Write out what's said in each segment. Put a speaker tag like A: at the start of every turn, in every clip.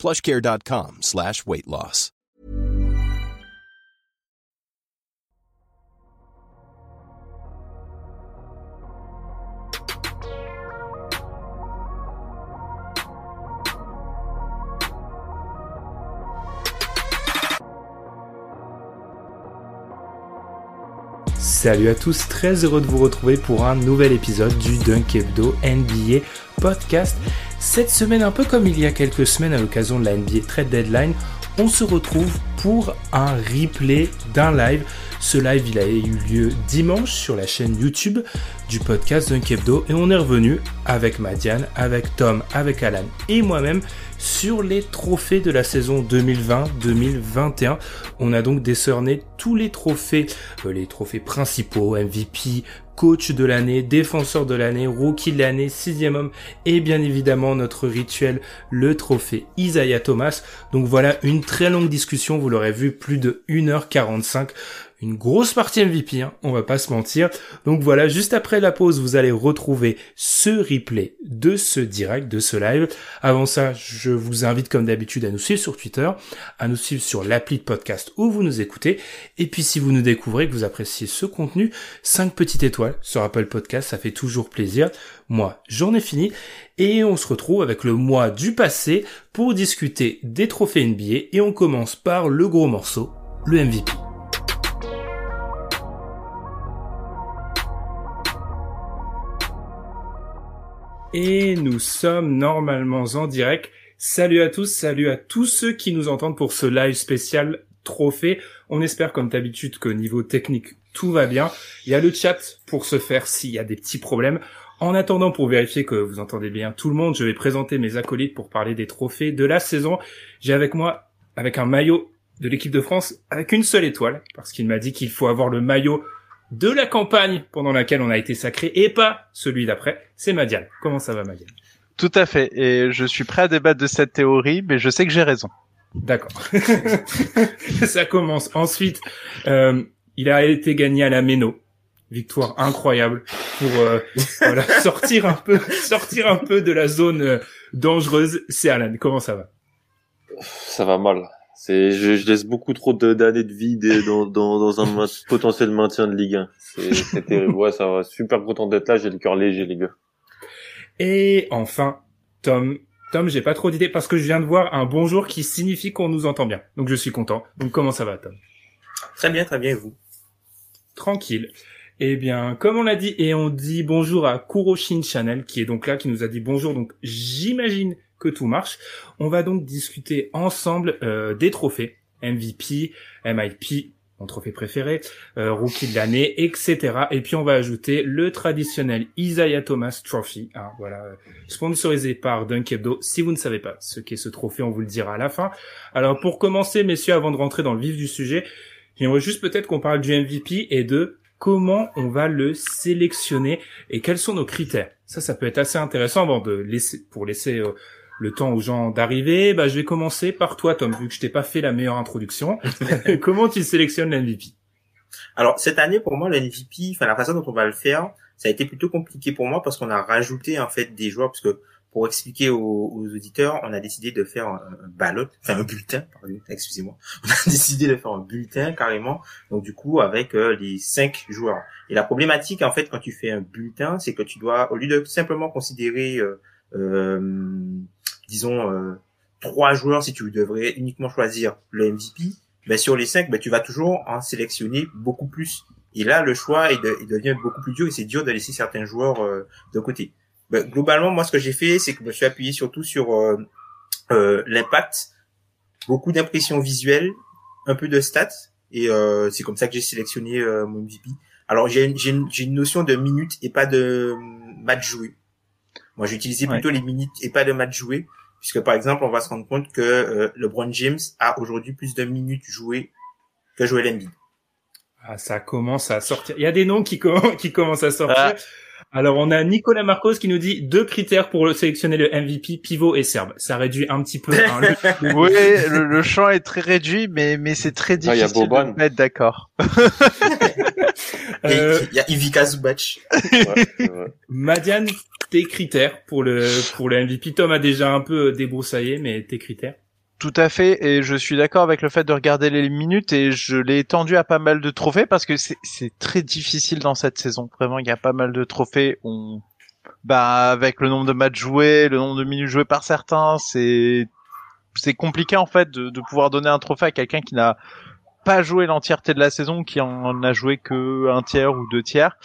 A: plushcare.com slash weight loss.
B: Salut à tous, très heureux de vous retrouver pour un nouvel épisode du Dunk Hebdo NBA podcast. Cette semaine, un peu comme il y a quelques semaines à l'occasion de la NBA Trade Deadline, on se retrouve pour un replay d'un live. Ce live, il a eu lieu dimanche sur la chaîne YouTube du podcast Dunk Hebdo et on est revenu avec Madiane, avec Tom, avec Alan et moi-même sur les trophées de la saison 2020-2021. On a donc décerné tous les trophées, euh, les trophées principaux, MVP, coach de l'année, défenseur de l'année, rookie de l'année, sixième homme et bien évidemment notre rituel, le trophée Isaiah Thomas. Donc voilà une très longue discussion, vous l'aurez vu, plus de 1h45 une grosse partie MVP, hein, on va pas se mentir. Donc voilà, juste après la pause, vous allez retrouver ce replay de ce direct, de ce live. Avant ça, je vous invite comme d'habitude à nous suivre sur Twitter, à nous suivre sur l'appli de podcast où vous nous écoutez. Et puis si vous nous découvrez, que vous appréciez ce contenu, 5 petites étoiles sur Apple Podcast, ça fait toujours plaisir. Moi, j'en ai fini et on se retrouve avec le mois du passé pour discuter des trophées NBA et on commence par le gros morceau, le MVP. Et nous sommes normalement en direct. Salut à tous, salut à tous ceux qui nous entendent pour ce live spécial trophée. On espère comme d'habitude qu'au niveau technique tout va bien. Il y a le chat pour se faire s'il y a des petits problèmes. En attendant, pour vérifier que vous entendez bien tout le monde, je vais présenter mes acolytes pour parler des trophées de la saison. J'ai avec moi, avec un maillot de l'équipe de France, avec une seule étoile, parce qu'il m'a dit qu'il faut avoir le maillot de la campagne pendant laquelle on a été sacré et pas celui d'après. C'est Madiane. Comment ça va, Madiane?
C: Tout à fait. Et je suis prêt à débattre de cette théorie, mais je sais que j'ai raison.
B: D'accord. ça commence. Ensuite, euh, il a été gagné à la Méno. Victoire incroyable pour euh, voilà, sortir un peu, sortir un peu de la zone euh, dangereuse. C'est Alan. Comment ça va?
D: Ça va mal. C'est, je, je, laisse beaucoup trop d'années de vie dans, dans, dans un potentiel maintien de Ligue 1. C'est terrible. Ouais, ça va. Super content d'être là. J'ai le cœur léger, les gars.
B: Et enfin, Tom. Tom, j'ai pas trop d'idées parce que je viens de voir un bonjour qui signifie qu'on nous entend bien. Donc je suis content. Donc comment ça va, Tom?
E: Très bien, très bien, et vous?
B: Tranquille. Eh bien, comme on l'a dit, et on dit bonjour à Kuroshin Channel, qui est donc là, qui nous a dit bonjour. Donc j'imagine que tout marche. On va donc discuter ensemble euh, des trophées MVP, MIP, mon trophée préféré, euh, rookie de l'année, etc. Et puis on va ajouter le traditionnel Isaiah Thomas Trophy, hein, voilà, sponsorisé par Dunkebdo. Si vous ne savez pas ce qu'est ce trophée, on vous le dira à la fin. Alors pour commencer, messieurs, avant de rentrer dans le vif du sujet, j'aimerais juste peut-être qu'on parle du MVP et de comment on va le sélectionner et quels sont nos critères. Ça, ça peut être assez intéressant avant de laisser, pour laisser euh, le temps aux gens d'arriver, bah, je vais commencer par toi, Tom, vu que je t'ai pas fait la meilleure introduction. Comment tu sélectionnes l'MVP
E: Alors, cette année, pour moi, l'MVP, enfin, la façon dont on va le faire, ça a été plutôt compliqué pour moi parce qu'on a rajouté, en fait, des joueurs, parce que pour expliquer aux, auditeurs, on a décidé de faire un, ballot, enfin un bulletin, pardon, excusez-moi. On a décidé de faire un bulletin carrément, donc du coup avec euh, les cinq joueurs. Et la problématique en fait quand tu fais un bulletin, c'est que tu dois, au lieu de simplement considérer euh, euh, disons, euh, trois joueurs si tu devrais uniquement choisir le MVP, ben sur les cinq, ben tu vas toujours en sélectionner beaucoup plus. Et là, le choix il, devient beaucoup plus dur et c'est dur de laisser certains joueurs euh, de côté. Ben, globalement, moi, ce que j'ai fait, c'est que je me suis appuyé surtout sur euh, euh l'impact, beaucoup d'impressions visuelles, un peu de stats, et euh, c'est comme ça que j'ai sélectionné mon MVP. Alors, j'ai une, une, notion de minutes et pas de match joué. Moi, j'ai utilisé plutôt les minutes et pas de match joué puisque par exemple, on va se rendre compte que euh, LeBron James a aujourd'hui plus de minutes jouées que Joel Embiid.
B: Ah, ça commence à sortir. Il y a des noms qui, qui commencent à sortir. Ah. Alors on a Nicolas Marcos qui nous dit deux critères pour sélectionner le MVP, pivot et serbe. Ça réduit un petit peu. Hein,
C: le... oui, le, champ est très réduit, mais mais c'est très difficile ah, de mettre d'accord.
E: Euh, il y a Ivica Zubac.
B: Madiane, tes critères pour le pour le MVP. Tom a déjà un peu débroussaillé, mais tes critères.
C: Tout à fait, et je suis d'accord avec le fait de regarder les minutes et je l'ai étendu à pas mal de trophées parce que c'est très difficile dans cette saison. Vraiment, il y a pas mal de trophées. On, bah, avec le nombre de matchs joués, le nombre de minutes jouées par certains, c'est compliqué en fait de, de pouvoir donner un trophée à quelqu'un qui n'a pas joué l'entièreté de la saison, qui en a joué que un tiers ou deux tiers.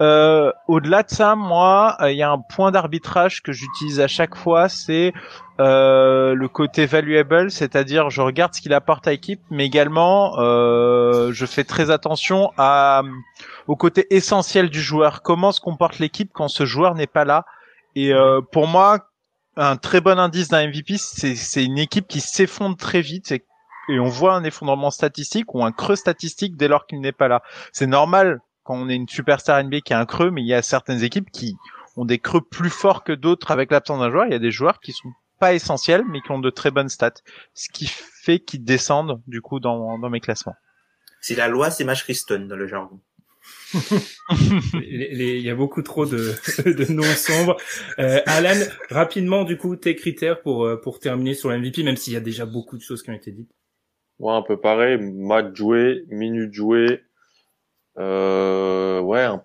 C: Euh, Au-delà de ça, moi, il y a un point d'arbitrage que j'utilise à chaque fois, c'est euh, le côté valuable, c'est-à-dire je regarde ce qu'il apporte à l'équipe, mais également euh, je fais très attention à au côté essentiel du joueur. Comment se comporte l'équipe quand ce joueur n'est pas là Et euh, pour moi, un très bon indice d'un MVP, c'est une équipe qui s'effondre très vite et on voit un effondrement statistique ou un creux statistique dès lors qu'il n'est pas là. C'est normal quand on est une superstar NBA qui a un creux, mais il y a certaines équipes qui ont des creux plus forts que d'autres avec l'absence d'un joueur. Il y a des joueurs qui sont pas essentiels, mais qui ont de très bonnes stats, ce qui fait qu'ils descendent du coup dans, dans mes classements.
E: C'est la loi, c'est match Riston dans le jargon.
B: Il y a beaucoup trop de, de noms sombres. Euh, Alan, rapidement, du coup, tes critères pour euh, pour terminer sur l'MVP, même s'il y a déjà beaucoup de choses qui ont été dites.
D: Ouais, un peu pareil. Match joué, minute jouée. Euh, ouais, un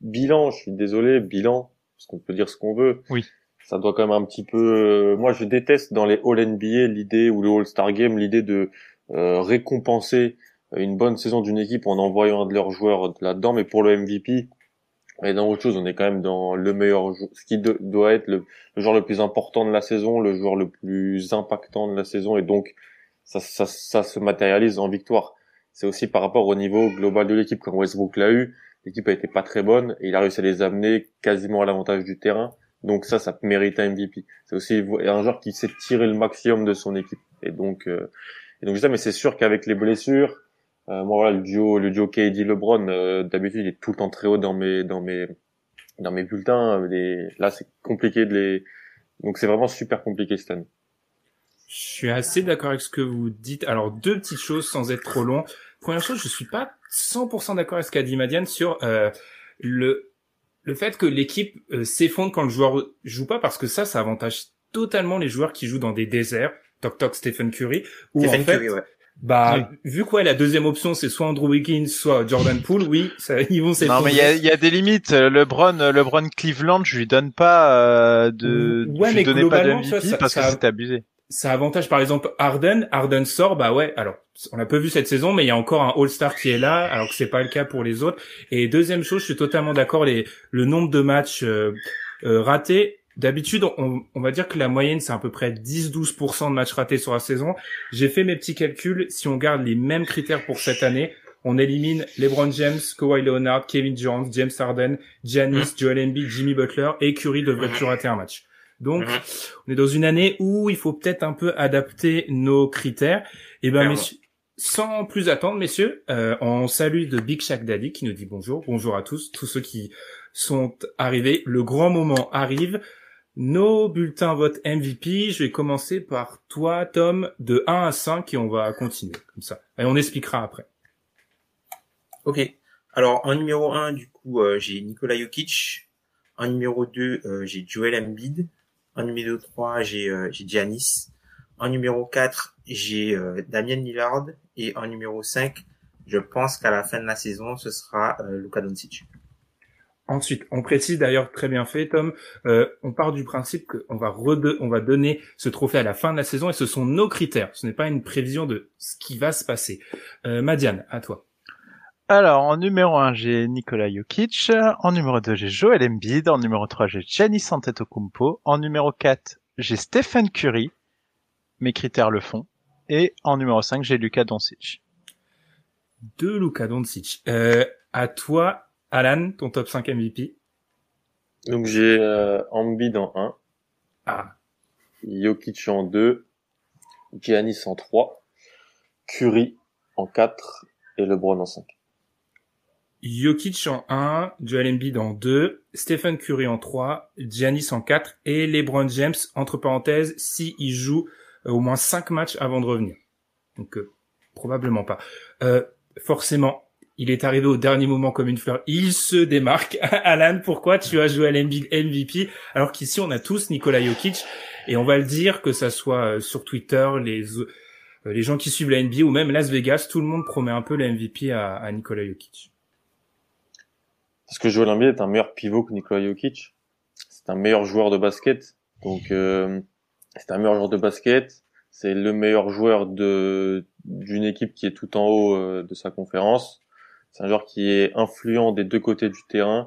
D: bilan. Je suis désolé, bilan, parce qu'on peut dire ce qu'on veut.
C: Oui.
D: Ça doit quand même un petit peu. Euh, moi, je déteste dans les All NBA l'idée ou le All Star Game l'idée de euh, récompenser une bonne saison d'une équipe en envoyant un de leurs joueurs là-dedans. Mais pour le MVP, et dans autre chose, on est quand même dans le meilleur, ce qui doit être le, le joueur le plus important de la saison, le joueur le plus impactant de la saison, et donc ça, ça, ça se matérialise en victoire. C'est aussi par rapport au niveau global de l'équipe. Quand Westbrook l'a eu, l'équipe a été pas très bonne et il a réussi à les amener quasiment à l'avantage du terrain. Donc ça, ça mérite un MVP. C'est aussi un joueur qui sait tirer le maximum de son équipe. Et donc, euh, et donc ça, mais c'est sûr qu'avec les blessures, euh, moi voilà, le duo, le duo KD LeBron, euh, d'habitude, il est tout le temps très haut dans mes, dans mes, dans mes bulletins. Là, c'est compliqué de les. Donc c'est vraiment super compliqué cette année.
B: Je suis assez d'accord avec ce que vous dites. Alors deux petites choses sans être trop long. Première chose, je suis pas 100% d'accord avec ce qu'a dit Madiane sur euh, le le fait que l'équipe euh, s'effondre quand le joueur joue pas parce que ça, ça avantage totalement les joueurs qui jouent dans des déserts. Toc toc Stephen Curry. Ou en fait, ouais. Bah, vu quoi, la deuxième option, c'est soit Andrew Wiggins, soit Jordan Poole, oui, ça, ils vont
C: s'effondrer. Non, mais il y a, y a, des limites. LeBron, LeBron Cleveland, je lui donne pas euh, de,
B: ouais, je
C: lui
B: pas
C: de MVP parce que c'était abusé
B: ça avantage par exemple Harden. Harden sort, bah ouais. Alors, on l'a peu vu cette saison, mais il y a encore un All-Star qui est là, alors que c'est pas le cas pour les autres. Et deuxième chose, je suis totalement d'accord. Les le nombre de matchs euh, euh, ratés. D'habitude, on, on, va dire que la moyenne c'est à peu près 10-12% de matchs ratés sur la saison. J'ai fait mes petits calculs. Si on garde les mêmes critères pour cette année, on élimine LeBron James, Kawhi Leonard, Kevin Durant, James Harden, Giannis, Joel Embiid, Jimmy Butler et Curry devrait plus rater un match. Donc, mhm. on est dans une année où il faut peut-être un peu adapter nos critères. Et eh ben, messieurs, sans plus attendre, messieurs, euh, on salue de Big Shack Daddy qui nous dit bonjour. Bonjour à tous, tous ceux qui sont arrivés. Le grand moment arrive. Nos bulletins vote MVP. Je vais commencer par toi, Tom, de 1 à 5 et on va continuer comme ça. Et on expliquera après.
E: Ok. Alors, en numéro 1, du coup, euh, j'ai Nikola Jokic. En numéro 2, euh, j'ai Joel Embiid. En numéro 3, j'ai euh, Giannis. En numéro 4, j'ai euh, Damien Lillard. Et en numéro 5, je pense qu'à la fin de la saison, ce sera euh, Luka Doncic.
B: Ensuite, on précise d'ailleurs très bien fait, Tom. Euh, on part du principe qu'on va on va donner ce trophée à la fin de la saison et ce sont nos critères. Ce n'est pas une prévision de ce qui va se passer. Euh, Madiane, à toi.
C: Alors, en numéro 1, j'ai Nikola Jokic. En numéro 2, j'ai Joel Embiid. En numéro 3, j'ai Giannis Antetokounmpo. En numéro 4, j'ai Stephen Curry. Mes critères le font. Et en numéro 5, j'ai Luka Doncic.
B: De Luka Doncic. Euh, à toi, Alan, ton top 5 MVP.
D: Donc j'ai euh, Embiid en 1.
B: Ah.
D: Jokic en 2, Giannis en 3, Curry en 4 et LeBron en 5.
B: Jokic en 1, Joel Embiid en 2, Stephen Curry en 3, Giannis en 4 et LeBron James, entre parenthèses, si il joue euh, au moins 5 matchs avant de revenir. Donc, euh, probablement pas. Euh, forcément, il est arrivé au dernier moment comme une fleur. Il se démarque. Alan, pourquoi tu as joué à MVP alors qu'ici on a tous Nikola Jokic? Et on va le dire que ça soit euh, sur Twitter, les les gens qui suivent la NBA ou même Las Vegas, tout le monde promet un peu le MVP à, à Nikola Jokic.
D: Parce que Joel Embiid est un meilleur pivot que Nikola Jokic. C'est un meilleur joueur de basket. Donc euh, c'est un meilleur joueur de basket. C'est le meilleur joueur de d'une équipe qui est tout en haut euh, de sa conférence. C'est un joueur qui est influent des deux côtés du terrain,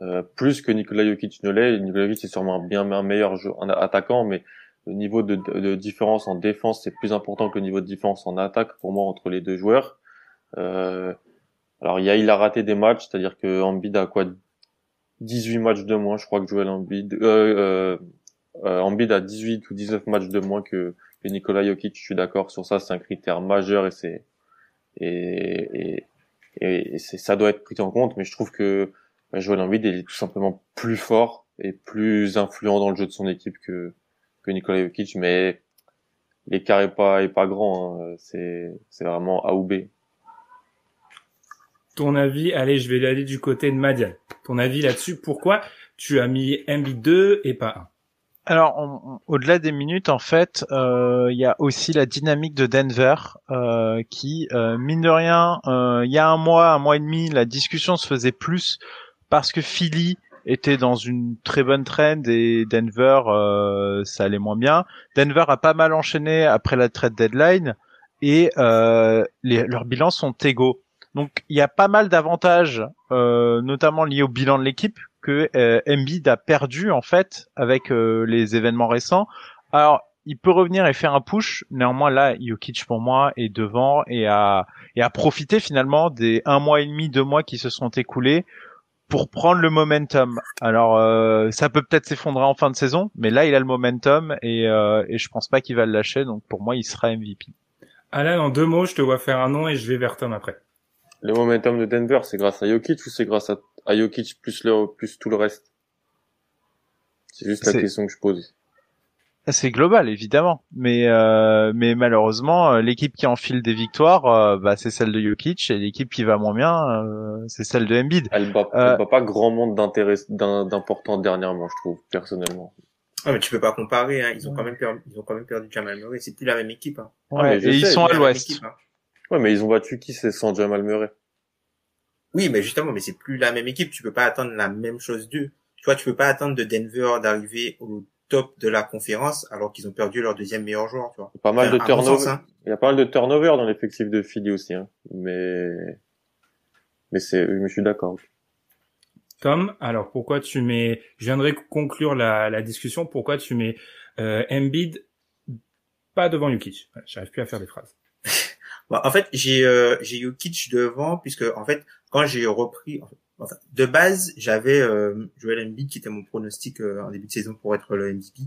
D: euh, plus que Nikola Jokic ne l'est. Nikola Jokic est sûrement bien un meilleur joueur, un attaquant, mais le niveau de, de différence en défense c'est plus important que le niveau de différence en attaque pour moi entre les deux joueurs. Euh, alors, il, y a, il a raté des matchs, c'est-à-dire que Embiid a quoi? 18 matchs de moins, je crois que Joel Embiid, euh, euh, euh Embiid a 18 ou 19 matchs de moins que, que Nikola Jokic. Je suis d'accord sur ça, c'est un critère majeur et c'est et, et, et ça doit être pris en compte. Mais je trouve que bah, Joel Embiid est tout simplement plus fort et plus influent dans le jeu de son équipe que que Nikola Jokic. Mais l'écart est pas est pas grand. Hein. C'est c'est vraiment A ou B
B: ton avis, allez, je vais aller du côté de Madian. Ton avis là-dessus, pourquoi tu as mis MB 2 et pas 1
C: alors, au-delà des minutes, en fait, euh, il y a aussi la dynamique de Denver euh, qui, euh, mine de rien, il y a un mois, un mois et demi, la discussion se faisait plus parce que Philly était dans une très bonne trend et Denver, ça allait moins bien. Denver a pas mal enchaîné après la trade deadline et les, leurs bilans sont égaux. Donc il y a pas mal d'avantages, euh, notamment liés au bilan de l'équipe, que euh, Embiid a perdu en fait avec euh, les événements récents. Alors il peut revenir et faire un push. Néanmoins là, Jokic pour moi est devant et a et a profité finalement des un mois et demi, deux mois qui se sont écoulés pour prendre le momentum. Alors euh, ça peut peut-être s'effondrer en fin de saison, mais là il a le momentum et, euh, et je pense pas qu'il va le lâcher. Donc pour moi il sera MVP.
B: Alain, en deux mots, je te vois faire un nom et je vais vers Tom après.
D: Le momentum de Denver, c'est grâce à Jokic ou c'est grâce à, à Jokic plus le plus tout le reste? C'est juste la question que je pose.
C: C'est global, évidemment, mais euh, mais malheureusement, euh, l'équipe qui enfile des victoires, euh, bah, c'est celle de Jokic, et l'équipe qui va moins bien, euh, c'est celle de Embiid.
D: Elle bat, elle bat pas grand monde d'intérêt d'important dernièrement, je trouve, personnellement.
E: Ah, mais tu peux pas comparer, hein. ils ont quand même perdu, ils ont quand même perdu Jamal Murray, c'est plus la même équipe. Hein.
C: Ouais, et ils sont à l'ouest. Hein.
D: Ouais, mais ils ont battu qui c'est sans Jamal Murray?
E: Oui, mais justement, mais c'est plus la même équipe. Tu peux pas attendre la même chose d'eux. Tu vois, tu peux pas attendre de Denver d'arriver au top de la conférence alors qu'ils ont perdu leur deuxième meilleur joueur. Tu vois.
D: Pas mal de turnover. Hein. Il y a pas mal de turnover dans l'effectif de Philly aussi, hein. Mais mais c'est, je suis d'accord.
B: Tom, alors pourquoi tu mets, je viendrai conclure la, la discussion, pourquoi tu mets euh, Embiid pas devant Jokic? J'arrive plus à faire des phrases.
E: Bah, en fait, j'ai euh, j'ai Jokic devant puisque en fait quand j'ai repris enfin, de base j'avais euh, Joel Embiid qui était mon pronostic euh, en début de saison pour être le MVP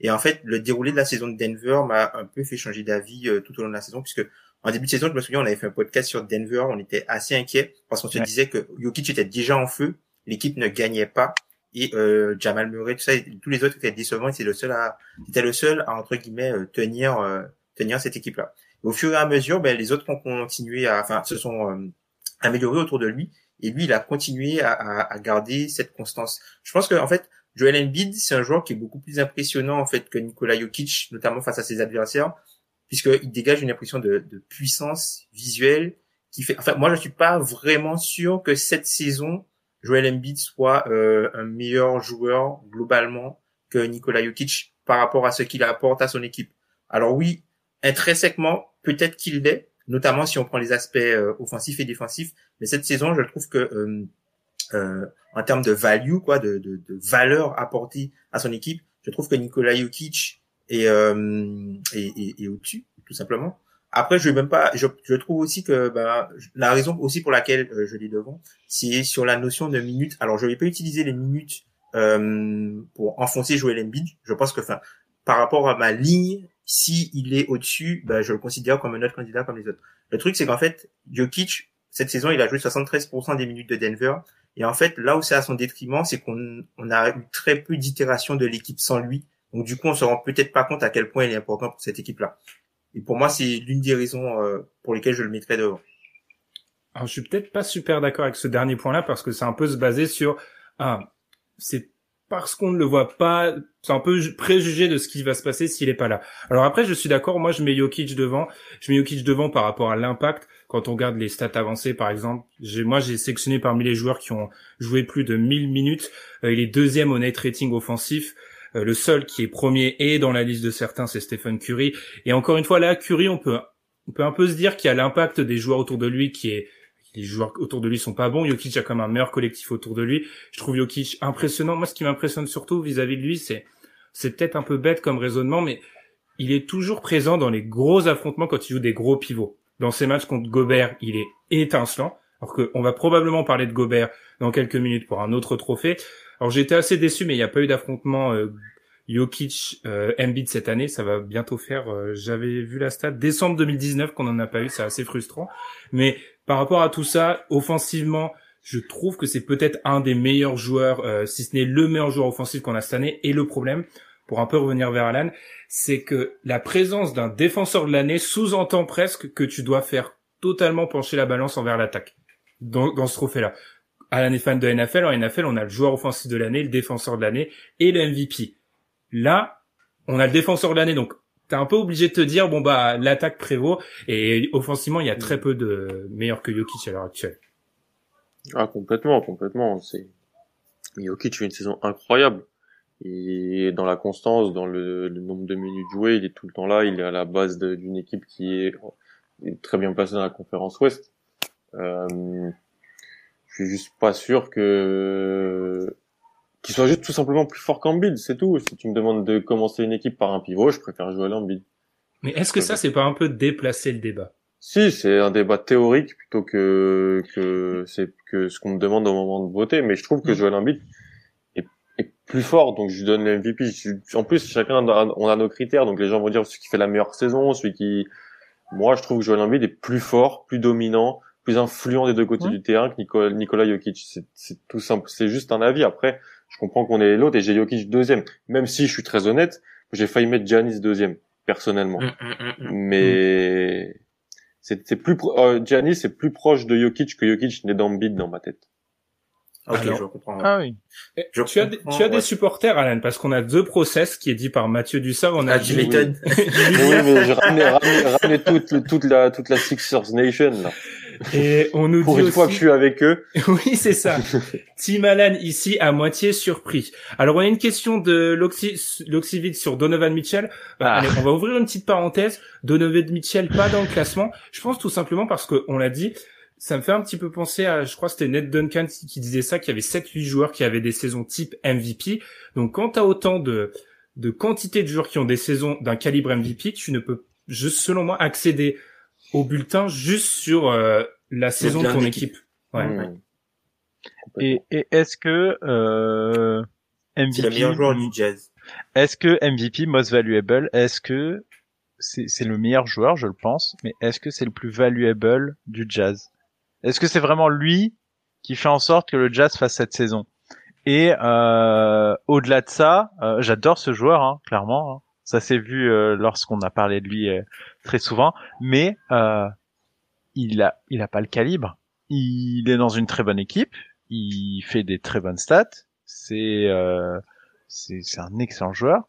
E: et en fait le déroulé de la saison de Denver m'a un peu fait changer d'avis euh, tout au long de la saison puisque en début de saison je me souviens on avait fait un podcast sur Denver on était assez inquiet parce qu'on se disait que Jokic était déjà en feu l'équipe ne gagnait pas et euh, Jamal Murray tout ça tous les autres étaient décevants et c'est le seul à c'était le seul à entre guillemets tenir tenir cette équipe là au fur et à mesure, ben, les autres ont continué à, enfin, se sont euh, améliorés autour de lui, et lui, il a continué à, à, garder cette constance. Je pense que, en fait, Joel Embiid, c'est un joueur qui est beaucoup plus impressionnant en fait que Nikola Jokic, notamment face à ses adversaires, puisqu'il dégage une impression de, de, puissance visuelle qui fait. Enfin, moi, je suis pas vraiment sûr que cette saison, Joel Embiid soit euh, un meilleur joueur globalement que Nikola Jokic par rapport à ce qu'il apporte à son équipe. Alors oui, intrinsèquement, peut-être qu'il l'est, notamment si on prend les aspects euh, offensifs et défensifs. Mais cette saison, je trouve que euh, euh, en termes de value, quoi, de, de, de, valeur apportée à son équipe, je trouve que Nikola Jokic est, euh, est, est, au-dessus, tout simplement. Après, je vais même pas. Je, je trouve aussi que bah, la raison aussi pour laquelle euh, je l'ai devant, c'est sur la notion de minutes. Alors, je vais pas utiliser les minutes euh, pour enfoncer Joel Embiid. Je pense que, enfin, par rapport à ma ligne, si il est au-dessus, bah, je le considère comme un autre candidat comme les autres. Le truc, c'est qu'en fait, Jokic, cette saison, il a joué 73% des minutes de Denver. Et en fait, là où c'est à son détriment, c'est qu'on on a eu très peu d'itérations de l'équipe sans lui. Donc du coup, on se rend peut-être pas compte à quel point il est important pour cette équipe-là. Et pour moi, c'est l'une des raisons euh, pour lesquelles je le mettrais devant.
B: Alors, je suis peut-être pas super d'accord avec ce dernier point-là parce que c'est un peu se baser sur c'est parce qu'on ne le voit pas, c'est un peu préjugé de ce qui va se passer s'il est pas là. Alors après, je suis d'accord, moi je mets Jokic devant, je mets Jokic devant par rapport à l'impact. Quand on regarde les stats avancées, par exemple, moi j'ai sélectionné parmi les joueurs qui ont joué plus de 1000 minutes, euh, il est deuxième au net rating offensif. Euh, le seul qui est premier et dans la liste de certains, c'est Stephen Curry. Et encore une fois, là, Curry, on peut, on peut un peu se dire qu'il y a l'impact des joueurs autour de lui qui est les joueurs autour de lui sont pas bons. Jokic a comme un meilleur collectif autour de lui. Je trouve Jokic impressionnant. Moi, ce qui m'impressionne surtout vis-à-vis de lui, c'est c'est peut-être un peu bête comme raisonnement, mais il est toujours présent dans les gros affrontements quand il joue des gros pivots. Dans ses matchs contre Gobert, il est étincelant. Alors qu'on va probablement parler de Gobert dans quelques minutes pour un autre trophée. Alors été assez déçu, mais il n'y a pas eu d'affrontement euh, Jokic euh, Embiid cette année. Ça va bientôt faire. Euh, j'avais vu la stat décembre 2019 qu'on en a pas eu. C'est assez frustrant. Mais par rapport à tout ça, offensivement, je trouve que c'est peut-être un des meilleurs joueurs, euh, si ce n'est le meilleur joueur offensif qu'on a cette année. Et le problème, pour un peu revenir vers Alan, c'est que la présence d'un défenseur de l'année sous-entend presque que tu dois faire totalement pencher la balance envers l'attaque dans, dans ce trophée-là. Alan est fan de NFL. En NFL, on a le joueur offensif de l'année, le défenseur de l'année et le MVP. Là, on a le défenseur de l'année, donc t'es un peu obligé de te dire bon bah l'attaque prévaut et offensivement il y a très peu de meilleurs que Jokic à l'heure actuelle.
D: Ah complètement, complètement. C'est Jokic fait une saison incroyable. Et dans la constance, dans le, nombre de minutes jouées, il est tout le temps là. Il est à la base d'une équipe qui est, très bien placée dans la conférence Ouest. Euh, je suis juste pas sûr que qu'il soit juste tout simplement plus fort qu'Embiid, c'est tout. Si tu me demandes de commencer une équipe par un pivot, je préfère jouer à l'Embiid.
B: Mais est-ce que ça, c'est pas un peu déplacer le débat?
D: Si, c'est un débat théorique plutôt que que c'est que ce qu'on me demande au moment de voter. Mais je trouve que. Joel Embiid est, est, plus fort, donc je lui donne le MVP. En plus, chacun on a nos critères, donc les gens vont dire celui qui fait la meilleure saison, celui qui. Moi, je trouve que Joel Embiid est plus fort, plus dominant, plus influent des deux côtés du terrain que Nicolas, Nicolas Jokic. C'est tout simple. C'est juste un avis. Après, je comprends qu'on est l'autre et j'ai Jokic deuxième. Même si je suis très honnête, j'ai failli mettre Giannis deuxième personnellement. Mm, mm, mm, Mais c'est plus euh, Giannis est plus proche de Jokic que Jokic n'est d'Embiid dans ma tête.
E: Ok, je comprends.
C: Ah oui.
B: Eh, tu as, tu as des supporters, Alan, parce qu'on a deux process qui est dit par Mathieu Dussard. On a
E: ah, tu m'étonnes.
D: oui, mais j'ai ramené, ramené, toute, toute la, toute la Sixers Nation, là.
B: Et on nous
D: Pour
B: dit
D: une fois que je suis avec eux.
B: oui, c'est ça. Tim Allen ici à moitié surpris. Alors on a une question de l'Oxyvid sur Donovan Mitchell. Bah, ah. on va ouvrir une petite parenthèse. Donovan Mitchell pas dans le classement. Je pense tout simplement parce que on l'a dit. Ça me fait un petit peu penser à, je crois c'était Ned Duncan qui disait ça, qu'il y avait 7-8 joueurs qui avaient des saisons type MVP. Donc quand tu as autant de, de quantité de joueurs qui ont des saisons d'un calibre MVP, tu ne peux, juste selon moi, accéder au bulletin juste sur euh, la saison de ton équipe. Ouais. Mmh.
C: Et, et est-ce que euh,
E: MVP, le meilleur joueur du Jazz.
C: Est-ce que MVP most valuable, est-ce que c'est le meilleur joueur, je le pense, mais est-ce que c'est le plus valuable du Jazz? Est-ce que c'est vraiment lui qui fait en sorte que le Jazz fasse cette saison? Et euh, au-delà de ça, euh, j'adore ce joueur, hein, clairement. Hein. Ça s'est vu euh, lorsqu'on a parlé de lui euh, très souvent, mais euh, il a il a pas le calibre. Il est dans une très bonne équipe, il fait des très bonnes stats, c'est c'est c'est un excellent joueur.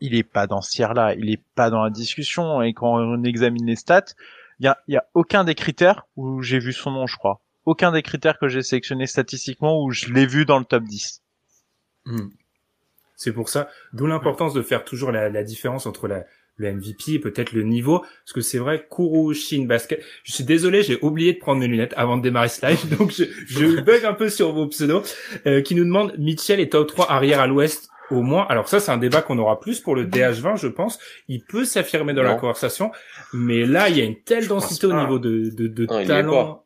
C: Il est pas dans ce tiers-là, il est pas dans la discussion et quand on examine les stats, il y a y a aucun des critères où j'ai vu son nom, je crois. Aucun des critères que j'ai sélectionné statistiquement où je l'ai vu dans le top 10.
B: C'est pour ça, d'où l'importance de faire toujours la, la différence entre la, le MVP et peut-être le niveau, parce que c'est vrai, Kuru Shin Basket. Je suis désolé, j'ai oublié de prendre mes lunettes avant de démarrer ce live, donc je, je bug un peu sur vos pseudos, euh, qui nous demande Mitchell est top 3 arrière à l'ouest au moins. Alors ça, c'est un débat qu'on aura plus pour le DH20, je pense. Il peut s'affirmer dans la conversation, mais là, il y a une telle densité au niveau de, de, de talent.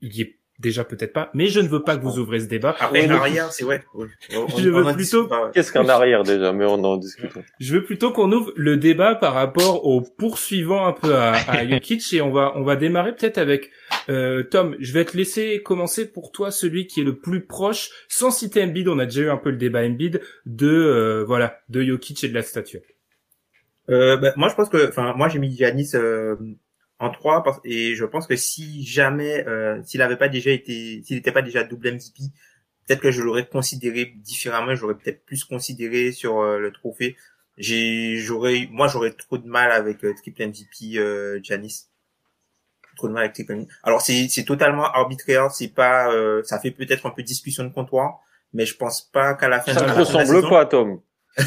B: Il est déjà peut-être pas, mais je ne veux pas que vous ouvrez ce débat.
E: Après, arrière, c'est ouais.
B: je veux plutôt.
D: Qu'est-ce qu'un arrière déjà Mais on en discute.
B: Je veux plutôt qu'on ouvre le débat par rapport au poursuivant un peu à, à Jokic et on va on va démarrer peut-être avec euh, Tom. Je vais te laisser commencer pour toi celui qui est le plus proche, sans citer Embiid. On a déjà eu un peu le débat Embiid de euh, voilà de Jokic et de la statue.
E: Euh, bah, moi, je pense que, enfin, moi, j'ai mis Giannis euh, en 3 et je pense que si jamais, euh, s'il avait pas déjà été, s'il n'était pas déjà double MVP, peut-être que je l'aurais considéré différemment. J'aurais peut-être plus considéré sur euh, le trophée. J'ai, j'aurais, moi, j'aurais trop de mal avec triple MVP Giannis. Trop de mal avec triple MVP. Alors, c'est, c'est totalement arbitraire. C'est pas, ça fait peut-être un peu discussion de comptoir, mais je pense pas qu'à la fin.
D: Ça
E: de
D: ne ressemble pas, Tom.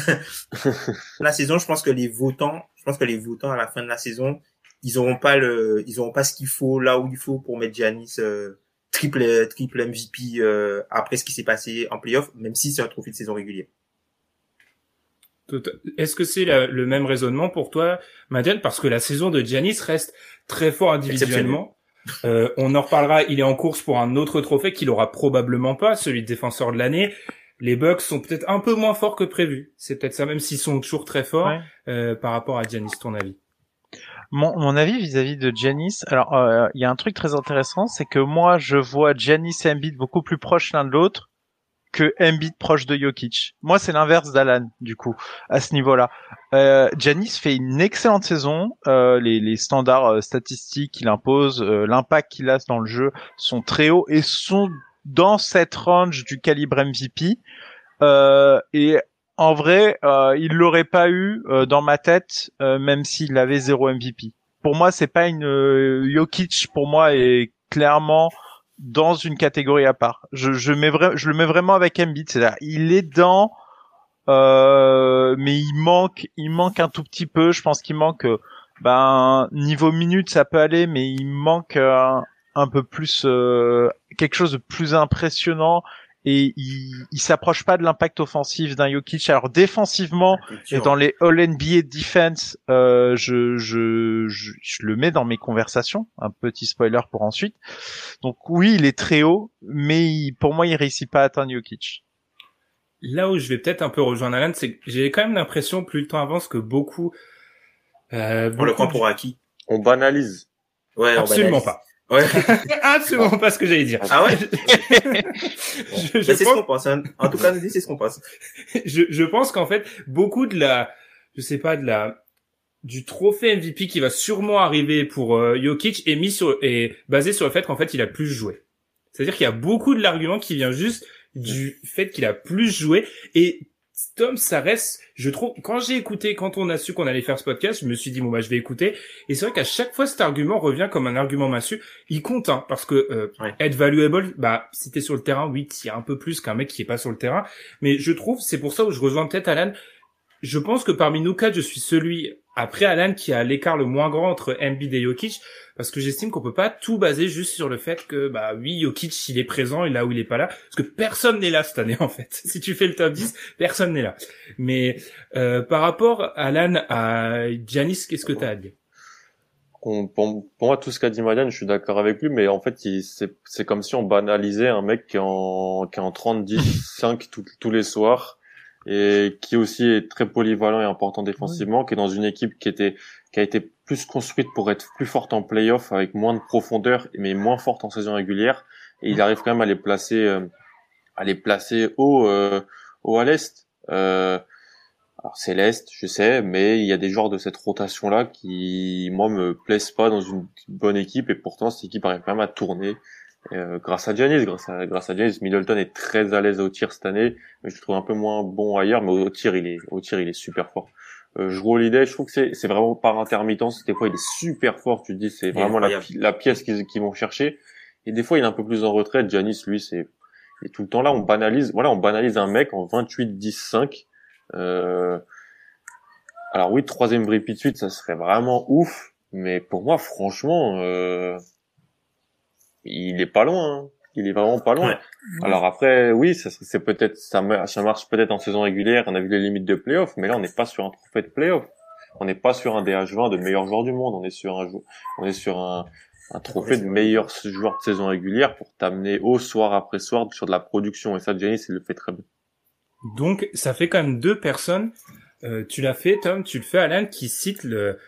E: la saison, je pense que les votants, je pense que les votants à la fin de la saison, ils auront pas le, ils auront pas ce qu'il faut là où il faut pour mettre Giannis euh, triple triple MVP euh, après ce qui s'est passé en playoff, même si c'est un trophée de saison régulière.
B: Est-ce que c'est le même raisonnement pour toi, Madiane Parce que la saison de Giannis reste très fort individuellement. Euh, on en reparlera. Il est en course pour un autre trophée qu'il aura probablement pas, celui de défenseur de l'année les Bucks sont peut-être un peu moins forts que prévu. C'est peut-être ça, même s'ils sont toujours très forts euh, par rapport à Giannis. Ton avis
C: mon, mon avis vis-à-vis de Giannis, alors euh, il y a un truc très intéressant, c'est que moi je vois Giannis et Embiid beaucoup plus proches l'un de l'autre que Embiid proche de Jokic. Moi c'est l'inverse d'Alan du coup à ce niveau-là. Euh, fait une excellente saison, euh, les, les, standards euh, statistiques qu'il impose, euh, l'impact qu'il a dans le jeu sont très hauts et sont dans cette range du calibre MVP. Euh, et en vrai, euh, il l'aurait pas eu euh, dans ma tête, euh, même s'il avait zéro MVP. Pour moi, c'est pas une euh, Jokic. Pour moi, est clairement dans une catégorie à part. Je, je, mets je le mets vraiment avec Embiid. C'est-à-dire, il est dans, mais il manque, il manque un tout petit peu. Je pense qu'il manque, ben niveau minutes, ça peut aller, mais il manque un peu plus euh, quelque chose de plus impressionnant et il, il s'approche pas de l'impact offensif d'un Jokic. Alors défensivement et dans les All NBA Defense, euh, je, je, je, je, le mets dans mes conversations. Un petit spoiler pour ensuite. Donc oui, il est très haut, mais pour moi, il réussit pas à atteindre Jokic.
B: Là où je vais peut-être un peu rejoindre Alan, c'est que j'ai quand même l'impression, plus le temps avance, que beaucoup...
E: Euh, on le prend pour acquis.
D: On banalise.
B: Ouais, Absolument pas. Ouais. Absolument pas ce que j'allais dire.
E: Ah ouais? Je, je C'est ce qu'on pense. Hein. En tout cas, nous c'est ce qu'on pense.
B: je, je pense qu'en fait, beaucoup de la, je sais pas, de la, du trophée MVP qui va sûrement arriver pour euh, Jokic est mis sur, est basé sur le fait qu'en fait, il a plus joué. C'est-à-dire qu'il y a beaucoup de l'argument qui vient juste du fait qu'il a plus joué et Tom, ça reste, je trouve, quand j'ai écouté, quand on a su qu'on allait faire ce podcast, je me suis dit, bon, bah, je vais écouter. Et c'est vrai qu'à chaque fois, cet argument revient comme un argument massu. Il compte, hein, parce que, euh, être valuable, bah, si t'es sur le terrain, oui, il y a un peu plus qu'un mec qui est pas sur le terrain. Mais je trouve, c'est pour ça où je rejoins peut-être Alan. Je pense que parmi nous quatre, je suis celui, après Alan, qui a l'écart le moins grand entre Embiid et Jokic parce que j'estime qu'on peut pas tout baser juste sur le fait que bah oui Jokic il est présent et là où il est pas là parce que personne n'est là cette année en fait. Si tu fais le top 10 personne n'est là. Mais euh, par rapport Alan à Giannis qu'est-ce que tu as à dire?
D: Pour, moi, tout ce qu'a dit Marianne, je suis d'accord avec lui, mais en fait, c'est comme si on banalisait un mec qui est en, qui est en 30, 10, 5 tous les soirs, et qui aussi est très polyvalent et important défensivement, qui est dans une équipe qui était qui a été plus construite pour être plus forte en playoff avec moins de profondeur mais moins forte en saison régulière. Et il arrive quand même à les placer euh, à les placer haut euh, haut à l'est. Euh, alors c'est l'est je sais mais il y a des joueurs de cette rotation là qui moi me plaisent pas dans une bonne équipe. Et pourtant cette équipe arrive quand même à tourner euh, grâce à Giannis, grâce à grâce à Giannis, Middleton est très à l'aise au tir cette année, mais je le trouve un peu moins bon ailleurs, mais au tir il est au tir il est super fort. Euh, je vois l'idée, je trouve que c'est, c'est vraiment par intermittence. Des fois, il est super fort, tu te dis, c'est vraiment la, la, pièce qu'ils, qu'ils vont chercher. Et des fois, il est un peu plus en retraite. Janis, lui, c'est, est tout le temps là. On banalise, voilà, on banalise un mec en 28-10-5. Euh... Alors oui, troisième repeat suite, ça serait vraiment ouf. Mais pour moi, franchement, euh... il est pas loin. Hein il est vraiment pas loin. Alors après, oui, ça c'est peut-être ça, ça marche peut-être en saison régulière. On a vu les limites de playoff, mais là on n'est pas sur un trophée de playoff. On n'est pas sur un DH20 de meilleur joueur du monde. On est sur un on est sur un un trophée de meilleur joueur de saison régulière pour t'amener au soir après soir sur de la production. Et ça, Giannis, il le fait très bien.
B: Donc, ça fait quand même deux personnes. Euh, tu l'as fait, Tom, tu le fais, Alan, qui cite le,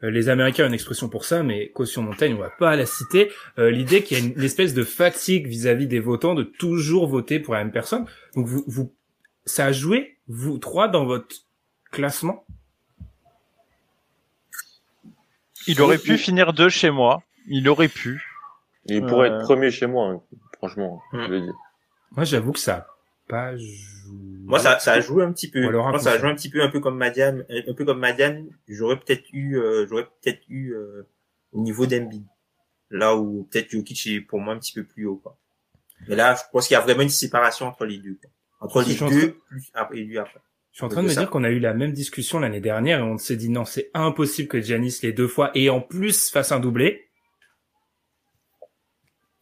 B: les Américains ont une expression pour ça, mais caution montagne, on va pas la citer. Euh, L'idée qu'il y a une, espèce de fatigue vis-à-vis des votants de toujours voter pour la même personne. Donc, vous, vous, ça a joué, vous trois, dans votre classement?
C: Il aurait pu finir deux chez moi. Il aurait pu.
D: Il pourrait être premier chez moi, hein, franchement, je le dis.
B: Moi, j'avoue que ça
E: Moi, ça, ça a joué un petit peu. Moi, ça a joué un petit peu, un peu comme Madiane, un peu comme Madiane. J'aurais peut-être eu, euh, j'aurais peut-être eu euh, au niveau d'Embiid. Là où peut-être Jokic est pour moi un petit peu plus haut, quoi. Mais là, je pense qu'il y a vraiment une séparation entre les deux, quoi. Entre les deux, plus après, et lui après.
B: Je suis en train de me dire qu'on a eu la même discussion l'année dernière et on s'est dit non, c'est impossible que Giannis les deux fois et en plus fasse un doublé.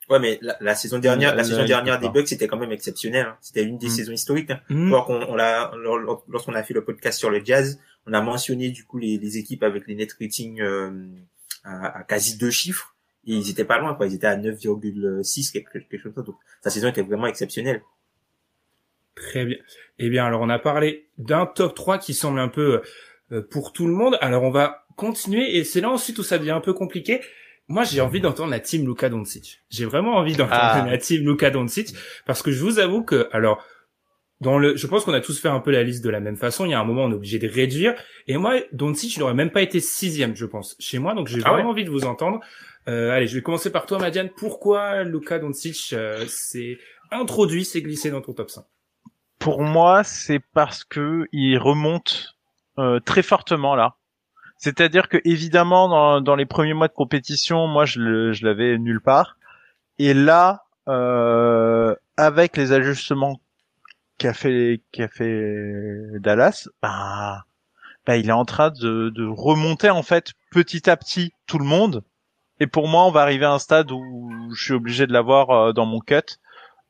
E: Ouais, mais la, saison dernière, la saison dernière des Bucks c'était quand même exceptionnel. Hein. C'était une des mm. saisons historiques. Hein. Mm. on l'a, lorsqu'on a fait le podcast sur le Jazz, on a mentionné du coup les, équipes avec les net ratings euh, à, quasi deux chiffres et ils étaient pas loin quoi. Ils étaient à 9,6 quelque, quelque chose. Donc sa saison était vraiment exceptionnelle.
B: Très bien. Eh bien, alors on a parlé d'un top 3 qui semble un peu euh, pour tout le monde. Alors on va continuer et c'est là ensuite où ça devient un peu compliqué. Moi, j'ai envie d'entendre la team Luka Doncic. J'ai vraiment envie d'entendre ah. la team Luka Doncic parce que je vous avoue que, alors, dans le, je pense qu'on a tous fait un peu la liste de la même façon. Il y a un moment, on est obligé de réduire. Et moi, Doncic, il n'aurait même pas été sixième, je pense, chez moi. Donc, j'ai ah vraiment envie de vous entendre. Euh, allez, je vais commencer par toi, Madiane. Pourquoi Luka Doncic euh, s'est introduit, s'est glissé dans ton top 5
C: Pour moi, c'est parce que il remonte euh, très fortement là. C'est-à-dire que évidemment dans, les premiers mois de compétition, moi je, je l'avais nulle part. Et là, euh, avec les ajustements qu'a fait qu'a fait Dallas, bah, bah, il est en train de, de remonter en fait petit à petit tout le monde. Et pour moi, on va arriver à un stade où je suis obligé de l'avoir euh, dans mon cut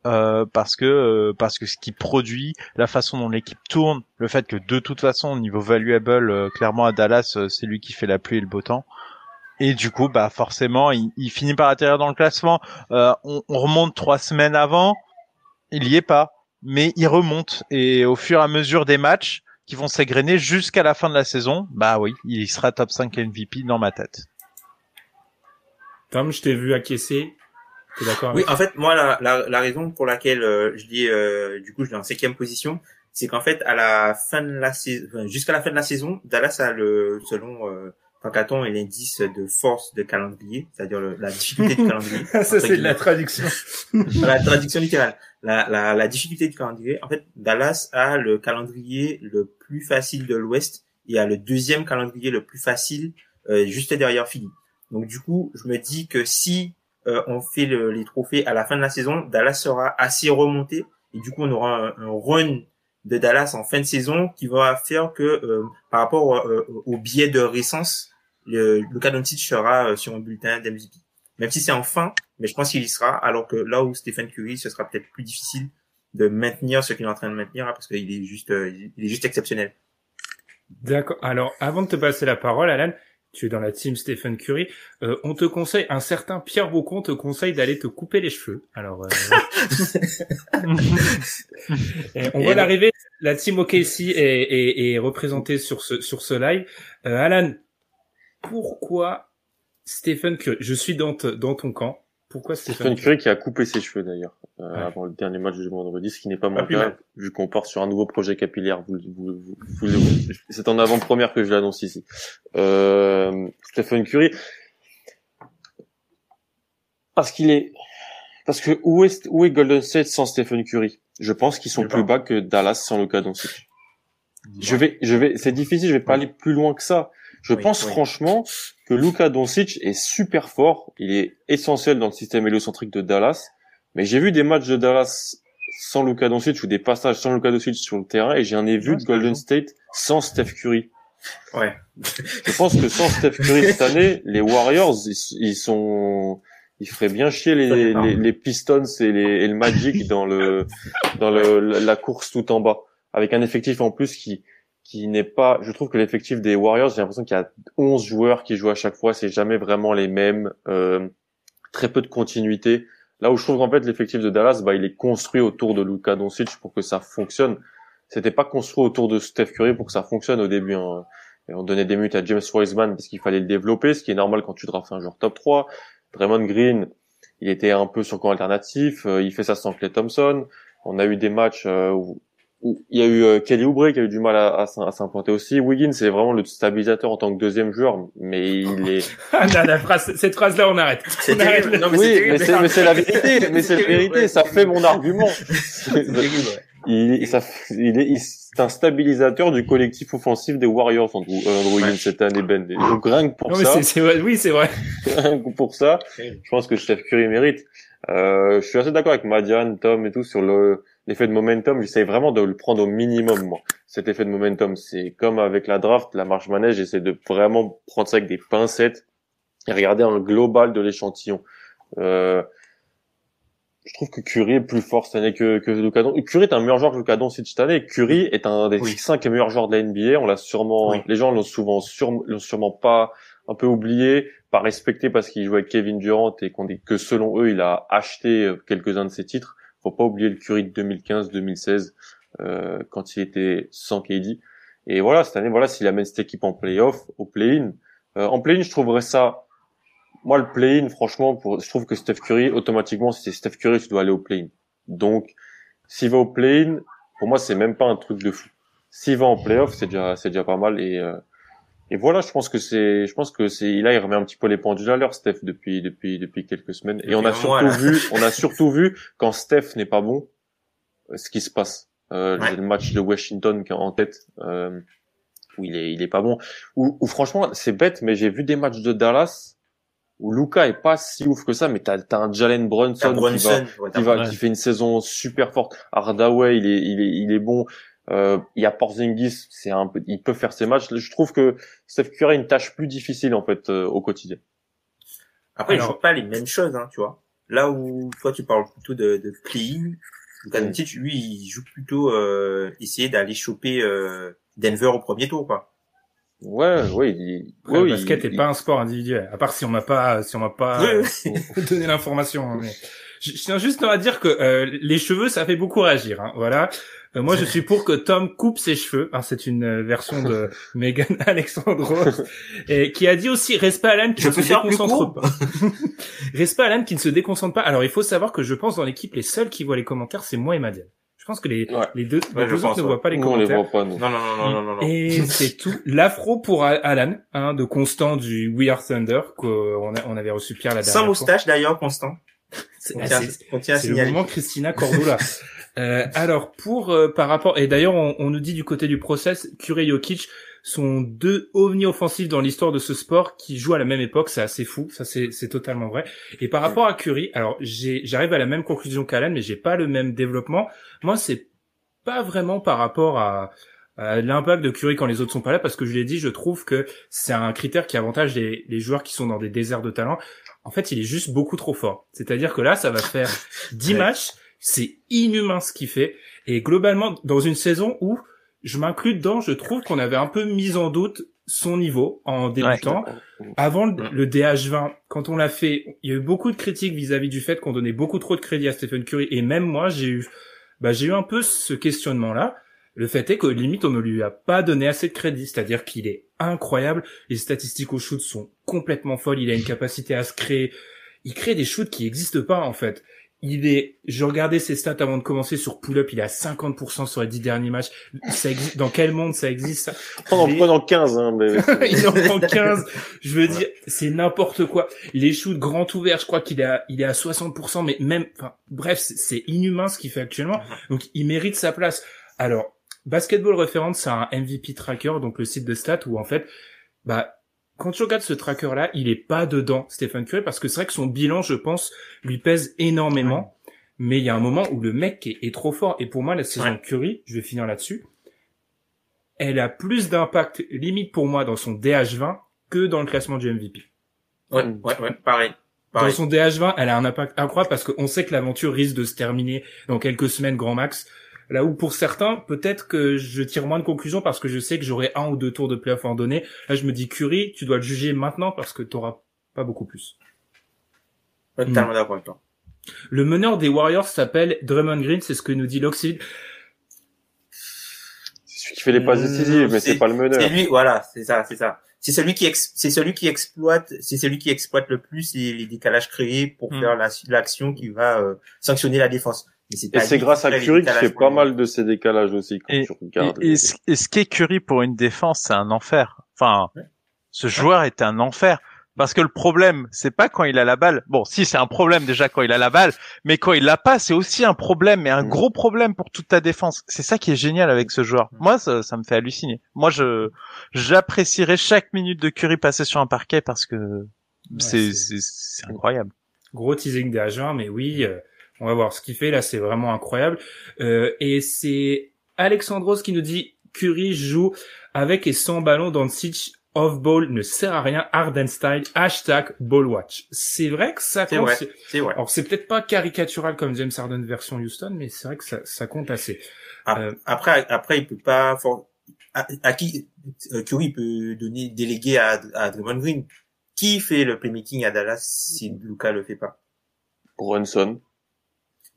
C: euh, parce que euh, parce que ce qui produit, la façon dont l'équipe tourne, le fait que de toute façon au niveau valuable, euh, clairement à Dallas, c'est lui qui fait la pluie et le beau temps. Et du coup, bah forcément, il, finit par atterrir dans le classement. On, on, remonte trois semaines avant, il y est pas, mais il remonte. Et au fur et à mesure des matchs qui vont s'égrener jusqu'à la fin de la saison, bah oui, il sera top 5 MVP dans ma tête.
B: Tom, je t'ai vu acquiescer
E: oui, en fait, moi, la, la, la raison pour laquelle euh, je dis, euh, du coup, je suis en cinquième position, c'est qu'en fait, à la fin de la saison, jusqu'à la fin de la saison, Dallas a le, selon euh, Tankaton et l'indice de force de calendrier, c'est-à-dire la difficulté du calendrier.
B: Ça, c'est la traduction.
E: la traduction littérale. La, la, la difficulté du calendrier. En fait, Dallas a le calendrier le plus facile de l'Ouest et a le deuxième calendrier le plus facile euh, juste derrière Philly. Donc du coup, je me dis que si euh, on fait les trophées à la fin de la saison, Dallas sera assez remonté et du coup on aura un, run de Dallas en fin de saison qui va faire que euh, par rapport euh, au biais de récence, le Luka Doncic sera sur un bulletin d'MVP. Même si c'est en fin, mais je pense qu'il y sera. Alors que là où Stephen Curry, ce sera peut-être plus difficile de maintenir ce qu'il est en train de maintenir hein, parce qu'il est juste, il est juste exceptionnel.
B: D'accord. Alors, avant de te passer la parole, Alan, tu es dans la team Stephen Curry, euh, on te conseille, un certain Pierre Bocon te conseille d'aller te couper les cheveux. Alors, euh... on va l'arriver. La team OKC est, est, est, représentée sur ce sur ce live. Euh, Alan, pourquoi Stephen Curry? Je suis dans, dans ton camp. Pourquoi
D: Stephen, Curry qui a coupé ses cheveux d'ailleurs euh, avant le dernier match du vendredi, ce qui n'est pas mon cas vu qu'on part sur un nouveau projet capillaire. Vous, vous, vous, c'est en avant-première que je l'annonce ici. Euh, Stephen Curry, parce qu'il est, parce que où est où est Golden State sans Stephen Curry? Je pense qu'ils sont plus bas que Dallas sans Luka Doncic. Je vais, je vais, c'est difficile, je vais pas aller plus loin que ça. Je pense franchement que Luka Doncic est super fort. Il est essentiel dans le système héliocentrique de Dallas. Mais j'ai vu des matchs de Dallas sans Luka Doncic ou des passages sans Luka Doncic sur le terrain et j'en ai vu de Golden State sans Steph Curry.
E: Ouais.
D: Je pense que sans Steph Curry cette année, les Warriors, ils, sont, ils feraient bien chier les, les, Pistons et, les, et le Magic dans le, dans le, la course tout en bas. Avec un effectif en plus qui, qui n'est pas, je trouve que l'effectif des Warriors, j'ai l'impression qu'il y a 11 joueurs qui jouent à chaque fois, c'est jamais vraiment les mêmes. Euh, très peu de continuité. Là où je trouve qu'en fait l'effectif de Dallas, bah, il est construit autour de Luka Doncic pour que ça fonctionne. C'était pas construit autour de Steph Curry pour que ça fonctionne au début. Hein. On donnait des minutes à James Wiseman parce qu'il fallait le développer, ce qui est normal quand tu draftes un joueur top 3. Draymond Green, il était un peu sur camp alternatif, euh, il fait ça sans Clay Thompson. On a eu des matchs euh, où, il y a eu euh, Kelly Oubre qui a eu du mal à, à, s'implanter aussi. Wiggins, c'est vraiment le stabilisateur en tant que deuxième joueur, mais il est.
B: ah, la phrase, cette phrase-là, on arrête.
D: On arrête. Non, mais oui, mais c'est la vérité. Mais c'est la vérité. Ça fait mon argument. il, ça, il est, c'est un stabilisateur du collectif offensif des Warriors, Andrew, Andrew Wiggins cette année, Ben. Donc rien que pour non, ça.
B: oui, c'est vrai.
D: rien que pour ça, je pense que Steph Curry mérite. Euh, je suis assez d'accord avec Madiane, Tom et tout sur le l'effet de momentum. J'essaie vraiment de le prendre au minimum, moi. Cet effet de momentum, c'est comme avec la draft, la marche manège. J'essaie de vraiment prendre ça avec des pincettes et regarder un global de l'échantillon. Euh, je trouve que Curry est plus fort cette année que, que Luka Curry est un meilleur joueur que Luka Doncic cette année. Curry est un des cinq meilleurs joueurs de la NBA. On l'a sûrement, les gens l'ont souvent, l'ont sûrement pas un peu oublié, pas respecté parce qu'il jouait avec Kevin Durant et qu'on dit que selon eux, il a acheté euh, quelques-uns de ses titres. Faut pas oublier le Curry de 2015-2016 euh, quand il était sans KD. Et voilà, cette année, voilà, s'il amène cette équipe en playoff, au play-in, euh, en play-in, je trouverais ça moi, le play-in, franchement, pour, je trouve que Steph Curry, automatiquement, si c'est Steph Curry, tu dois aller au play-in. Donc, s'il va au play-in, pour moi, c'est même pas un truc de fou. S'il va en play-off, c'est déjà, c'est déjà pas mal. Et, euh, et voilà, je pense que c'est, je pense que c'est, là, il remet un petit peu les pendules à l'heure, Steph, depuis, depuis, depuis quelques semaines. Et on a surtout vu, on a surtout vu quand Steph n'est pas bon, euh, ce qui se passe. Euh, Le match de Washington qui est en tête, euh, où il est, il est pas bon. Ou franchement, c'est bête, mais j'ai vu des matchs de Dallas où Luca est pas si ouf que ça, mais t'as as un Jalen Brunson, qui, va, qui, fait une saison super forte. Hardaway, il est, il est, il est bon. Euh, il y a Porzingis, c'est un peu, il peut faire ses matchs. Je trouve que Steph Curry a une tâche plus difficile en fait euh, au quotidien.
E: Après, Alors, il joue pas les mêmes choses, hein, tu vois. Là où toi tu parles plutôt de, de clean, Luka lui, il joue plutôt euh, essayer d'aller choper euh, Denver au premier tour, quoi.
D: Ouais, oui. Il...
B: le basket n'est pas un sport individuel. À part si on m'a pas, si on m'a pas donné l'information. Hein, mais je, tiens juste à dire que euh, les cheveux, ça fait beaucoup réagir. Hein, voilà. Euh, moi, je suis pour que Tom coupe ses cheveux. Hein, c'est une euh, version de Megan Alexandros et qui a dit aussi respect Alan qui ne se déconcentre pas. respect Alan qui ne se déconcentre pas. Alors, il faut savoir que je pense dans l'équipe, les seuls qui voient les commentaires, c'est moi et Madiane. Je pense que les, les deux, les deux autres ne voient pas les commentaires.
D: On les voit pas,
E: non. Non, non, non, non, non,
B: Et c'est tout. L'afro pour Alan, hein, de Constant du We Are Thunder, qu'on on avait reçu Pierre la dernière
E: Sans moustache d'ailleurs, Constant.
B: C'est le moment Christina Cordula. euh, alors pour euh, par rapport et d'ailleurs on, on, nous dit du côté du process Curry Jokic sont deux ovnis offensifs dans l'histoire de ce sport qui jouent à la même époque. C'est assez fou. Ça, c'est totalement vrai. Et par rapport à Curry, alors j'arrive à la même conclusion qu'Alan, mais j'ai pas le même développement. Moi, c'est pas vraiment par rapport à, l'impact de Curry quand les autres sont pas là, parce que je l'ai dit, je trouve que c'est un critère qui avantage les, les joueurs qui sont dans des déserts de talent. En fait, il est juste beaucoup trop fort. C'est-à-dire que là, ça va faire 10 matchs. C'est inhumain ce qu'il fait. Et globalement, dans une saison où je m'inclus dedans, je trouve qu'on avait un peu mis en doute son niveau en débutant. Avant le DH20, quand on l'a fait, il y a eu beaucoup de critiques vis-à-vis du fait qu'on donnait beaucoup trop de crédit à Stephen Curry. Et même moi, j'ai eu, bah, j'ai eu un peu ce questionnement-là. Le fait est que limite, on ne lui a pas donné assez de crédit. C'est-à-dire qu'il est incroyable. Les statistiques au shoot sont complètement folles. Il a une capacité à se créer. Il crée des shoots qui n'existent pas, en fait il est, je regardais ses stats avant de commencer sur pull-up, il est à 50% sur les 10 derniers matchs. Ça existe, dans quel monde ça existe, ça?
D: En prenant 15, hein, mais...
B: il en prend 15. Je veux dire, c'est n'importe quoi. Les shoots grand ouverts, je crois qu'il est à, il est à 60%, mais même, enfin, bref, c'est inhumain ce qu'il fait actuellement. Donc, il mérite sa place. Alors, Basketball Reference, c'est un MVP tracker, donc le site de stats où, en fait, bah, quand tu regardes ce tracker-là, il est pas dedans, Stephen Curry, parce que c'est vrai que son bilan, je pense, lui pèse énormément. Mais il y a un moment où le mec est, trop fort. Et pour moi, la saison Curry, je vais finir là-dessus, elle a plus d'impact, limite pour moi, dans son DH20 que dans le classement du MVP.
E: Ouais, ouais, ouais, pareil.
B: Dans son DH20, elle a un impact incroyable parce qu'on sait que l'aventure risque de se terminer dans quelques semaines grand max. Là où pour certains, peut-être que je tire moins de conclusions parce que je sais que j'aurai un ou deux tours de playoff à en donner. Là, je me dis Curry, tu dois le juger maintenant parce que tu t'auras pas beaucoup plus.
E: Totalement d'accord avec toi.
B: Le meneur des Warriors s'appelle Draymond Green, c'est ce que nous dit l'Oxide.
D: C'est celui qui fait les passes décisives, mais c'est pas le meneur.
E: C'est lui, voilà, c'est ça, c'est ça. C'est celui qui c'est celui qui exploite, c'est celui qui exploite le plus les, les décalages créés pour
B: Mm.
E: faire la- l'action qui va euh, sanctionner la défense.
D: Et c'est grâce à Curry qui fait pas mal de ces décalages aussi quand
C: Et,
D: tu regardes.
C: et, et ce, et ce qu'est Curry pour une défense, c'est un enfer. Enfin,
E: Ouais.
C: ce joueur est un enfer. Parce que le problème, c'est pas quand il a la balle. Bon, si c'est un problème déjà quand il a la balle, mais quand il l'a pas, c'est aussi un problème, mais un
D: Mm.
C: gros problème pour toute ta défense. C'est ça qui est génial avec ce joueur. Moi, ça, ça me fait halluciner. Moi, je j'apprécierais chaque minute de Curry passée sur un parquet parce que c'est
B: c'est-
C: c'est c'est incroyable.
B: Gros teasing des mais oui, euh, on va voir ce qu'il fait là, c'est vraiment incroyable. Euh, et c'est Alexandros qui nous dit Curry joue avec et sans ballon dans sitch off ball ne sert à rien, Harden style, hashtag ball watch. C'est vrai que ça
E: C'est
B: compte.
E: vrai.
B: c'est-
E: C'est vrai.
B: Alors c'est peut-être pas caricatural comme James Harden version Houston, mais c'est vrai que ça, ça compte assez.
E: Ap-
B: Euh,
E: Après, après, il peut pas for- à, à qui euh, Curry peut donner déléguer à, à Draymond Green. Qui fait le playmaking à Dallas si Luca le fait pas?
D: Brunson.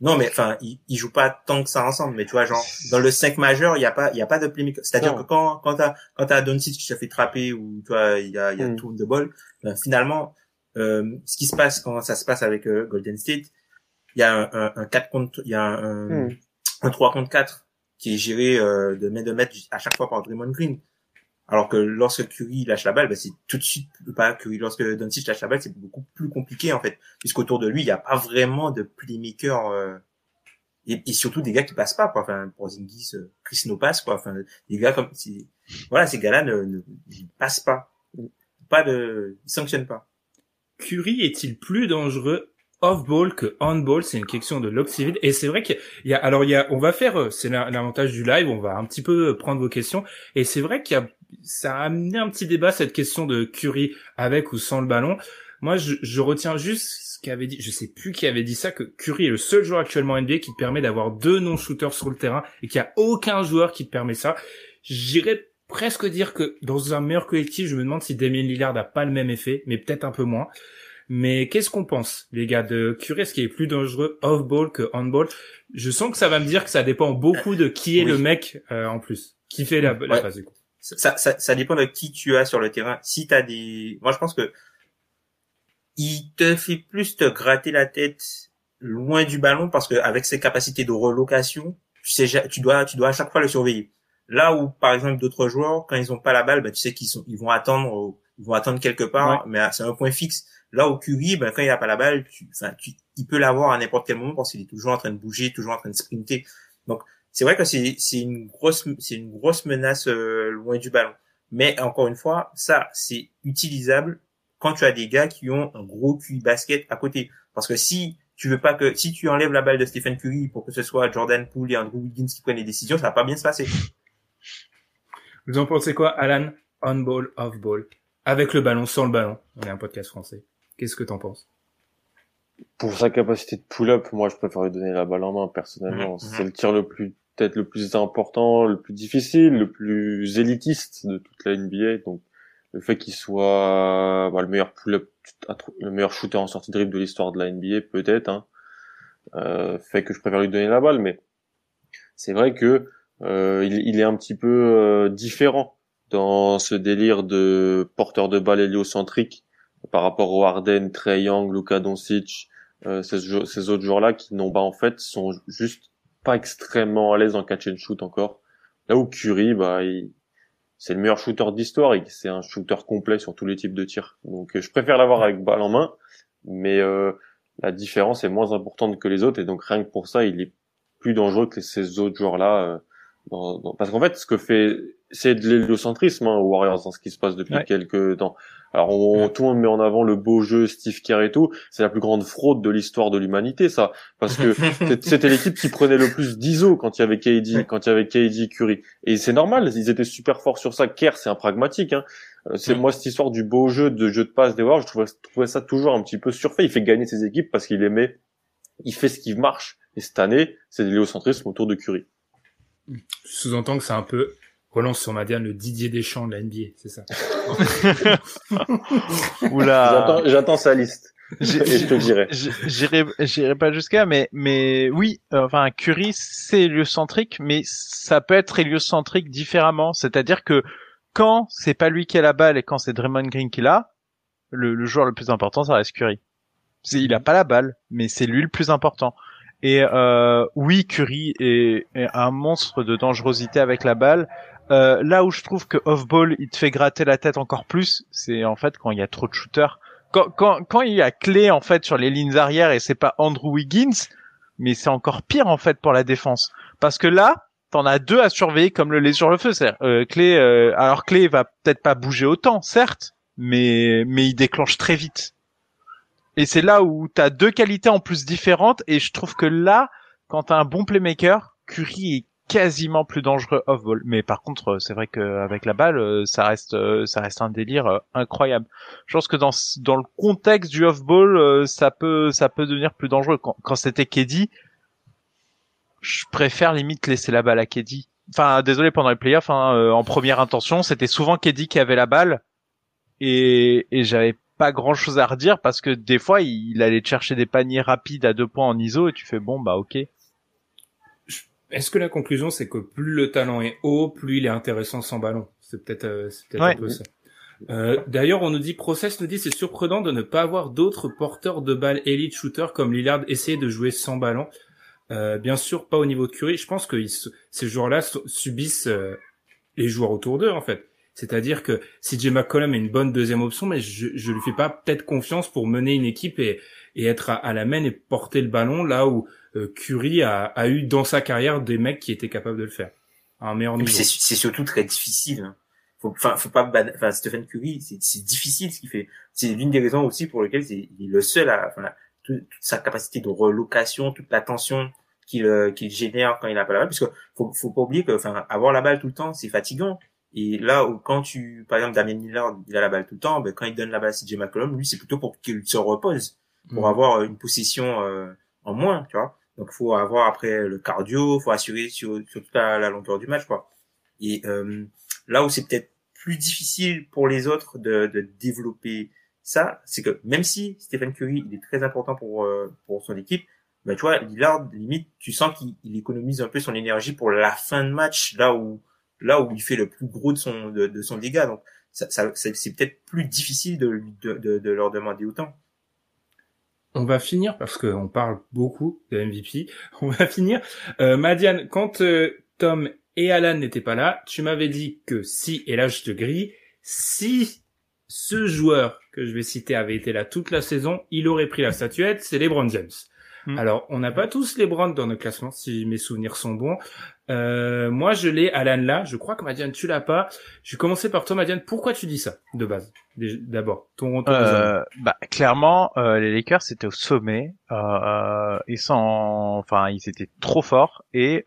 E: Non, mais enfin, ils, ils jouent pas tant que ça ensemble. Mais tu vois, genre dans le 5 majeur, il y a pas, il y a pas de playmaker. C'est-à-dire que quand quand t'as quand t'as Doncic qui se fait trapper ou tu vois, il y a il y a
D: Mm.
E: tourne de ball. ben, finalement, euh, ce qui se passe quand ça se passe avec euh, Golden State, il y a un, un, un 4 contre, il y a un, un,
D: Mm.
E: un 3 contre 4 qui est géré euh, de main de maître à chaque fois par Draymond Green. Alors que lorsque Curry lâche la balle, ben, c'est tout de suite pas Curry. Lorsque Doncic lâche la balle, c'est beaucoup plus compliqué en fait, puisqu'autour de lui, il n'y a pas vraiment de playmaker euh, et, surtout des gars qui passent pas quoi. Enfin, pour Zingis, euh, Chris no passe quoi. Enfin, des gars comme voilà, ces gars-là ne, ne passent pas, pas de, ils sanctionnent pas.
B: Curry est-il plus dangereux off-ball que on-ball? C'est une question de l'Oxyvid. Et c'est vrai qu'il y a, alors il y a, on va faire, euh, c'est la- l'avantage du live, on va un petit peu prendre vos questions. Et c'est vrai qu'il y a, ça a amené un petit débat cette question de Curry avec ou sans le ballon. Moi, je, je retiens juste ce qu'avait dit, je sais plus qui avait dit ça, que Curry est le seul joueur actuellement NBA qui te permet d'avoir deux non-shooters sur le terrain et qu'il y a aucun joueur qui te permet ça. J'irais presque dire que dans un meilleur collectif, je me demande si Damien Lillard n'a pas le même effet, mais peut-être un peu moins. Mais qu'est-ce qu'on pense, les gars, de Curry Est-ce qu'il est plus dangereux off-ball que on-ball Je sens que ça va me dire que ça dépend beaucoup de qui est
E: Oui.
B: le mec euh, en plus, qui fait la, la
E: Ouais.
B: phase du coup.
E: Ça, ça, ça dépend de qui tu as sur le terrain. Si t'as des, moi je pense que il te fait plus te gratter la tête loin du ballon parce que avec ses capacités de relocation, tu sais, tu dois, tu dois à chaque fois le surveiller. Là où par exemple d'autres joueurs, quand ils ont pas la balle, ben, tu sais qu'ils sont, ils vont attendre, ils vont attendre quelque part, mais c'est un point fixe. Là où Curry, ben quand il a pas la balle, tu, tu, il peut l'avoir à n'importe quel moment parce qu'il est toujours en train de bouger, toujours en train de sprinter. Donc c'est vrai que c'est une grosse c'est une grosse menace euh, loin du ballon. Mais encore une fois, ça c'est utilisable quand tu as des gars qui ont un gros QI basket à côté. Parce que si tu veux pas que si tu enlèves la balle de Stephen Curry pour que ce soit Jordan Poole et Andrew Wiggins qui prennent les décisions, ça va pas bien se passer.
B: Vous en pensez quoi, Alan? On-ball, off-ball Avec le ballon, sans le ballon On est un podcast français. Qu'est-ce que t'en penses?
D: Pour sa capacité de pull-up, moi, je préfère lui donner la balle en main, personnellement.
E: Mhm,
D: C'est le tir le plus, peut-être le plus important, le plus difficile, le plus élitiste de toute la NBA. Donc, le fait qu'il soit bah, le meilleur pull-up, le meilleur shooter en sortie de dribble de l'histoire de la NBA, peut-être, hein, euh, fait que je préfère lui donner la balle. Mais c'est vrai que euh, il, il est un petit peu euh, différent dans ce délire de porteur de balle héliocentrique par rapport au Harden, Trey Young, Luka Doncic, euh, ces, autres joueurs-là qui n'ont pas en fait sont juste pas extrêmement à l'aise en catch and shoot encore. Là où Curry, bah, il- c'est le meilleur shooter d'histoire et c'est un shooter complet sur tous les types de tirs. Donc euh, je préfère l'avoir avec balle en main, mais euh, la différence est moins importante que les autres et donc rien que pour ça, il est plus dangereux que ces autres joueurs-là. Parce qu'en fait, ce que fait, c'est de l'héliocentrisme hein, aux Warriors dans ce qui se passe depuis
C: Ouais.
D: quelques temps. Alors on, tout le monde met en avant le beau jeu, Steve Kerr et tout. C'est la plus grande fraude de l'histoire de l'humanité, ça, parce que c'était l'équipe qui prenait le plus d'ISO quand il y avait KD,
E: Ouais.
D: quand il y avait KD Curry. Et c'est normal, ils étaient super forts sur ça. Kerr, c'est un pragmatique. Hein. Euh, C'est moi cette histoire du beau jeu, de jeu de passe des Warriors, je trouvais, je trouvais ça toujours un petit peu surfait. Il fait gagner ses équipes parce qu'il aimait, il fait ce qui marche. Et cette année, c'est de l'héliocentrisme autour de Curry.
B: Sous-entend que c'est un peu, relance sur Madiane, le Didier Deschamps de la NBA, c'est ça
C: Oula.
D: J'attends- J'attends sa liste. et je te dirai.
C: J'irai, j'irai pas jusqu'à, mais mais oui, euh, enfin Curry c'est héliocentrique, mais ça peut être héliocentrique différemment. C'est-à-dire que quand c'est pas lui qui a la balle et quand c'est Draymond Green qui l'a, le, le joueur le plus important ça reste Curry. Il a pas la balle, mais c'est lui le plus important. Et euh, oui, Curry est, est, un monstre de dangerosité avec la balle. Euh, là où je trouve que off-ball, il te fait gratter la tête encore plus, c'est en fait quand il y a trop de shooters. Quand, quand, quand il y a clé en fait sur les lignes arrière et c'est pas Andrew Wiggins, mais c'est encore pire en fait pour la défense. Parce que là, t'en as deux à surveiller comme le lait sur le feu. Euh, clé. Euh, alors clé va peut-être pas bouger autant, certes, mais mais il déclenche très vite. Et c'est là où t'as deux qualités en plus différentes. Et je trouve que là, quand t'as un bon playmaker, Curry est quasiment plus dangereux off-ball. Mais par contre, c'est vrai qu'avec la balle, ça reste, ça reste un délire incroyable. Je pense que dans dans le contexte du off-ball, ça peut, ça peut devenir plus dangereux. Quand, quand c'était Keddy, je préfère limite laisser la balle à Keddy. Enfin, désolé pendant les playoffs, hein, en première intention, c'était souvent Keddy qui avait la balle et, et j'avais pas grand chose à redire parce que des fois il, allait chercher des paniers rapides à deux points en ISO et tu fais bon bah ok.
B: Est-ce que la conclusion c'est que plus le talent est haut, plus il est intéressant sans ballon? C'est peut-être euh, c'est peut-être un peu ça. Euh, D'ailleurs, on nous dit, Process nous dit, c'est surprenant de ne pas avoir d'autres porteurs de balles elite shooter comme Lillard essayer de jouer sans ballon. Euh, bien sûr, pas au niveau de Curry. Je pense que ces joueurs-là subissent euh, les joueurs autour d'eux, en fait. C'est-à-dire que si J. McCollum est une bonne deuxième option, mais je, je lui fais pas peut-être confiance pour mener une équipe et, et être à, la main et porter le ballon là où euh, Curry a, a, eu dans sa carrière des mecs qui étaient capables de le faire à un meilleur niveau.
E: C'est surtout très difficile. Hein. Faut, enfin, faut pas, enfin, Stephen Curry, c'est difficile ce qu'il fait. C'est l'une des raisons aussi pour lesquelles il est le seul à, enfin, toute, sa capacité de relocation, toute la tension qu'il euh, qu'il génère quand il a pas la balle, parce que faut, faut pas oublier que, enfin, avoir la balle tout le temps, c'est fatigant. Et là où quand tu, par exemple, Damien Miller, il a la balle tout le temps, ben, quand il donne la balle à CJ McCollum, lui, c'est plutôt pour qu'il se repose, pour mm. avoir une possession euh, en moins, tu vois. Donc, faut avoir après le cardio, faut assurer sur, sur toute la, longueur du match, quoi. Et euh, là où c'est peut-être plus difficile pour les autres de, de développer ça, c'est que même si Stephen Curry, il est très important pour euh, pour son équipe, ben tu vois, Lillard, limite, tu sens qu'il économise un peu son énergie pour la fin de match, là où là où il fait le plus gros de son de, son dégât. Donc ça, ça c'est peut-être plus difficile de, de, de, leur demander autant.
B: On va finir parce qu'on parle beaucoup de MVP. On va finir. Euh, Madiane, quand euh, Tom et Alan n'étaient pas là, tu m'avais dit que si, et là je te grille, si ce joueur que je vais citer avait été là toute la saison, il aurait pris la statuette, c'est LeBron James. Hmm. Alors, on n'a pas tous les Browns dans nos classements, si mes souvenirs sont bons. Euh, moi, je l'ai Alan là. Je crois que Madiane, tu l'as pas. Je vais commencer par toi, Madiane. Pourquoi tu dis ça de base? D'abord, ton,
C: euh, bah, clairement, euh, les Lakers c'était au sommet. Euh, ils sont, enfin, ils étaient trop forts et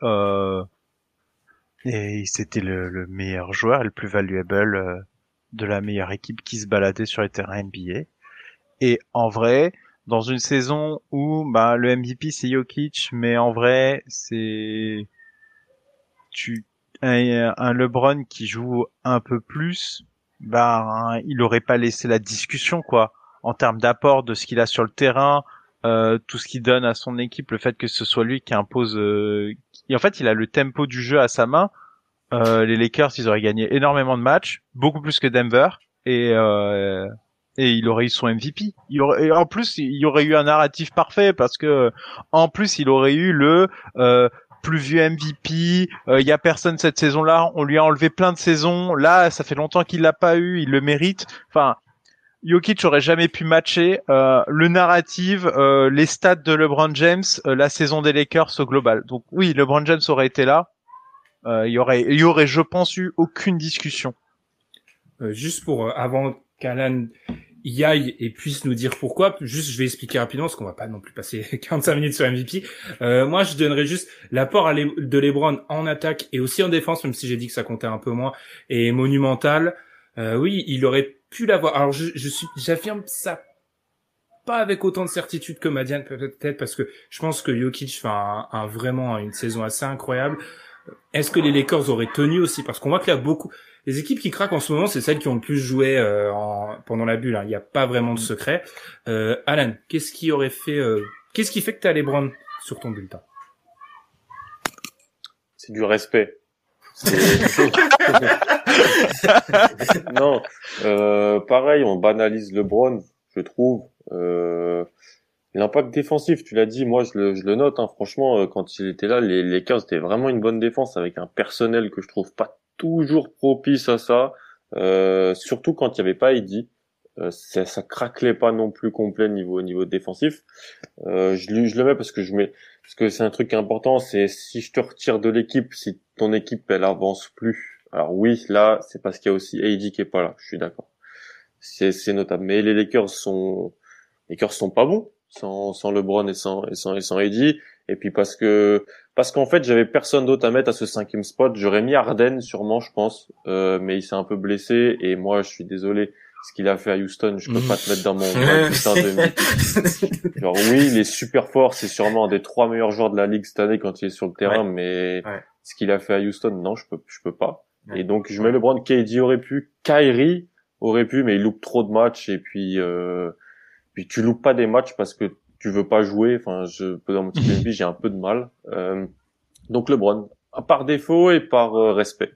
C: et c'était le, le, meilleur joueur et le plus valuable de la meilleure équipe qui se baladait sur les terrains NBA. Et en vrai, dans une saison où bah le MVP c'est Jokic, mais en vrai c'est tu un, LeBron qui joue un peu plus, bah il aurait pas laissé la discussion quoi en termes d'apport de ce qu'il a sur le terrain, euh, tout ce qu'il donne à son équipe, le fait que ce soit lui qui impose. Euh, et en fait, il a le tempo du jeu à sa main. Euh, les Lakers, ils auraient gagné énormément de matchs, beaucoup plus que Denver, et euh, et il aurait eu son MVP. Il aurait, et en plus, il y aurait eu un narratif parfait parce que en plus, il aurait eu le euh, plus vieux MVP. Euh, il y a personne cette saison-là. On lui a enlevé plein de saisons. Là, ça fait longtemps qu'il l'a pas eu. Il le mérite. Enfin, Jokic aurait jamais pu matcher euh, le narrative, euh, les stats de LeBron James, euh, la saison des Lakers au global. Donc oui, LeBron James aurait été là. Euh, il y aurait, il y aurait, je pense, eu aucune discussion.
B: juste pour avant qu'Alan y aille et puisse nous dire pourquoi. Juste, je vais expliquer rapidement parce qu'on va pas non plus passer 45 minutes sur MVP. Euh, moi, je donnerais juste l'apport de LeBron en attaque et aussi en défense, même si j'ai dit que ça comptait un peu moins, et monumental. Euh, oui, il aurait pu l'avoir. Alors, je, suis, j'affirme ça pas avec autant de certitude que Madiane peut-être parce que je pense que Jokic fait un, un, vraiment une saison assez incroyable. Est-ce que les Lakers auraient tenu aussi? Parce qu'on voit qu'il y a beaucoup... Les équipes qui craquent en ce moment, c'est celles qui ont le plus joué euh, en... pendant la bulle. hein. Il n'y a pas vraiment de secret. Euh, Alan, qu'est-ce qui aurait fait... euh, Qu'est-ce qui fait que tu as LeBron sur ton bulletin?
D: C'est du respect. C'est- non, euh, pareil, on banalise LeBron, je trouve. Euh, L'impact défensif, tu l'as dit, moi je le, je le note. Hein, franchement, euh, quand il était là, les Lakers étaient vraiment une bonne défense avec un personnel que je trouve pas toujours propice à ça. Euh, surtout quand il y avait pas Eddie. Euh, ça, ça craquelait pas non plus complet niveau niveau défensif. Euh, je, je le mets parce que je mets parce que c'est un truc important. C'est si je te retire de l'équipe, si ton équipe elle avance plus. Alors oui, là c'est parce qu'il y a aussi AD qui est pas là. Je suis d'accord. C'est c'est notable. Mais les Lakers sont les Lakers sont pas bons sans sans LeBron et sans et sans et. Et puis parce que parce qu'en fait j'avais personne d'autre à mettre à ce cinquième spot. J'aurais mis Harden sûrement, je pense, euh, mais il s'est un peu blessé et moi je suis désolé. Ce qu'il a fait à Houston, je peux pas te mettre dans mon le putain de Genre oui, il est super fort, c'est sûrement un des trois meilleurs joueurs de la ligue cette année quand il est sur le terrain, mais
E: Ouais.
D: ce qu'il a fait à Houston, non, je peux, je peux pas.
E: Ouais.
D: Et donc je mets LeBron, KD aurait pu, Kyrie aurait pu, mais il loupe trop de matchs et puis euh, puis tu loupes pas des matchs parce que tu veux pas jouer. Enfin, je peux dans mon petit NBA, j'ai un peu de mal. Euh, donc LeBron, par défaut et par euh, respect.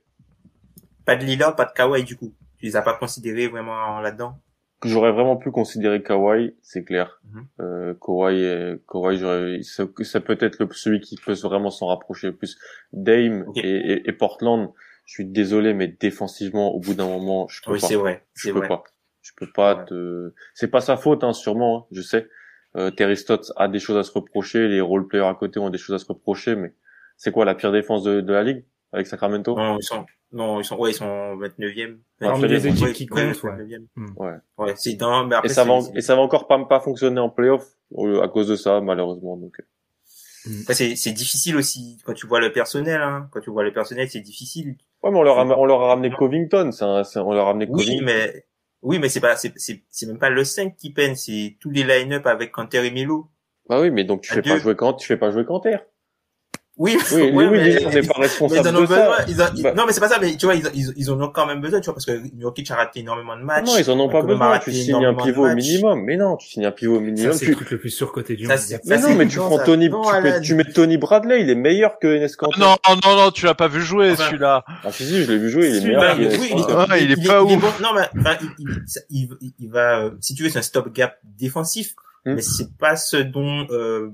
E: Pas de Lillard, pas de Kawhi du coup. Tu les as pas considérés vraiment là-dedans?
D: Que j'aurais vraiment pu considérer Kawhi, c'est clair.
E: Mhm.
D: Euh, Kawhi, est- Kawhi, j'aurais, ça, ça peut être le, celui qui peut vraiment s'en rapprocher le plus. Dame et, et, et Portland, je suis désolé, mais défensivement, au bout d'un moment, je peux
E: Oui,
D: pas.
E: c'est vrai.
D: Je
E: C'est
D: peux
E: vrai.
D: pas. Je peux pas
E: Ouais.
D: te. C'est pas sa faute, hein, sûrement. hein, je sais. Euh, Terry Stotts a des choses à se reprocher. Les role players à côté ont des choses à se reprocher, mais c'est quoi la pire défense de, de la ligue avec Sacramento?
E: Non, ils sont, non, ils sont, ouais, ils sont 29e.
D: Parmi
B: les
E: 29e,
B: équipes qui comptent, ouais.
E: 29e.
B: Hmm.
D: Ouais.
E: Ouais, c'est dans, mais après,
D: Et ça va, et ça va encore pas pas fonctionner en playoff euh, à cause de ça, malheureusement. Donc.
E: Après, c'est, c'est difficile aussi quand tu vois le personnel, hein. Quand tu vois le personnel, c'est difficile.
D: Ouais, mais on leur a, on leur a ramené Covington, c'est un- on leur a ramené
E: Oui,
D: Covington.
E: mais, oui, mais c'est pas, c'est, c'est, même pas le 5 qui peine, c'est tous les line-up avec Canter et Melo.
D: Bah oui, mais donc tu
E: À
D: fais
E: deux.
D: pas jouer quand, tu fais pas jouer Canter.
E: Oui,
D: Oui,
E: ouais,
D: oui,
E: mais-
D: n'est pas responsable
E: ils en ont
D: de
E: besoin.
D: ça.
E: Ils ont-
D: Bah.
E: Non, mais c'est pas ça. Mais tu vois, ils, ils, ils en ont quand même besoin, tu vois, parce que Jokic a raté énormément de matchs.
D: Non, ils en ont pas
E: Quand même a
D: besoin. Tu signes un pivot au minimum. Mais non, tu signes un pivot au
B: Ça,
D: minimum.
B: c'est
D: Tu...
B: le truc le plus surcoté du
E: Ça,
B: monde.
D: Mais non, mais tu prends
E: ça-
D: Tony,
E: non,
D: tu, mets, tu mets Tony Bradley, il est meilleur que Enes Kanter.
C: Non, non, non, tu l'as pas vu jouer
E: Enfin,
C: celui-là.
D: Ah si, si, je l'ai vu jouer, il est meilleur
E: bah,
D: que
C: il est pas ouf.
E: Non, mais il, va, euh, si tu veux, c'est un stop gap défensif,
D: Hmm.
E: mais c'est pas ce dont, euh,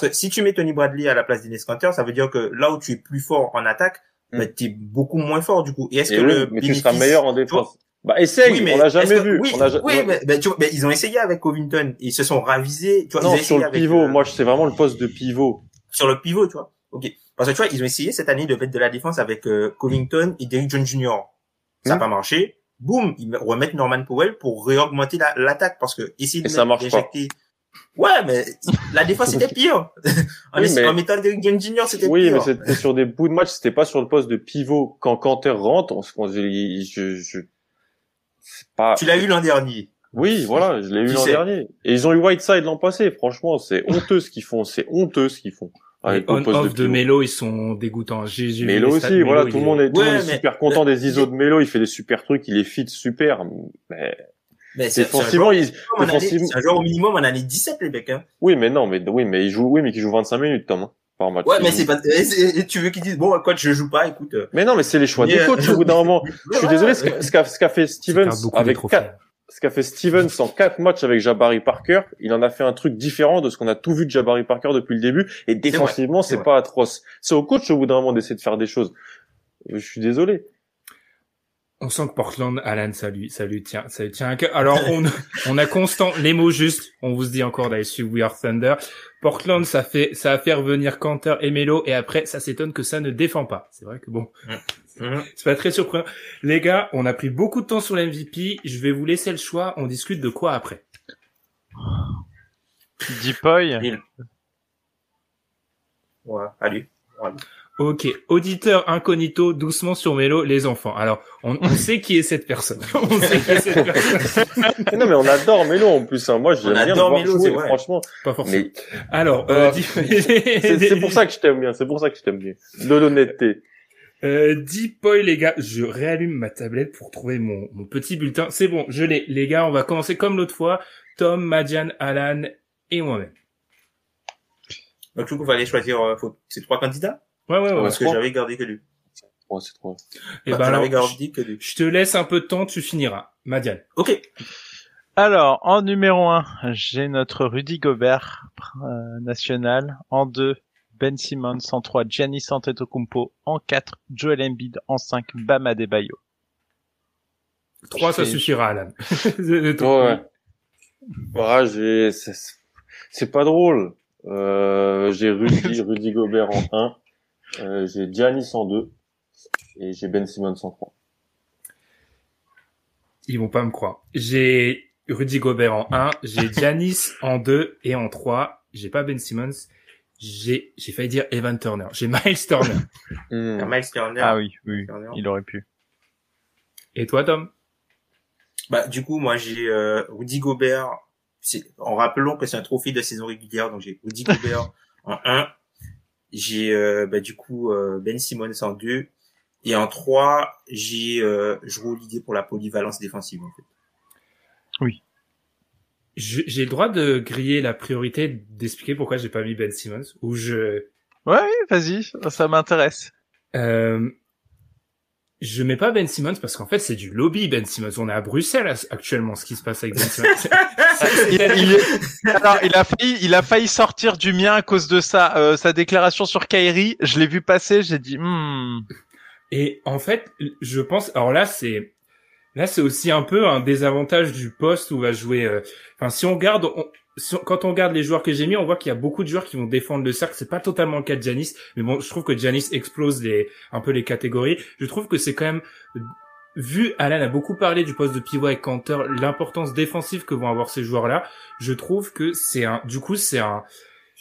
E: parce que si tu mets Tony Bradley à la place d'Ines Kanter, ça veut dire que là où tu es plus fort en attaque,
D: Hmm.
E: bah, tu es beaucoup moins fort du coup. Et est-ce que
D: oui,
E: le
D: mais tu seras
E: bénéfice-
D: meilleur en défense. Bah essaye,
E: Oui, mais
D: on l'a jamais
E: que-
D: vu.
E: Oui,
D: on
E: mais, mais tu vois, mais ils ont essayé avec Covington, ils se sont ravisés. Tu vois,
D: Non,
E: ils ont
D: sur le
E: avec,
D: pivot,
E: euh,
D: moi, c'est vraiment le poste de pivot.
E: sur le pivot, tu vois. Ok. Parce que tu vois, ils ont essayé cette année de mettre de la défense avec euh, Covington et Derrick Jones Jr. Ça n'a
D: Hmm.
E: pas marché. Boum, ils remettent Norman Powell pour réaugmenter la- l'attaque parce que essayer de
D: Et ça marche pas.
E: Ouais, mais la défense c'était pire. en,
D: Oui, mais-
E: en mettant Derrick Jones Jr. c'était
D: Oui, mais
E: pire.
D: c'était sur des bouts de match, c'était pas sur le poste de pivot. Quand Canter rentre, on se, on je, je, c'est pas,
E: Tu l'as eu l'an dernier.
D: Oui, voilà, je l'ai eu l'an dernier. Et ils ont eu Whiteside l'an passé. Franchement, c'est honteux ce qu'ils font. C'est honteux ce qu'ils font.
B: Les
D: Avec le poste
B: on-off de,
D: pivot.
B: Melo, ils sont dégoûtants. Vu
D: Melo aussi,
B: Melo,
D: voilà,
B: il
D: tout le monde est, tout le
E: Ouais,
D: monde est super content des ISO de Melo. Il fait des super trucs, il est fit super. Mais
E: Mais c'est c'est un
D: défensivement,
E: joueur
D: il,
E: année-
D: défensivement,
E: c'est un joueur au minimum en année 17, les mecs, hein.
D: oui, mais non, mais oui, mais il joue, oui, mais qui joue 25 minutes, Tom, hein, par match.
E: Ouais, mais c'est pas, et tu veux qu'ils disent, bon, coach, je joue pas, écoute. euh,
D: Mais non, mais c'est les choix des
E: euh,
D: coachs au bout d'un moment. Je suis désolé, ce qu'a ce qu'a- ce qu'a fait Stevens avec quatre, ce qu'a fait Stevens en quatre matchs avec Jabari Parker, il en a fait un truc différent de ce qu'on a tout vu de Jabari Parker depuis le début. Et défensivement,
E: c'est
D: pas atroce. C'est au coach au bout d'un moment d'essayer de faire des choses. Je suis désolé.
B: On sent que Portland, Alan, ça lui, ça lui tient, ça lui tient à cœur. Alors, on, on a constant les mots justes. On vous dit encore d'aller suivre We Are Thunder. Portland, ça fait, ça a fait revenir Canter et Melo, et après, ça s'étonne que ça ne défend pas. C'est vrai que bon, c'est pas très surprenant. Les gars, on a pris beaucoup de temps sur l'MVP. Je vais vous laisser le choix. On discute de quoi après?
C: Deepoy.
E: Ouais, allez. Allez.
B: Ok, auditeur incognito, doucement sur Melo, les enfants. Alors, on, on sait qui est cette personne. on sait qui est cette personne.
D: Non, mais on adore Melo en plus. Hein. Moi, j'aime
E: On
D: bien voir
E: Melo,
D: jouer, franchement.
B: Pas forcément.
D: Mais
B: Alors, euh,
D: Euh,
B: dis-
D: c'est pour ça que je t'aime bien. C'est pour ça que je t'aime bien. De l'honnêteté.
B: Euh, Deep Boy, les gars, je réallume ma tablette pour trouver mon, mon petit bulletin. C'est bon, je l'ai. Les gars, on va commencer comme l'autre fois. Tom, Madian, Alan et moi-même.
E: Donc, du coup, il fallait choisir euh, faut... ces trois candidats?
B: Ouais, ouais, ouais.
E: Parce que j'avais gardé que lui.
D: Ouais, c'est trop.
B: Et
E: Enfin,
B: ben
E: j'avais
B: alors,
E: gardé que lui.
B: je te laisse un peu de temps, tu finiras. Madian.
E: Ok.
C: Alors, en numéro 1, j'ai notre Rudy Gobert euh, national. En 2, Ben Simmons. En 3, Giannis Antetokounmpo. En 4, Joel Embiid. En 5, Bam Adebayo.
B: Trois, ça
C: Je fais-
B: suffira, Alan.
D: Ouais, ouais. Bah, j'ai, c'est, c'est pas drôle. Euh, j'ai Rudy, Rudy Gobert en 1, euh, j'ai Giannis en 2, et j'ai Ben Simmons en 3.
B: Ils vont pas me croire. J'ai Rudy Gobert en 1, j'ai Giannis en 2 et en 3, j'ai pas Ben Simmons. J'ai, j'ai failli dire Evan Turner. J'ai Miles Turner.
D: Hmm.
E: T'as Miles Turner.
C: Ah oui, oui,
E: Turner.
C: il aurait pu.
B: Et toi, Tom?
E: Bah, du coup, moi, j'ai euh, Rudy Gobert. C'est- En rappelant que c'est un trophée de saison régulière, donc j'ai Rudy Gobert en 1. J'ai euh, bah, du coup euh, Ben Simmons en 2. Et en 3, j'ai euh, je roule l'idée pour la polyvalence défensive. En fait.
B: Je- J'ai le droit de griller la priorité d'expliquer pourquoi j'ai pas mis Ben Simmons ou je
C: Ouais, oui, vas-y, ça m'intéresse.
B: euh, je mets pas Ben Simmons parce qu'en fait c'est du lobby Ben Simmons. On est à Bruxelles actuellement ce qui se passe avec Ben Simmons.
C: il, a failli, il a failli sortir du mien à cause de. Euh, sa déclaration sur Kyrie, je l'ai vu passer, j'ai dit, hmm.
B: Et en fait, je pense, alors là, c'est, là, c'est aussi un peu un désavantage du poste où va jouer, euh, enfin, si on regarde, quand on regarde les joueurs que j'ai mis, on voit qu'il y a beaucoup de joueurs qui vont défendre le cercle. C'est pas totalement le cas de Janis, mais bon, je trouve que Janis explose les, un peu les catégories. Je trouve que c'est quand même, vu, Alan a beaucoup parlé du poste de pivot avec Cantor, l'importance défensive que vont avoir ces joueurs-là. Je trouve que c'est un, du coup, c'est un,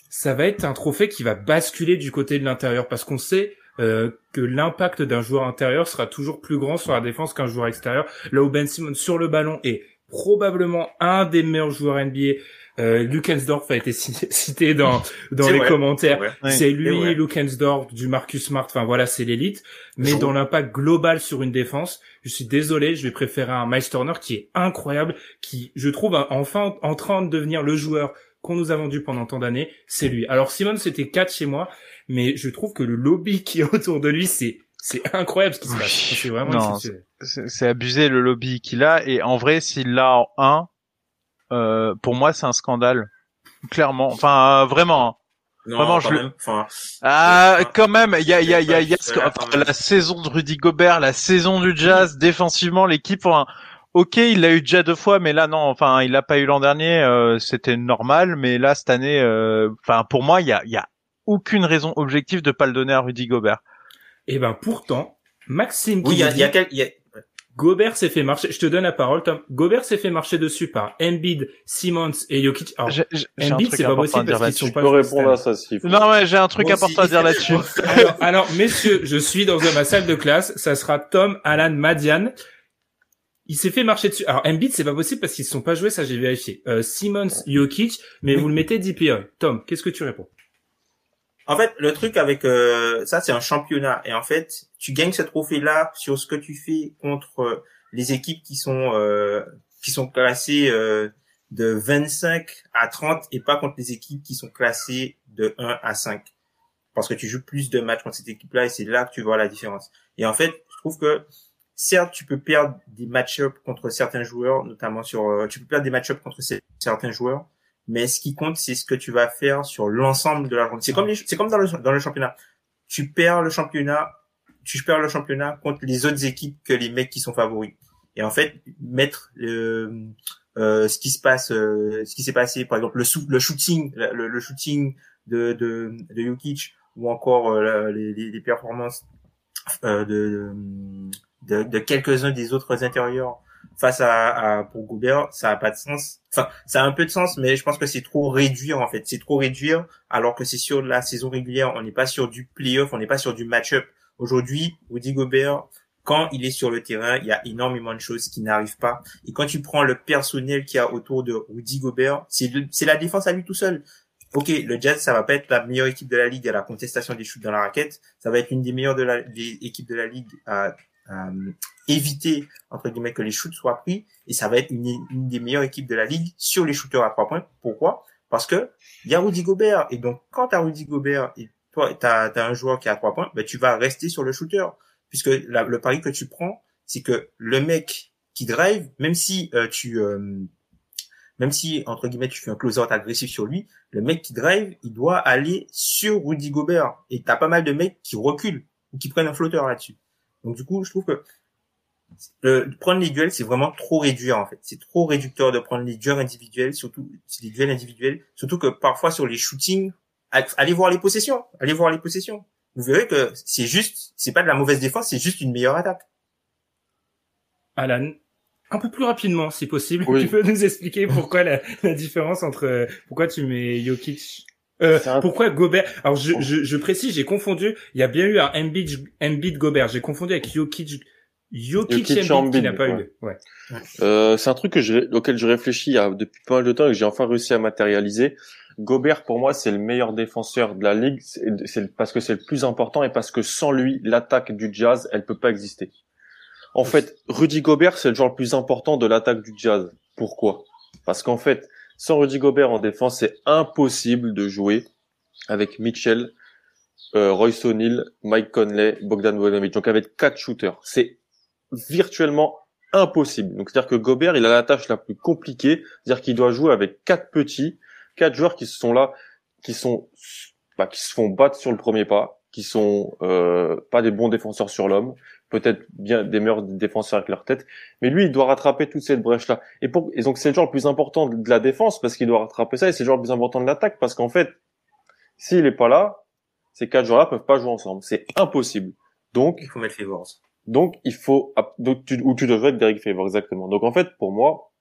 B: ça va être un trophée qui va basculer du côté de l'intérieur parce qu'on sait euh, que l'impact d'un joueur intérieur sera toujours plus grand sur la défense qu'un joueur extérieur. Là où Ben Simmons sur le ballon est probablement un des meilleurs joueurs NBA. Euh, Lukensdorf a été ci- cité dans dans les
E: vrai.
B: commentaires. C'est lui. Lukensdorf, du Marcus Smart. Enfin voilà, c'est l'élite. Mais dans l'impact global sur une défense, je suis désolé, je vais préférer un Miles Turner qui est incroyable, qui je trouve enfin en train de devenir le joueur qu'on nous a vendu pendant tant d'années, c'est lui. Alors Simon c'était 4 chez moi, mais je trouve que le lobby qui est autour de lui, c'est c'est incroyable ce qui se passe.
C: Oui.
B: C'est vraiment
C: Non,
B: exceptionnel.
C: c'est c'est abusé le lobby qu'il a. Et en vrai, s'il l'a en 1, euh, pour moi, c'est un scandale. Clairement. Enfin, euh, vraiment. hein.
E: Non,
C: Vraiment, je le-
E: même. Enfin,
C: Ah,
E: Ouais.
C: quand même, il y a, il y a, il y a, il y a ce enfin, la saison de Rudy Gobert, la saison du Jazz, défensivement, l'équipe, enfin, ok, il l'a eu déjà deux fois, mais là, non, enfin, il l'a pas eu l'an dernier, euh, c'était normal, mais là, cette année, euh, enfin, pour moi, il y a, il y a aucune raison objective de pas le donner à Rudy Gobert.
B: Et ben pourtant, Maxime
E: oui, il y a, y a y a-
B: Gobert s'est fait marcher. Je te donne la parole, Tom. Gobert s'est fait marcher dessus par Embiid, Simmons et Jokic. Alors,
C: j'ai un
B: Embiid, c'est pas possible parce qu'ils sont pas
D: peux
B: joués cette
D: répondre à ça faut.
C: Non, ouais, j'ai un truc
E: Moi
C: important à dire là-dessus.
B: alors, alors, messieurs, je suis dans ma salle de classe. Ça sera Tom, Alan, Madian. Il s'est fait marcher dessus. Alors, Embiid, c'est pas possible parce qu'ils se sont pas joués, ça j'ai vérifié. Euh, Simmons, Jokic, mais vous le mettez DPI. Tom, qu'est-ce que tu réponds?
E: En fait, le truc avec euh, ça, c'est un championnat. Et en fait, tu gagnes ce trophée-là sur ce que tu fais contre euh, les équipes qui sont euh, qui sont classées euh, de 25 à 30 et pas contre les équipes qui sont classées de 1 à 5. Parce que tu joues plus de matchs contre cette équipe-là et c'est là que tu vois la différence. Et en fait, je trouve que certes, tu peux perdre des match-ups contre certains joueurs, notamment sur, euh, tu peux perdre des match-ups contre ce- certains joueurs, mais ce qui compte, c'est ce que tu vas faire sur l'ensemble de la journée. C'est comme c'est comme dans le, dans le championnat. Tu perds le championnat, tu perds le championnat contre les autres équipes que les mecs qui sont favoris. Et en fait, mettre le, euh, ce qui se passe, euh, ce qui s'est passé, par exemple le, shooting, le, le shooting de de, de Jokic ou encore euh, les, les, les performances euh, de, de, de quelques-uns des autres intérieurs face à, à pour Gobert, ça a pas de sens. Enfin, ça a un peu de sens, mais je pense que c'est trop réduire en fait. C'est trop réduire, alors que c'est sur la saison régulière. On n'est pas sur du playoff, on n'est pas sur du match-up. Aujourd'hui, Rudy Gobert, quand il est sur le terrain, il y a énormément de choses qui n'arrivent pas. Et quand tu prends le personnel qu'il y a autour de Rudy Gobert, c'est la défense à lui tout seul. ok, le Jazz, ça va pas être la meilleure équipe de la ligue à la contestation des shoots dans la raquette, ça va être une des meilleures équipes de la ligue à, éviter entre guillemets que les shoots soient pris, et ça va être une, des meilleures équipes de la ligue sur les shooters à trois points. Pourquoi? Parce que il y a Rudy Gobert, et donc quand t'as Rudy Gobert t'as as un joueur qui a trois points, ben tu vas rester sur le shooter, puisque le pari que tu prends, c'est que le mec qui drive, même si euh, tu euh, même si entre guillemets tu fais un close-out agressif sur lui, le mec qui drive, il doit aller sur Rudy Gobert. Et t'as pas mal de mecs qui reculent ou qui prennent un flotteur là-dessus. Donc du coup, je trouve que prendre les duels, c'est vraiment trop réduire en fait. C'est trop réducteur de prendre les duels individuels, surtout les duels individuels, surtout que parfois sur les shootings, allez voir les possessions, allez voir les possessions. Vous verrez que c'est juste, c'est pas de la mauvaise défense, c'est juste une meilleure attaque.
B: Alan, un peu plus rapidement, si possible. Tu peux nous expliquer pourquoi la, la différence entre pourquoi tu mets Jokic euh, pourquoi Gobert Alors je, je, je précise, j'ai confondu. Il y a bien eu un Embiid, Embiid Gobert. J'ai confondu avec Jokic. Jokic, Jokic Embiid, qui n'a pas eu. Ouais.
D: Euh, c'est un truc que je, auquel je réfléchis il y a depuis pas mal de temps et que j'ai enfin réussi à matérialiser. Gobert pour moi c'est le meilleur défenseur de la ligue, c'est parce que c'est le plus important et parce que sans lui l'attaque du Jazz elle peut pas exister. En fait, Rudy Gobert, c'est le joueur le plus important de l'attaque du Jazz. Pourquoi? Parce qu'en fait, sans Rudy Gobert en défense, c'est impossible de jouer avec Mitchell, euh, Royce O'Neal, Mike Conley, Bogdan Bogdanovic. Donc avec quatre shooters, c'est virtuellement impossible. Donc c'est-à-dire que Gobert, il a la tâche la plus compliquée, c'est-à-dire qu'il doit jouer avec quatre petits, quatre joueurs qui sont là, qui sont, bah, qui se font battre sur le premier pas, qui sont euh, pas des bons défenseurs sur l'homme, peut-être bien des meilleurs défenseurs avec leur tête, mais lui, il doit rattraper toute cette brèche-là. Et, pour, et donc, c'est le genre le plus important de la défense parce qu'il doit rattraper ça, et c'est le genre le plus important de l'attaque parce qu'en fait, s'il est pas là, ces quatre joueurs-là peuvent pas jouer ensemble. C'est impossible. Donc,
E: il faut mettre Favors.
D: Donc, il faut, donc, tu, ou tu devrais être Derek Favors, exactement. Donc, en fait, pour moi,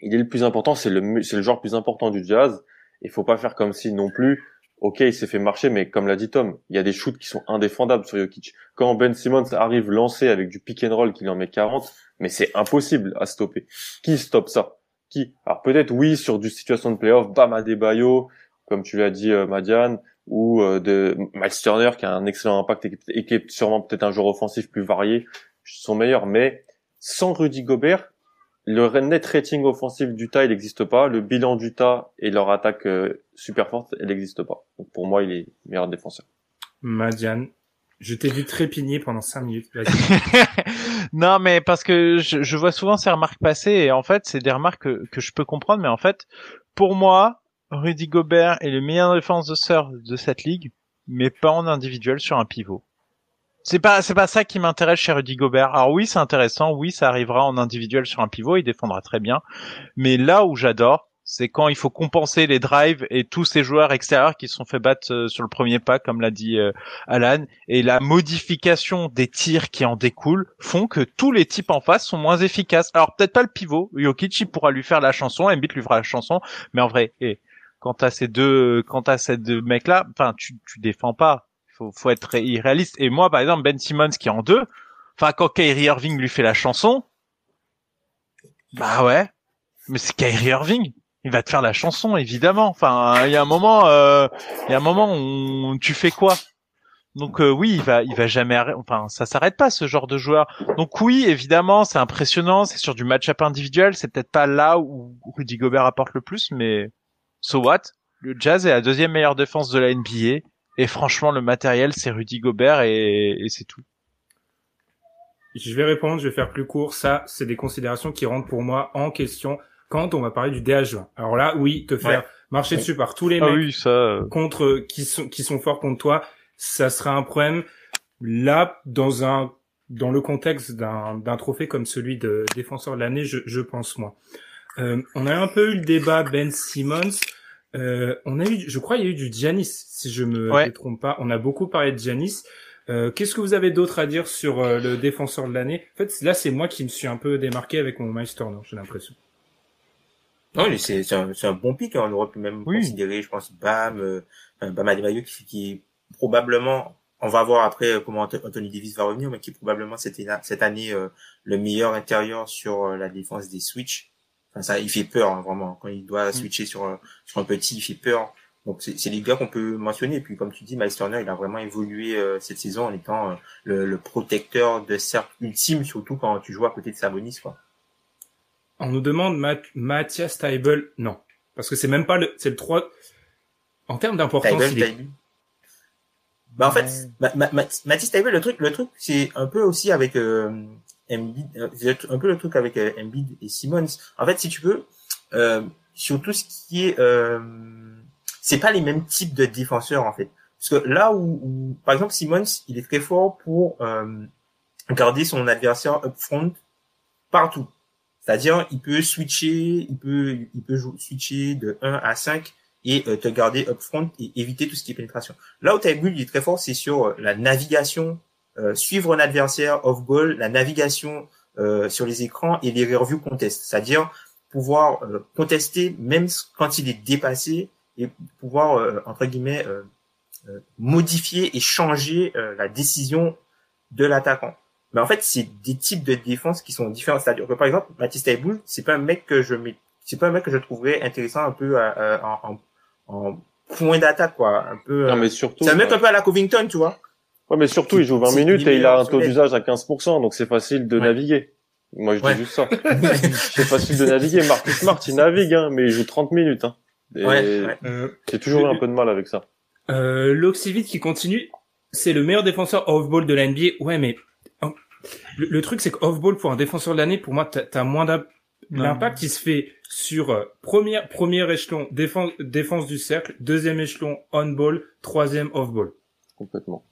D: il est le plus important, c'est le, c'est le joueur le plus important du jazz. Il faut pas faire comme si non plus, ok, il s'est fait marcher, mais comme l'a dit Tom, il y a des shoots qui sont indéfendables sur Jokic. Quand Ben Simmons arrive lancé avec du pick and roll qu'il en met 40, mais c'est impossible à stopper. Qui stoppe ça? Qui? Alors peut-être oui sur du situation de playoff, Bam Adebayo, comme tu l'as dit euh, Madiane, ou euh, de Miles Turner qui a un excellent impact et qui est sûrement peut-être un joueur offensif plus varié, sont meilleurs. Mais sans Rudy Gobert, le net rating offensif d'Utah, il n'existe pas. Le bilan d'Utah et leur attaque euh, super forte, elle n'existe pas. Donc pour moi, il est meilleur défenseur.
B: Madiane, je t'ai vu trépigner pendant cinq minutes.
C: non, mais parce que je, je, vois souvent ces remarques passer et en fait, c'est des remarques que, que, je peux comprendre, mais en fait, pour moi, Rudy Gobert est le meilleur défenseur de cette ligue, mais pas en individuel sur un pivot. C'est pas c'est pas ça qui m'intéresse chez Rudy Gobert. Alors oui, c'est intéressant, oui, ça arrivera en individuel sur un pivot, il défendra très bien. Mais là où j'adore, c'est quand il faut compenser les drives et tous ces joueurs extérieurs qui se sont fait battre euh, sur le premier pas, comme l'a dit euh, Alan, et la modification des tirs qui en découlent font que tous les types en face sont moins efficaces. Alors peut-être pas le pivot, Jokic pourra lui faire la chanson, Embiid lui fera la chanson, mais en vrai, et quant à ces deux, quant à ces deux mecs-là, enfin tu tu défends pas faut, faut être irréaliste. Et moi, par exemple, Ben Simmons qui est en deux, enfin, quand Kyrie Irving lui fait la chanson, bah ouais, mais c'est Kyrie Irving. Il va te faire la chanson, évidemment. Enfin, il y a un moment, euh, il y a un moment où tu fais quoi? Donc euh, oui, il va, il va jamais, enfin ça s'arrête pas ce genre de joueur. Donc oui, évidemment, c'est impressionnant, c'est sur du match-up individuel, c'est peut-être pas là où Rudy Gobert apporte le plus, mais so what? Le Jazz est la deuxième meilleure défense de la NBA. Et franchement, le matériel, c'est Rudy Gobert et, et c'est tout.
B: Je vais répondre, je vais faire plus court. Ça, c'est des considérations qui rentrent pour moi en question quand on va parler du DH20. Alors là, oui, te faire marcher dessus par tous les ah mecs ça... Euh. contre qui sont qui sont forts contre toi, ça sera un problème. Là, dans un dans le contexte d'un d'un trophée comme celui de défenseur de l'année, je, je pense moi. Euh, on a un peu eu le débat Ben Simmons. Euh, on a eu, je crois, il y a eu du Giannis, si je me trompe pas. On a beaucoup parlé de Giannis. Euh, Qu'est-ce que vous avez d'autre à dire sur euh, le défenseur de l'année? En fait, là, c'est moi qui me suis un peu démarqué avec mon Miles Turner, j'ai l'impression.
E: Non, c'est un, un, bon pic. Hein. On aurait pu même considérer, je pense, Bam, euh, Bam Adebayo, qui, qui est probablement, on va voir après euh, comment Anthony Davis va revenir, mais qui est probablement cette, cette année euh, le meilleur intérieur sur la défense des Switch ça, il fait peur hein, vraiment quand il doit mm. switcher sur sur un petit, il fait peur. Donc c'est les gars qu'on peut mentionner. Et puis comme tu dis, Miles Turner, il a vraiment évolué euh, cette saison en étant euh, le, le, protecteur de cercle ultime, surtout quand tu joues à côté de Sabonis. Quoi.
B: On nous demande Mathias Taibel, non, parce que c'est même pas le, c'est le 3 en termes d'importance.
E: Bah en fait, Mathias Taibel, le truc, le truc, c'est un peu aussi avec euh, Embiid, euh, un peu le truc avec euh, Embiid et Simmons. En fait, si tu veux, euh, sur tout ce qui est euh, c'est pas les mêmes types de défenseurs en fait. Parce que là où, par exemple Simmons, il est très fort pour euh, garder son adversaire up front partout. C'est-à-dire, il peut switcher, il peut, il peut switcher de 1 à 5 et euh, te garder up front et éviter tout ce qui est pénétration. Là où il est très fort, c'est sur la navigation, suivre un adversaire off goal, la navigation sur les écrans et les review contest. C'est-à-dire pouvoir contester même quand il est dépassé et pouvoir euh, entre guillemets euh, euh, modifier et changer la décision de l'attaquant. Mais en fait, c'est des types de défense qui sont différents. C'est-à-dire que par exemple, Mathis Taiboul, c'est pas un mec que je mets, c'est pas un mec que je trouverais intéressant un peu en, en, point d'attaque quoi, un peu.
D: Non, mais surtout.
E: C'est un mec un peu à la Covington, tu vois.
D: Ouais, mais surtout, il joue 20 minutes et il a un taux d'usage à 15%, donc c'est facile de naviguer. Moi, je dis juste ça. c'est facile de naviguer. Marcus Smart, il navigue, hein, mais il joue 30 minutes. Hein. Ouais, euh, J'ai toujours eu un peu de mal avec ça.
B: Euh, L'Oxivit qui continue, c'est le meilleur défenseur off-ball de la NBA. Ouais, mais oh, le, truc, c'est que off-ball pour un défenseur de l'année, pour moi, t'as as moins d'impact. L'impact, il se fait sur euh, première, premier échelon, défense, défense du cercle, deuxième échelon, on-ball, troisième off-ball.
D: Complètement.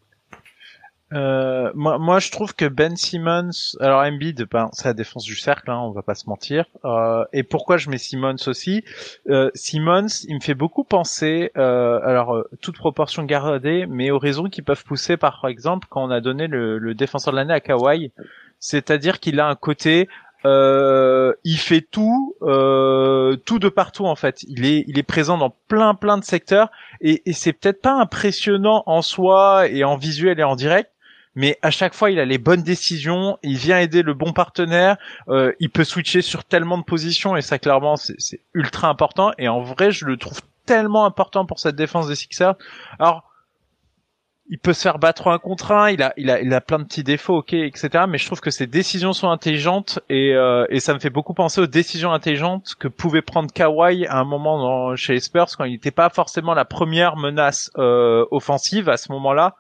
C: Euh, moi, moi, je trouve que Ben Simmons, alors Embiid, ben, c'est la défense du cercle, hein, on va pas se mentir. Euh, et pourquoi je mets Simmons aussi euh, Simmons, il me fait beaucoup penser, euh, alors euh, toute proportion gardée, mais aux raisons qui peuvent pousser, par exemple, quand on a donné le, le défenseur de l'année à Kawhi, c'est-à-dire qu'il a un côté euh, il fait tout, euh, tout de partout en fait. Il est, il est présent dans plein, plein de secteurs et, et c'est peut-être pas impressionnant en soi et en visuel et en direct, mais à chaque fois il a les bonnes décisions, il vient aider le bon partenaire, euh, il peut switcher sur tellement de positions et ça clairement c'est ultra important et en vrai je le trouve tellement important pour cette défense des Sixers. Alors il peut se faire battre un contre un, il a, il a, il a plein de petits défauts, ok, etc. Mais je trouve que ses décisions sont intelligentes et, euh, et ça me fait beaucoup penser aux décisions intelligentes que pouvait prendre Kawhi à un moment dans, chez les Spurs quand il n'était pas forcément la première menace euh, offensive à ce moment-là,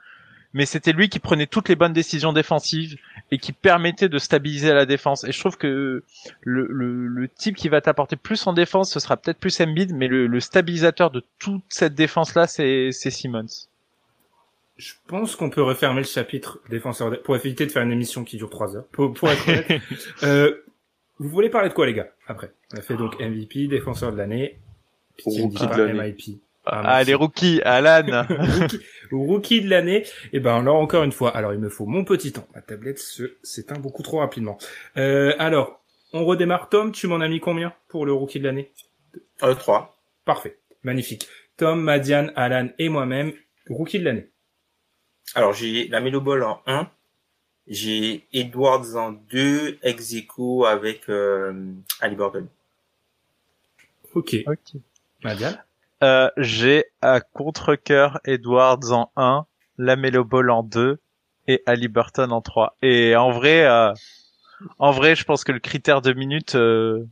C: mais c'était lui qui prenait toutes les bonnes décisions défensives et qui permettait de stabiliser la défense. Et je trouve que le, le, le type qui va t'apporter plus en défense, ce sera peut-être plus Embiid, mais le, le stabilisateur de toute cette défense-là, c'est Simmons.
B: Je pense qu'on peut refermer le chapitre défenseur pour éviter de faire une émission qui dure trois heures. Pour, pour être honnête, euh, vous voulez parler de quoi les gars Après, on a fait donc MVP, défenseur de l'année,
D: rookie de l'année.
C: Ah, ah les rookies, Alan.
B: rookie, rookie de l'année. Et eh ben alors encore une fois, alors il me faut mon petit temps. Ma tablette se s'éteint beaucoup trop rapidement. Euh, alors, on redémarre. Tom, tu m'en as mis combien pour le rookie de l'année?
E: Euh, 3.
B: Parfait, magnifique. Tom, Madiane, Alan et moi-même, rookie de l'année.
E: Alors j'ai la Melo Ball en 1, j'ai Edwards en 2, ex avec euh, Burton.
B: Ok. Ok. Madiane?
C: Euh, j'ai à contre-cœur Edwards en 1, la Melo Ball en 2 et Ali Burton en 3. Et en vrai, euh, en vrai, je pense que le critère de minutes. Euh...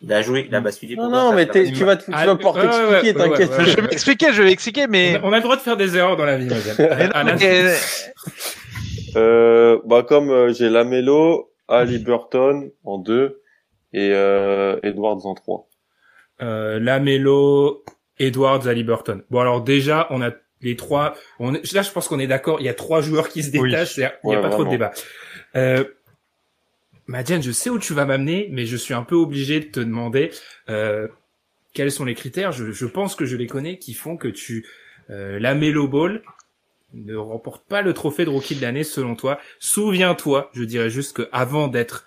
E: Il a joué, il a basculé.
D: Non, non, mais tu vas, tu vas pouvoir t'expliquer, t'inquiète.
C: je vais m'expliquer, je vais expliquer, mais.
B: On a, le droit de faire des erreurs dans la vie,
D: euh, bah, comme j'ai Lamelo, Ali Burton en 2 et euh, Edwards en 3
B: euh, Lamelo, Edwards, Burton. Bon alors déjà on a les trois. On là je pense qu'on est d'accord. Il y a trois joueurs qui se détachent. Il n'y a pas trop de débat. Euh, Madiane, je sais où tu vas m'amener, mais je suis un peu obligé de te demander euh, quels sont les critères. Je, je, pense que je les connais qui font que tu euh, Lamelo Ball ne remporte pas le trophée de rookie de l'année selon toi. Souviens-toi, je dirais juste que avant d'être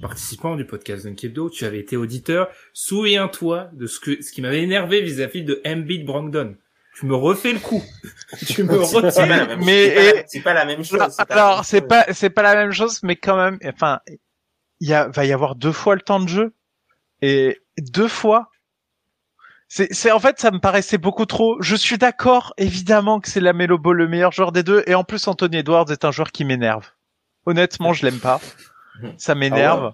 B: participant du podcast Dunkebdo, tu avais été auditeur. Souviens-toi de ce que ce qui m'avait énervé vis-à-vis de Embiid Brandon. Tu me refais le coup. tu me refais.
C: mais
E: c'est pas, la même chose.
C: Alors c'est pas c'est pas la même chose, mais quand même. Enfin, il y a va y avoir deux fois le temps de jeu et deux fois c'est, en fait, ça me paraissait beaucoup trop. Je suis d'accord, évidemment, que c'est la Melo Ball le meilleur joueur des deux, et en plus, Anthony Edwards est un joueur qui m'énerve. Honnêtement, je l'aime pas. Ça m'énerve.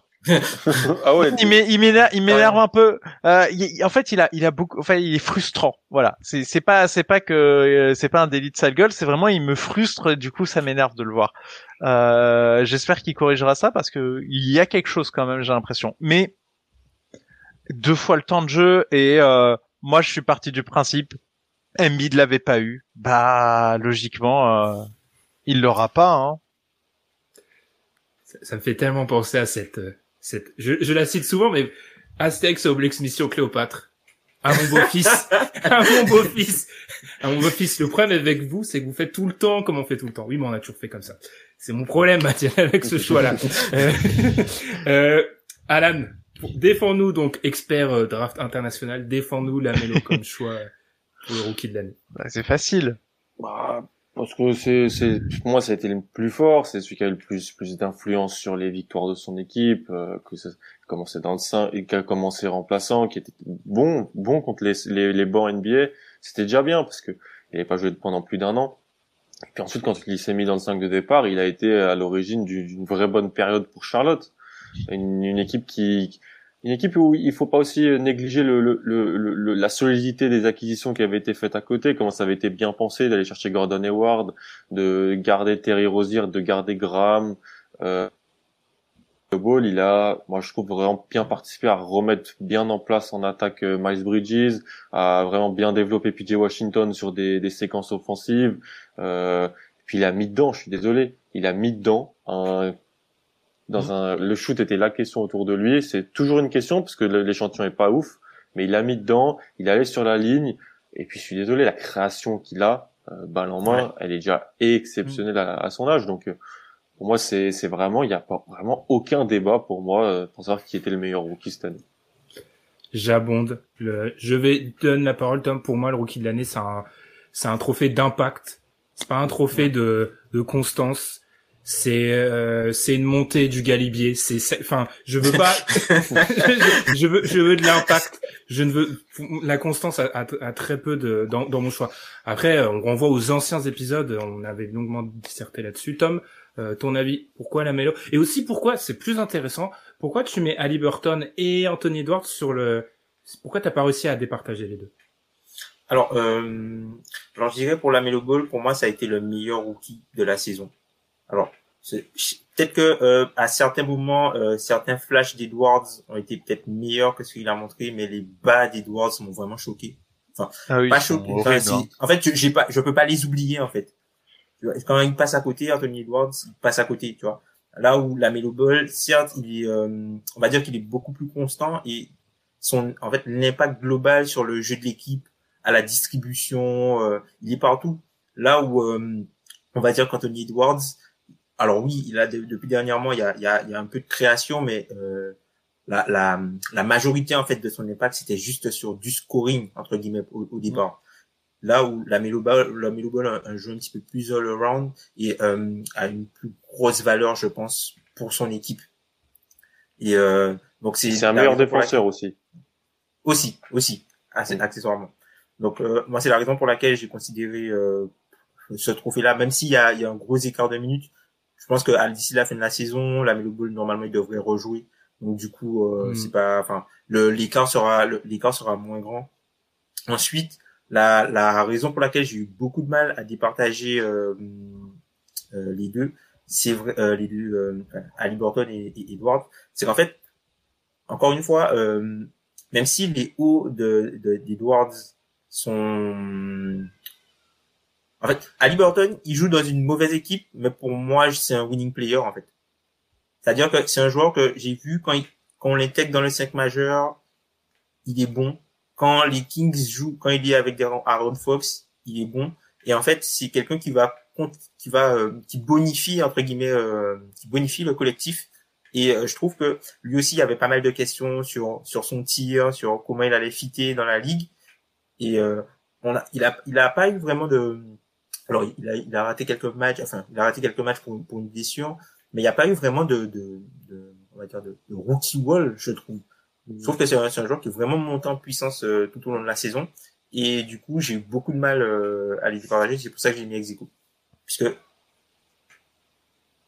D: ah ouais.
C: il m'énerve, il m'énerve un peu. Euh, en fait, il a, il a beaucoup, enfin, il est frustrant. Voilà. C'est, c'est pas, c'est pas que, euh, c'est pas un délit de sale gueule. C'est vraiment, il me frustre. Du coup, ça m'énerve de le voir. Euh, j'espère qu'il corrigera ça parce que il y a quelque chose quand même, j'ai l'impression. Mais deux fois le temps de jeu et euh, moi, je suis parti du principe, Embiid l'avait pas eu. Bah, logiquement, euh, il l'aura pas. Hein.
B: Ça, ça, me fait tellement penser à cette cette, je, je la cite souvent, mais Astérix Obélix Mission Cléopâtre. À mon beau-fils, à mon beau-fils, à mon beau-fils. Le problème avec vous, c'est que vous faites tout le temps comme on fait tout le temps. Oui, mais on a toujours fait comme ça. C'est mon problème, Mathieu, avec ce choix-là. euh, euh, Alan, défends-nous donc expert euh, draft international, défends-nous la mélo comme choix pour le rookie de l'année.
C: Bah, c'est facile.
D: Bah, parce que c'est, c'est, pour moi, ça a été le plus fort. C'est celui qui a eu le plus, plus d'influence sur les victoires de son équipe, euh, que ça commençait dans le sein qui a commencé remplaçant, qui était bon, bon contre les, les, les bancs NBA. C'était déjà bien parce que il n'avait pas joué pendant plus d'un an. Et puis ensuite, quand il s'est mis dans le 5 de départ, il a été à l'origine d'une vraie bonne période pour Charlotte. Une, une équipe qui, une équipe où il faut pas aussi négliger le, le, le, la solidité des acquisitions qui avaient été faites à côté, comment ça avait été bien pensé d'aller chercher Gordon Hayward, de garder Terry Rozier, de garder Graham. Euh, le ball, il a, moi je trouve vraiment bien participé à remettre bien en place en attaque euh, Miles Bridges, à vraiment bien développer PJ Washington sur des, des séquences offensives. Euh, puis il a mis dedans, je suis désolé, il a mis dedans un dans mmh. un, le shoot était la question autour de lui. C'est toujours une question parce que l'échantillon est pas ouf, mais il l'a mis dedans, il allait sur la ligne. Et puis je suis désolé, la création qu'il a, euh, balle en main, elle est déjà exceptionnelle à, son âge. Donc euh, pour moi, c'est c'est vraiment, il n'y a pas vraiment aucun débat pour moi euh, pour savoir qui était le meilleur rookie cette année.
B: J'abonde. je vais donner la parole, Tom. Pour moi, le rookie de l'année, c'est un c'est un trophée d'impact. C'est pas un trophée de de constance c'est euh, c'est une montée du galibier. C'est enfin je veux pas je, veux je veux de l'impact. Je ne veux la constance a, a, très peu de dans, dans, mon choix. Après on renvoie aux anciens épisodes. On avait longuement disserté là-dessus. Tom euh, ton avis pourquoi la mélo? Et aussi pourquoi c'est plus intéressant pourquoi tu mets Ali Burton et Anthony Edwards sur le pourquoi t'as pas réussi à départager les deux?
E: Alors euh, alors je dirais pour la Melo Ball pour moi ça a été le meilleur rookie de la saison alors, peut-être que euh, à certains moments, euh, certains flashs d'Edwards ont été peut-être meilleurs que ce qu'il a montré, mais les bas d'Edwards m'ont vraiment choqué. Enfin, ah pas choqué. Hein. en fait, j'ai pas, je peux pas les oublier en fait. Quand il passe à côté, Anthony Edwards, il passe à côté, tu vois. Là où la Melo Ball, certes, il est, euh, on va dire qu'il est beaucoup plus constant et son, en fait, l'impact global sur le jeu de l'équipe, à la distribution, euh, il est partout. Là où, on va dire qu'Anthony Edwards, alors oui, il a depuis dernièrement, il y a, il y a, il y a un peu de création, mais euh, la, la, la, majorité en fait de son impact, c'était juste sur du scoring entre guillemets au, départ. Là où la Melo Ball, la Melo Ball a un jeu un petit peu plus all around et euh, a une plus grosse valeur, je pense, pour son équipe. Et euh, donc c'est.
D: C'est un meilleur défenseur aussi.
E: Aussi, aussi, accessoirement. Donc euh, moi c'est la raison pour laquelle j'ai considéré euh, ce trophée-là, même s'il y a, il y a un gros écart de minutes, je pense que d'ici la fin de la saison, la Melo Ball normalement il devrait rejouer. Donc du coup, euh, hmm. c'est pas, enfin, le l'écart sera l'écart sera moins grand. Ensuite, la la raison pour laquelle j'ai eu beaucoup de mal à départager euh, euh, les deux, c'est vrai, euh, les deux, euh, Ali Burton et, et Edward, c'est qu'en fait, encore une fois, même si les hauts de d'Edwards sont en fait, Ali Burton, il joue dans une mauvaise équipe, mais pour moi, c'est un winning player, en fait. C'est-à-dire que c'est un joueur que j'ai vu quand, il, quand on l'intègre dans le 5 majeur, il est bon. Quand les Kings jouent, quand il est avec Aaron Fox, il est bon. Et en fait, c'est quelqu'un qui va qui va euh, qui bonifie entre guillemets euh, qui bonifie le collectif et euh, je trouve que lui aussi il y avait pas mal de questions sur sur son tir sur comment il allait fitter dans la ligue et on a, il a il a pas eu vraiment de alors il a, il a raté quelques matchs, enfin il a raté quelques matchs pour, pour une blessure, mais il n'y a pas eu vraiment de, de, de on va dire de, rookie wall, je trouve. Je trouve que c'est un, joueur qui est vraiment monté en puissance euh, tout au long de la saison. Et du coup, j'ai eu beaucoup de mal euh, à les départager. C'est pour ça que j'ai mis Exico. Puisque...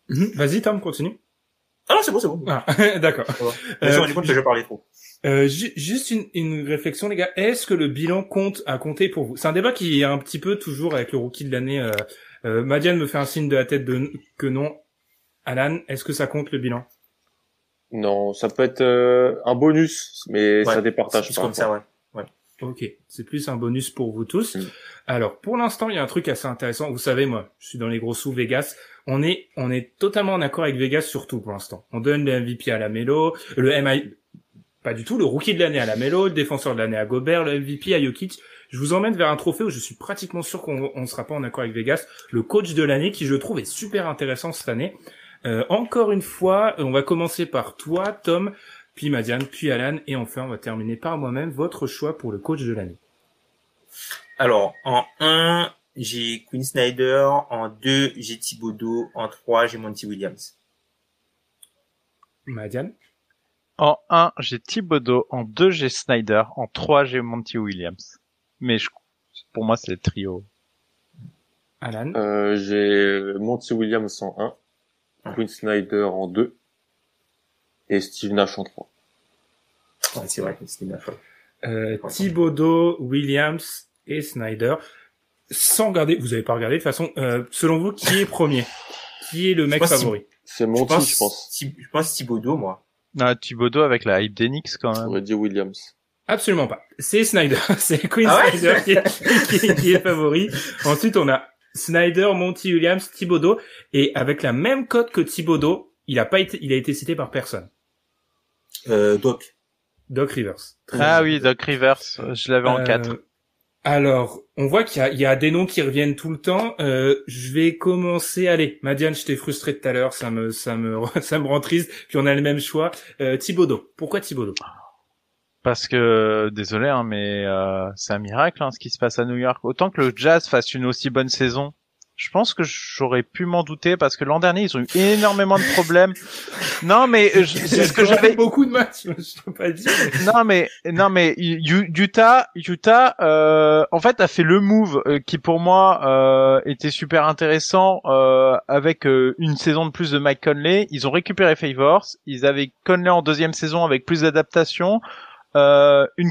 B: Mhm. Vas-y, Tom, continue.
E: Ah non, c'est bon, c'est bon.
B: Ah, d'accord.
E: Je me suis rendu compte que je parlais trop.
B: Euh, ju- juste une, une réflexion, les gars. Est-ce que le bilan compte à compter pour vous? C'est un débat qui est un petit peu toujours avec le rookie de l'année. Euh, euh, Madiane me fait un signe de la tête de que non. Alan, est-ce que ça compte le bilan?
D: Non, ça peut être euh, un bonus, mais
E: Ouais,
D: ça départage
E: C'est
D: pas.
E: comme ça, ouais.
B: Ok, c'est plus un bonus pour vous tous.
D: Mm.
B: Alors, pour l'instant, il y a un truc assez intéressant. Vous savez, moi, je suis dans les gros sous Vegas. On est, on est totalement en accord avec Vegas sur tout pour l'instant. On donne le MVP à la Melo, le MI, pas du tout, le rookie de l'année à la Melo, le défenseur de l'année à Gobert, le MVP à Jokic. Je vous emmène vers un trophée où je suis pratiquement sûr qu'on ne sera pas en accord avec Vegas. Le coach de l'année, qui je trouve est super intéressant cette année. Euh, encore une fois, on va commencer par toi, Tom, puis Madiane, puis Alan, et enfin on va terminer par moi-même. Votre choix pour le coach de l'année.
E: Alors, en 1, j'ai Quinn Snyder. En 2, j'ai Thibodeau. En 3, j'ai Monty Williams.
B: Madiane?
C: En 1, j'ai Thibodeau. En 2, j'ai Snyder. En 3, j'ai Monty Williams. Mais je, pour moi, c'est le trio.
B: Alan?
D: Euh, j'ai Monty Williams en 1, Quinn Snyder en 2 et Steve Nash en 3.
E: Ouais, c'est vrai ma faute.
B: Euh, Thibodeau, Williams et Snyder. Sans regarder, vous avez pas regardé de toute façon. Euh, selon vous, qui est premier? Qui est le mec
E: pense
B: favori?
D: C'est Monty, je pense.
E: Thib- Je pense Thibodeau, moi.
C: Ah, Thibodeau avec la hype d'Enix quand même.
D: J'aurais dit Williams.
B: Absolument pas. C'est Snyder. C'est Queen
E: Ah ouais
B: Snyder qui, est, qui, est, qui est favori. Ensuite, on a Snyder, Monty Williams, Thibodeau. Et avec la même cote que Thibodeau, il a pas été, il a été cité par personne.
E: Euh, Doc.
B: Doc Rivers.
C: Ah oui, Doc Rivers, je l'avais en
B: Euh,
C: 4.
B: Alors, on voit qu'il y a, des noms qui reviennent tout le temps. Euh, je vais commencer. Allez, Madiane, je t'ai frustré tout à l'heure, ça me, ça me, ça me rend triste. Puis on a le même choix. Euh, Thibodeau. Pourquoi Thibodeau
C: Parce que, désolé, hein, mais euh, c'est un miracle hein, ce qui se passe à New York. Autant que le Jazz fasse une aussi bonne saison, je pense que j'aurais pu m'en douter parce que l'an dernier ils ont eu énormément de problèmes. Non, mais euh, c'est ce que j'avais.
B: beaucoup de matchs. Je peux pas dire.
C: Non, mais non, mais Utah, Utah, euh, en fait, a fait le move euh, qui pour moi euh, était super intéressant euh, avec euh, une saison de plus de Mike Conley. Ils ont récupéré Favors. Ils avaient Conley en deuxième saison avec plus d'adaptation. Euh, une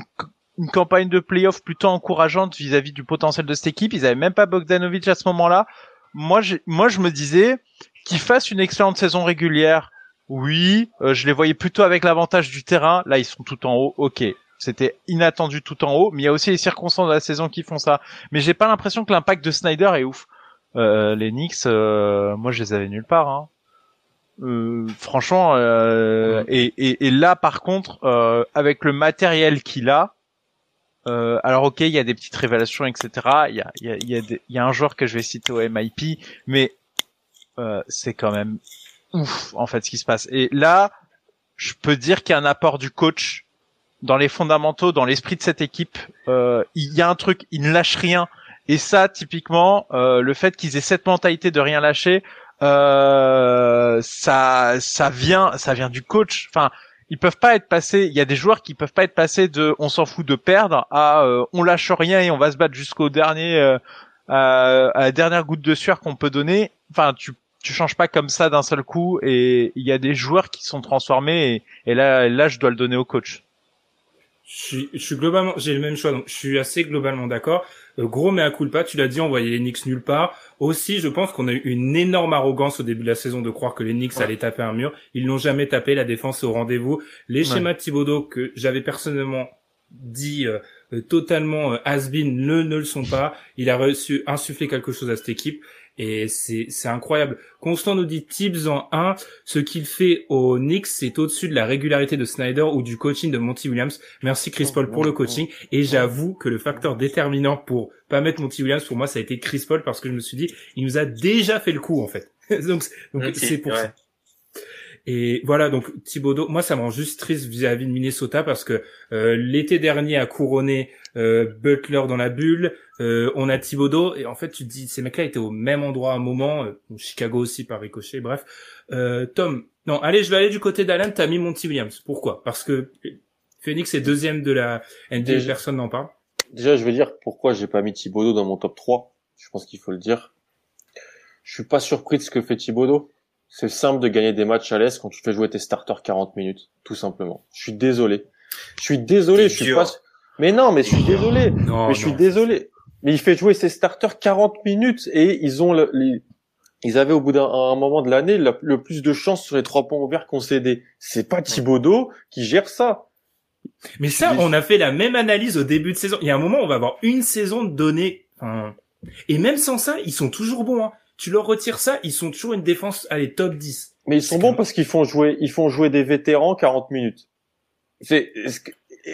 C: une campagne de playoff plutôt encourageante vis-à-vis du potentiel de cette équipe. Ils avaient même pas Bogdanovic à ce moment-là. Moi, moi, je me disais qu'ils fassent une excellente saison régulière. Oui, euh, je les voyais plutôt avec l'avantage du terrain. Là, ils sont tout en haut. Ok, c'était inattendu tout en haut, mais il y a aussi les circonstances de la saison qui font ça. Mais j'ai pas l'impression que l'impact de Snyder est ouf. Euh, les Knicks, euh, moi, je les avais nulle part. Hein. Euh, franchement, euh, et, et, et là, par contre, euh, avec le matériel qu'il a, euh, alors ok, il y a des petites révélations, etc. Il y a, y, a, y, a y a un joueur que je vais citer au MIP, mais euh, c'est quand même ouf en fait ce qui se passe. Et là, je peux dire qu'il y a un apport du coach dans les fondamentaux, dans l'esprit de cette équipe. Euh, il y a un truc, il ne lâche rien. Et ça, typiquement, euh, le fait qu'ils aient cette mentalité de rien lâcher, euh, ça, ça vient, ça vient du coach. Enfin, ils peuvent pas être passés. Il y a des joueurs qui peuvent pas être passés de on s'en fout de perdre à euh, on lâche rien et on va se battre jusqu'au dernier, euh, à, à la dernière goutte de sueur qu'on peut donner. Enfin, tu tu changes pas comme ça d'un seul coup et il y a des joueurs qui sont transformés et, et là là je dois le donner au coach.
B: Je suis, je suis globalement, j'ai le même choix, donc je suis assez globalement d'accord. Euh, gros mea culpa, tu l'as dit, on voyait les Knicks nulle part. Aussi, je pense qu'on a eu une énorme arrogance au début de la saison de croire que les Knicks
E: Ouais.
B: allaient taper un mur. Ils n'ont jamais tapé, la défense est au rendez-vous. Les
C: Ouais.
B: schémas de Thibodeau que j'avais personnellement dit euh, euh, totalement euh, has-been ne, ne le sont pas. Il a reçu insuffler quelque chose à cette équipe. Et c'est c'est incroyable. Constant nous dit Tibbs en 1. Ce qu'il fait aux Knicks, c'est au-dessus de la régularité de Snyder ou du coaching de Monty Williams. Merci Chris Paul pour le coaching. Et j'avoue que le facteur déterminant pour pas mettre Monty Williams, pour moi, ça a été Chris Paul parce que je me suis dit, il nous a déjà fait le coup, en fait. donc, c'est pour
E: ouais.
B: ça. Et voilà, donc Thibodeau, moi ça me rend juste triste vis-à-vis de Minnesota parce que euh, l'été dernier a couronné euh, Butler dans la bulle, euh, on a Thibodeau et en fait tu te dis ces mecs-là étaient au même endroit à un moment, euh, Chicago aussi par ricochet, bref. Euh, Tom, non, allez, je vais aller du côté d'Alan, t'as mis Monty Williams. Pourquoi? Parce que Phoenix est deuxième de la NBA,
D: Déjà-
B: personne n'en parle.
D: Déjà, je vais dire pourquoi j'ai pas mis Thibodeau dans mon top 3. Je pense qu'il faut le dire. Je suis pas surpris de ce que fait Thibodeau. C'est simple de gagner des matchs à l'aise quand tu fais jouer tes starters 40 minutes, tout simplement. Je suis désolé. Je suis désolé, je suis pas... Mais non, mais je suis désolé.
B: Non,
D: mais je suis
B: non.
D: désolé. Mais il fait jouer ses starters 40 minutes et ils ont le, les- ils avaient au bout d'un un moment de l'année le, le plus de chances sur les trois points ouverts concédés. C'est pas Thibodeau qui gère ça.
B: Mais ça, on a fait la même analyse au début de saison. Il y a un moment, on va avoir une saison de données. Enfin, et même sans ça, ils sont toujours bons. Hein. Tu leur retires ça, ils sont toujours une défense, allez, top 10.
D: Mais ils sont bons parce qu'ils font jouer, ils font jouer des vétérans 40 minutes. C'est, est-ce que-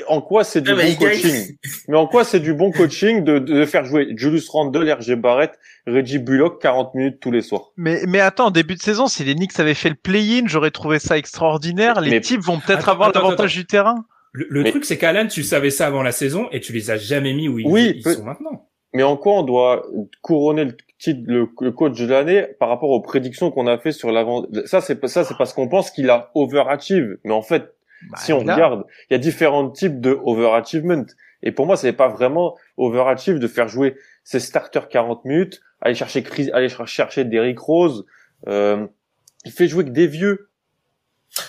D: en quoi c'est du
E: Ah, mais
D: bon coaching Mais en quoi c'est du bon coaching de, de faire jouer Julius Randle, RG Barrett, Reggie Bullock 40 minutes tous les soirs?
C: Mais, mais attends, début de saison, si les Knicks avaient fait le play-in, j'aurais trouvé ça extraordinaire. Les
D: Mais-
C: types vont peut-être avoir
B: attends,
C: l'avantage du terrain.
B: Le, le
D: Mais-
B: truc, c'est qu'Alan, tu savais ça avant la saison et tu les as jamais mis où ils,
D: Oui,
B: ils
D: peut-
B: sont maintenant.
D: Mais en quoi on doit couronner le titre, le, le coach de l'année par rapport aux prédictions qu'on a fait sur l'avant Ça, c'est ça, c'est parce qu'on pense qu'il a overachieve. Mais en fait,
C: Bah,
D: si on
C: là,
D: regarde, il y a différents types de overachievement. Et pour moi, c'est pas vraiment overachieve de faire jouer ses starters 40 minutes, aller chercher Chris, aller ch- chercher Derrick Rose. Euh, il fait jouer que des vieux.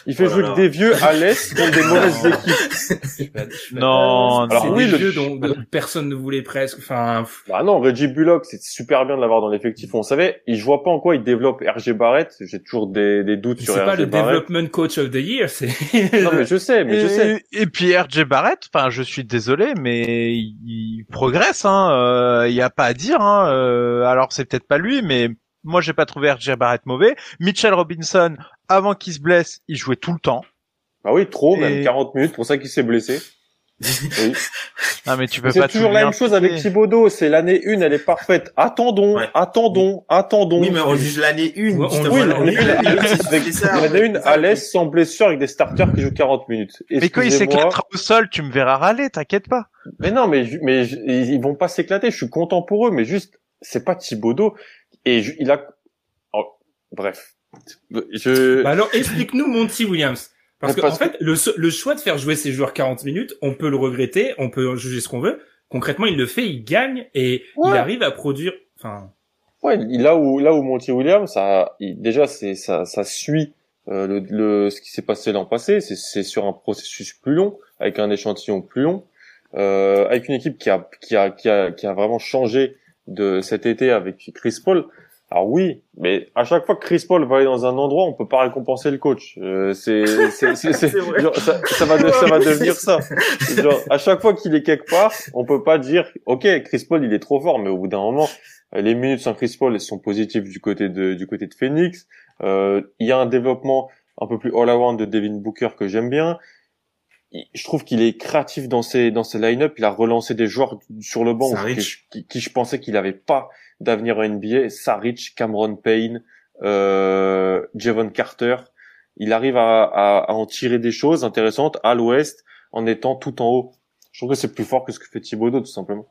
D: Il fait
E: Oh
D: jouer que des vieux à l'est contre des mauvaises équipes.
B: Pas-
C: Non,
D: Alors
B: c'est
D: oui,
B: des
D: le-
B: jeux dont, dont personne ne voulait presque. Enfin,
D: Bah non, Reggie Bullock, c'est super bien de l'avoir dans l'effectif. On savait, et je vois pas en quoi il développe RG Barrett. J'ai toujours des, des doutes sur
B: c'est pas
D: RG
B: le
D: Barrett.
B: development coach of the year, c'est.
D: Non mais je sais, mais je sais.
C: Et, puis RJ Barrett, enfin, je suis désolé, mais il, il progresse. Hein. euh, Il y a pas à dire. Hein. euh, alors c'est peut-être pas lui, mais moi j'ai pas trouvé RJ Barrett mauvais. Mitchell Robinson, avant qu'il se blesse, il jouait tout le temps.
D: Bah oui, trop,
C: Et-
D: même 40 minutes, pour ça qu'il s'est blessé. Oui.
C: Ah mais tu peux
D: C'est
C: pas
D: toujours la même chose avec. Thibodeau, c'est l'année 1, elle est parfaite. Attendons,
E: Ouais.
D: attendons, attendons.
E: Oui, mais on juge l'année 1.
B: Ouais, on-
E: justement.
D: Oui, l'année
B: on-
D: 1,
E: L'année une,
D: avec
E: c'est ça,
D: l'année
E: ouais.
D: 1 à l'aise, sans blessure, avec des starters qui jouent 40 minutes.
C: Mais quand il s'éclatera au sol, tu me verras râler, t'inquiète pas.
D: Mais non, mais, mais ils ils vont pas s'éclater, je suis content pour eux, mais juste, c'est pas Thibodeau. Et je- il a, oh, bref. Je,
B: Bah alors, explique-nous Monty Williams. Parce que, en fait, le, le choix de faire jouer ces joueurs 40 minutes, on peut le regretter, on peut juger ce qu'on veut. Concrètement, il le fait, il gagne et
D: Ouais.
B: il arrive à produire. Enfin,
D: Ouais, là où là où Monty Williams, ça, il- déjà c'est ça, ça suit euh, le, le ce qui s'est passé l'an passé. C'est c'est sur un processus plus long, avec un échantillon plus long, euh, avec une équipe qui a qui a qui a qui a vraiment changé de cet été avec Chris Paul. Alors oui, mais à chaque fois que Chris Paul va aller dans un endroit, on peut pas récompenser le coach. Euh, c'est genre, ça, ça va de- ça va devenir ça. Genre à chaque fois qu'il est quelque part, on peut pas dire OK, Chris Paul il est trop fort, mais au bout d'un moment les minutes sans Chris Paul elles sont positives du côté de du côté de Phoenix. Euh, Il y a un développement un peu plus all-around de Devin Booker que j'aime bien. Je trouve qu'il est créatif dans ses dans ses line-up. Il a relancé des joueurs sur le banc qui, qui, qui je pensais qu'il avait pas d'avenir en NBA. Saric, Cameron Payne, euh, Javon Carter. Il arrive à, à, à en tirer des choses intéressantes à l'ouest en étant tout en haut. Je trouve que c'est plus fort que ce que fait Thibodeau tout simplement.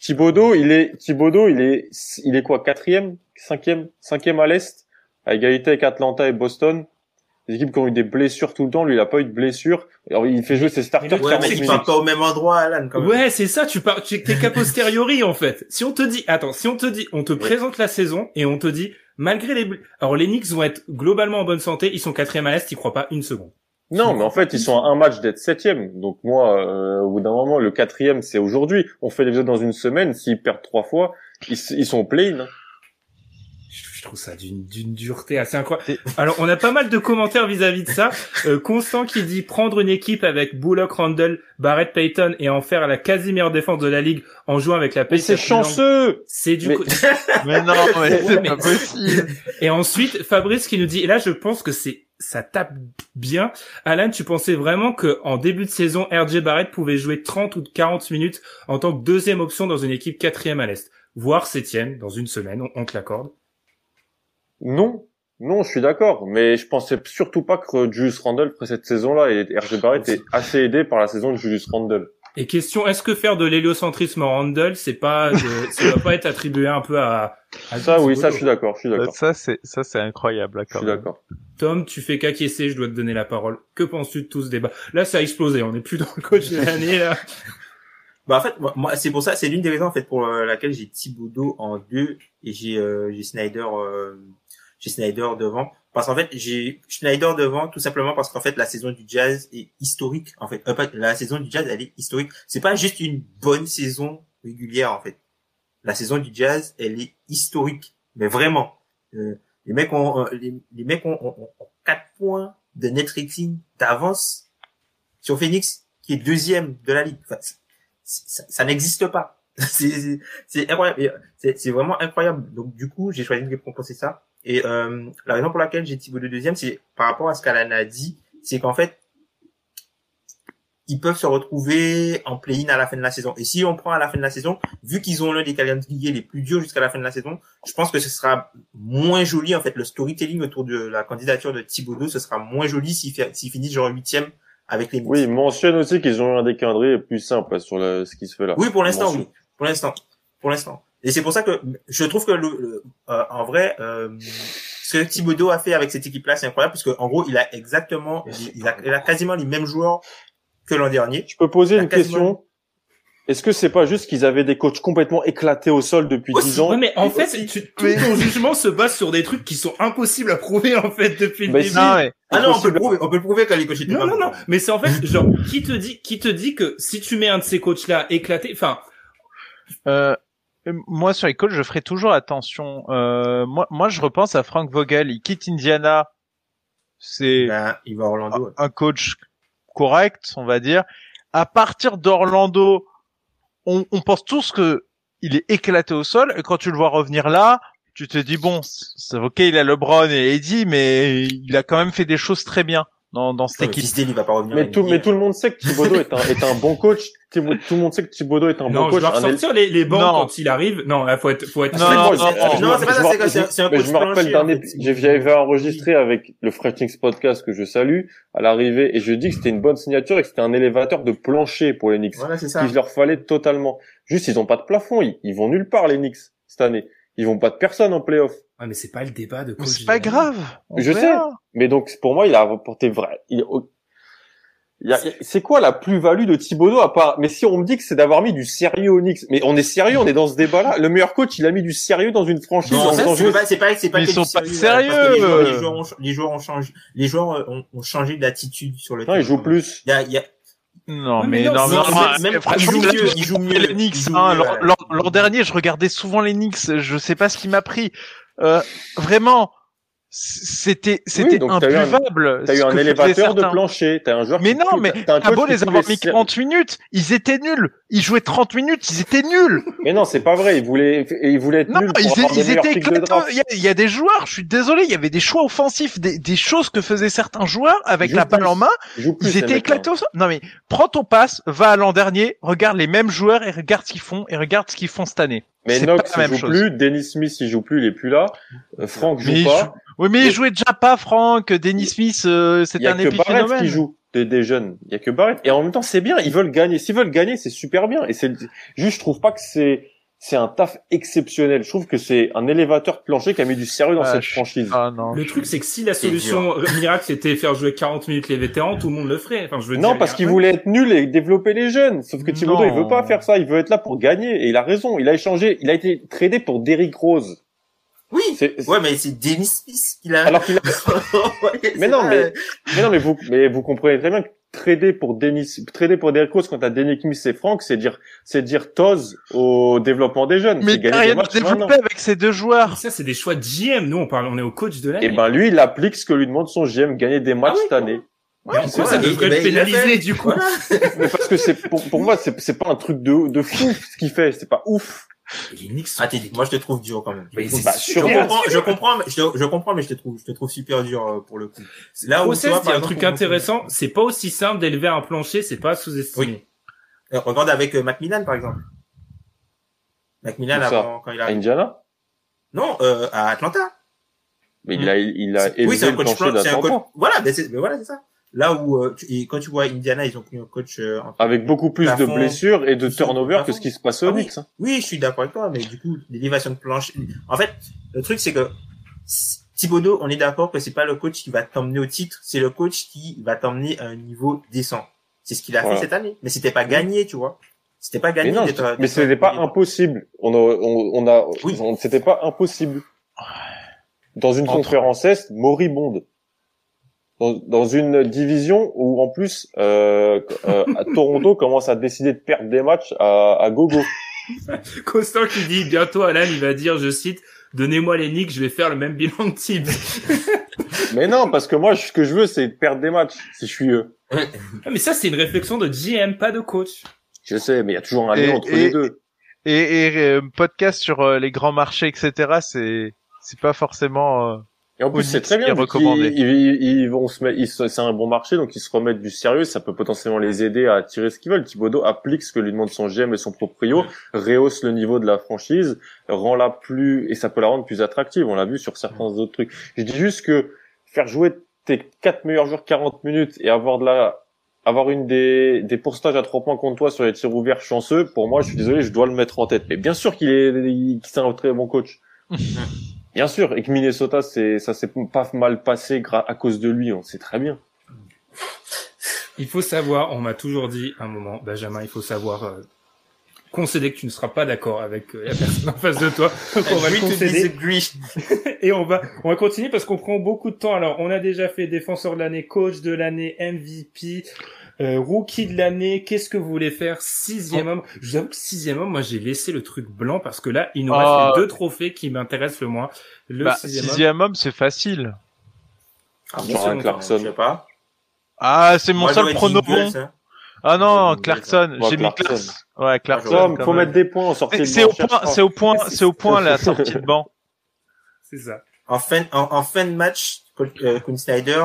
D: Thibodeau, il est Thibodeau, il est il est quoi quatrième, cinquième, cinquième à l'est, à égalité avec Atlanta et Boston. Des équipes qui ont eu des blessures tout le temps, lui il a pas eu de blessures. Alors il fait jouer ses starters
E: Ouais,
D: 40
E: mais tu pas au même endroit, Alan, quand même.
B: ouais, c'est ça, tu pars, tu t'es qu'à posteriori, en fait. Si on te dit, attends, si on te dit, on te présente la saison et on te dit, malgré les, alors les Knicks vont être globalement en bonne santé, ils sont quatrième à l'Est, t'y crois pas une seconde.
D: Non, mais en fait, ils sont à un match d'être septième. Donc moi, euh, au bout d'un moment, le quatrième, c'est aujourd'hui. On fait l'épisode dans une semaine. S'ils perdent trois fois, ils, ils sont plein.
B: Je trouve ça d'une d'une dureté assez incroyable. Alors, on a pas mal de commentaires vis-à-vis de ça. Euh, Constant qui dit prendre une équipe avec Bullock, Randall, Barrett, Payton et en faire la quasi meilleure défense de la ligue en jouant avec la pace
D: c'est chanceux.
B: C'est du
D: Mais-
B: co-
C: Mais non, mais c'est pas possible.
B: Et ensuite, Fabrice qui nous dit, et là, je pense que c'est, ça tape bien. Alan, tu pensais vraiment que en début de saison, RJ Barrett pouvait jouer 30 ou 40 minutes en tant que deuxième option dans une équipe quatrième à l'Est, voire septième dans une semaine, on, on te l'accorde.
D: Non, non, je suis d'accord. Mais je pensais surtout pas que Julius Randle ferait cette saison-là. Et RG Barrett est assez aidé par la saison de Julius Randle.
B: Et question, est-ce que faire de l'héliocentrisme en handle, c'est pas, de, ça doit pas être attribué un peu à, à
D: Ça, oui, ça, je suis d'accord, je suis d'accord.
C: Ça c'est ça c'est incroyable là
D: Je
C: quand
D: suis
C: même.
D: d'accord.
B: Tom, tu fais qu'acquiescer, je dois te donner la parole. Que penses-tu de tout ce débat? Là, ça a explosé, on n'est plus dans le coach de l'année, là.
E: Bah en fait, moi, moi, c'est pour ça, c'est l'une des raisons en fait pour euh, laquelle j'ai Thibodeau en deux et j'ai euh, j'ai Snyder euh, j'ai Snyder devant parce qu'en fait j'ai Snyder devant tout simplement parce qu'en fait la saison du Jazz est historique en fait. Euh, la saison du Jazz elle est historique. C'est pas juste une bonne saison régulière en fait. La saison du Jazz elle est historique, mais vraiment. Euh, les mecs ont euh, les, mecs ont, ont, ont quatre points de net rating d'avance sur Phoenix qui est deuxième de la ligue. Enfin, c'est- ça, n'existe pas. c'est incroyable. C'est c'est vraiment incroyable. Donc du coup, j'ai choisi de récompenser ça. Et euh, la raison pour laquelle j'ai Thibaut de deuxième, c'est par rapport à ce qu'Alan a dit, c'est qu'en fait, ils peuvent se retrouver en play-in à la fin de la saison. Et si on prend à la fin de la saison, vu qu'ils ont l'un des calendriers les plus durs jusqu'à la fin de la saison, je pense que ce sera moins joli. En fait, le storytelling autour de la candidature de Thibaudot, ce sera moins joli s'ils fi- s'ils finissent genre huitième avec les.
D: Oui, mentionne aussi qu'ils ont un des calendriers plus simple sur le, ce qui se fait là.
E: Oui, pour l'instant, oui. Pour l'instant. Pour l'instant. Et c'est pour ça que je trouve que le, le- euh, en vrai, euh, ce que Thibodeau a fait avec cette équipe-là, c'est incroyable parce que en gros, il a exactement, il, il a, il a quasiment les mêmes joueurs que l'an dernier.
D: Je peux poser une
E: quasiment-
D: question. Est-ce que c'est pas juste qu'ils avaient des coachs complètement éclatés au sol depuis 10 ans?
B: Ouais, mais en fait,
E: aussi-
B: tu, tout ton jugement se base sur des trucs qui sont impossibles à prouver, en fait, depuis le
D: Bah,
B: début.
D: si.
C: Non, mais
E: Ah non, on peut le prouver, on peut le prouver quand les coachs étaient
B: Non,
E: pas
B: non, non. Mais c'est en fait, genre, qui te dit, qui te dit que si tu mets un de ces coachs-là éclaté, enfin,
C: Euh, moi, sur les coachs, je ferai toujours attention. Euh, moi, moi, je repense à Frank Vogel. Il quitte Indiana. C'est
E: Ben, il va à Orlando. ouais.
C: un coach correct, on va dire. À partir d'Orlando, on, on pense tous que il est éclaté au sol. Et quand tu le vois revenir là, tu te dis bon, c'est ok, il a LeBron et Eddie, mais il a quand même fait des choses très bien dans, dans cette
E: Non, mais
C: équipe.
E: Tisdale, il va pas revenir.
D: Mais tout, mais tout le monde sait que Thibodeau est un, est un bon coach. Tout le monde sait que Thibodeau est un
B: non,
D: bon
B: je
D: coach.
B: dois
D: Un él-
B: ressortir les, les bancs
C: Non.
B: quand il arrive. Non, là, faut être, faut être.
C: Non, non, non,
D: je-
C: non,
D: je-
E: non, c'est
D: je-
E: pas
D: je
E: ça,
D: me
E: c'est un coach
D: je me rappelle d'un j'avais enregistré avec le Fretchings podcast que je salue à l'arrivée et je dis que c'était une bonne signature et que c'était un élévateur de plancher pour les Knicks.
E: Voilà, c'est ça.
D: qu'il leur fallait totalement. Juste, ils ont pas de plafond. Ils, ils vont nulle part, les Knicks, cette année. Ils vont pas de personne en playoff.
B: Ouais, mais c'est pas le débat de coach.
C: C'est pas grave. on
D: Je
C: verra.
D: Mais donc, pour moi, il a apporté vrai. Il, a- c'est quoi la plus-value de Thibodeau à part, mais si on me dit que c'est d'avoir mis du sérieux aux Knicks, mais on est sérieux, on est dans ce débat-là. Le meilleur coach, il a mis du sérieux dans une franchise.
E: Non,
D: en
E: ça, c'est pas, c'est pas, c'est pas
C: ils sont pas sérieux.
E: les joueurs, les joueurs ont, les joueurs ont changé, les joueurs ont, ont changé d'attitude sur le
D: Non,
E: terrain.
D: plus.
E: Il y a, il y a,
C: Non, mais,
B: mais non,
C: non,
B: c'est-
C: non, non,
E: même- il joue
C: franchement,
E: mieux, il joue mieux,
C: les Knicks,
E: il joue
C: hein,
E: mieux,
C: l'an-
E: ouais.
C: dernier, je regardais souvent les Knicks. Je sais pas ce qui m'a pris. Euh, vraiment, c'était c'était
D: donc t'as eu un- eu élévateur de plancher. T'as un joueur.
C: Mais
D: qui-
C: non, mais
D: t'as
C: beau les avoir mis
D: ser-
C: 40 minutes, ils étaient nuls. Ils jouaient 30 minutes, ils étaient nuls.
D: Mais non, c'est pas vrai. Il voulait, il voulait être
C: Non,
D: nul pour
C: ils,
D: avoir
C: ils étaient éclatants. Il y, a, il y a des joueurs, je suis désolé, il y avait des choix offensifs, des, des choses que faisaient certains joueurs avec la balle en main. Ils
D: ces
C: étaient sol. Non mais prends ton passe, va à l'an dernier, regarde les mêmes joueurs et regarde ce qu'ils font et regarde ce qu'ils font cette année.
D: Mais
C: C'est
D: Knox, il
C: même
D: joue
C: chose.
D: plus. Dennis Smith, il joue plus. Il est plus là. Euh, Franck joue
C: Mais il
D: pas.
C: joue- Oui mais il jouait déjà pas Franck, Dennis Smith, euh,
D: Il
C: c'était
D: y a
C: un
D: que Barrett
C: épiphénomène.
D: qui joue des, des jeunes. Il y a que Barrett. Et en même temps, c'est bien. Ils veulent gagner. S'ils veulent gagner, c'est super bien. Et c'est juste, je trouve pas que c'est c'est un taf exceptionnel. Je trouve que c'est un élévateur plancher qui a mis du sérieux dans
C: Ah,
D: cette franchise.
C: Ah non.
B: Le truc, c'est que si la solution miracle c'était faire jouer 40 minutes les vétérans, tout le monde le ferait. Enfin, je veux
D: Non,
B: dire,
D: parce
B: a-
D: qu'il voulait être nul et développer les jeunes. Sauf que Thibodeau, il veut pas faire ça. Il veut être là pour gagner. Et il a raison. Il a échangé. Il a été tradé pour Derrick Rose.
E: oui. Ouais, mais c'est Dennis Smith qui l'a.
D: Alors qu'il a...
E: Ouais,
D: Mais non,
E: pas-
D: mais, mais non, mais vous, mais vous comprenez très bien que trader pour Dennis, trader pour Derrick Rose quand t'as Dennis Smith et Franck, c'est dire, c'est dire tose au développement des jeunes.
C: Mais
D: gagner
C: rien développé avec ces deux joueurs.
B: Ça, c'est des choix de GM. Nous, on parle, on est au coach de l'année.
D: Et ben, lui, il applique ce que lui demande son GM, gagner des matchs
E: oui,
D: cette année.
B: Mais en quoi
E: ouais,
B: ça devrait
E: ben,
B: être
E: il l'a
B: pénalisé, du coup.
D: Mais parce que c'est, pour, pour moi, c'est, c'est pas un truc de, de fou, ce qu'il fait. C'est pas ouf.
B: Les Knicks sont-
E: Ah, t'es- moi je te trouve dur quand même.
B: Mais c'est
D: Bah,
E: Je comprends, je comprends, mais je, te- je comprends, mais je te trouve, je te trouve super dur euh, pour le coup. Là où par
B: un
E: exemple,
B: truc intéressant, c'est pas aussi simple d'élever un plancher, c'est pas sous-estimé.
E: Euh, Regarde avec euh, Macmillan par exemple. Macmillan avant quand il
D: À
E: a.
D: Indiana?
E: Non, euh, à Atlanta.
D: Mais il a, il a
E: C'est-
D: élevé
E: oui, c'est un
D: le
E: coach
D: plancher
E: plan, c'est un coach.
D: d'Atlanta.
E: Voilà, mais c'est, mais voilà, c'est ça. Là où euh, et quand tu vois Indiana, ils ont pris un coach euh,
D: Avec beaucoup plus de blessures et de turnover que ce qui se passe au
E: Ah oui.
D: Knicks. hein.
E: Oui, je suis d'accord avec toi, mais du coup, l'élévation de planche. En fait, le truc c'est que Thibodeau, on est d'accord que c'est pas le coach qui va t'emmener au titre, c'est le coach qui va t'emmener à un niveau décent. C'est ce qu'il a
D: Voilà.
E: fait cette année, mais c'était pas gagné, tu vois. C'était pas
D: Mais
E: gagné
D: non, mais
E: d'être-
D: c'était pas impossible. On a, on, on a,
E: Oui.
D: c'était pas impossible. Dans une
C: Entre-
D: conférence Est moribonde. Dans, dans une division où en plus euh, euh, Toronto commence à décider de perdre des matchs à, à gogo.
B: Constant qui dit bientôt Alan, il va dire, je cite, donnez-moi les Knicks, je vais faire le même bilan de Tibbs.
D: Mais non, parce que moi, ce que je veux, c'est perdre des matchs. Si je suis eux.
B: Ah, mais ça, c'est une réflexion de GM, pas de coach.
D: Je sais, mais il y a toujours un
C: Et-
D: lien entre
C: et-
D: les deux.
C: Et, et euh, podcast sur euh, les grands marchés, etc. C'est c'est pas forcément.
D: Et en plus, c'est très
C: est
D: bien.
C: recommandé.
D: Ils, ils, ils vont se mettre, c'est un bon marché, donc ils se remettent du sérieux. Ça peut potentiellement les aider à tirer ce qu'ils veulent. Thibodeau applique ce que lui demande son GM et son proprio, rehausse le niveau de la franchise, rend la plus, et ça peut la rendre plus attractive. On l'a vu sur certains autres trucs. Je dis juste que faire jouer tes quatre meilleurs joueurs 40 minutes et avoir de la, avoir une des, des pourcentages à trois points contre toi sur les tirs ouverts chanceux, pour moi, je suis désolé, je dois le mettre en tête. Mais bien sûr qu'il est, qu'il- c'est un très bon coach. Bien sûr, et que Minnesota, c'est ça s'est pas mal passé à cause de lui, on sait très bien.
B: Il faut savoir, on m'a toujours dit un moment, Benjamin, il faut savoir euh, concéder que tu ne seras pas d'accord avec euh, la personne en face de toi. On va
E: to
B: concéder et on va on va continuer parce qu'on prend beaucoup de temps. Alors on a déjà fait défenseur de l'année, coach de l'année, MVP, euh, rookie de l'année. Qu'est-ce que vous voulez faire? Sixième homme. Je vous avoue que sixième homme, moi j'ai laissé le truc blanc parce que là il nous reste
C: Ah.
B: les deux trophées qui m'intéressent le moins. Le
C: bah,
B: sixième, homme.
C: sixième homme, c'est facile.
E: Ah,
D: Clarkson.
E: Je sais pas.
C: Ah, c'est mon
E: Moi,
C: seul
E: j'aurais dit
C: prono
E: Eagles,
C: bon.
E: hein.
C: Ah non, Clarkson. J'ai mis
D: Clarkson.
C: Ouais, Clarkson.
D: faut mettre des points en sortie
C: C'est au point, c'est au point, c'est au point la sortie de banc.
B: C'est ça.
E: En fin, en, en fin de match, euh, Quinn Snyder,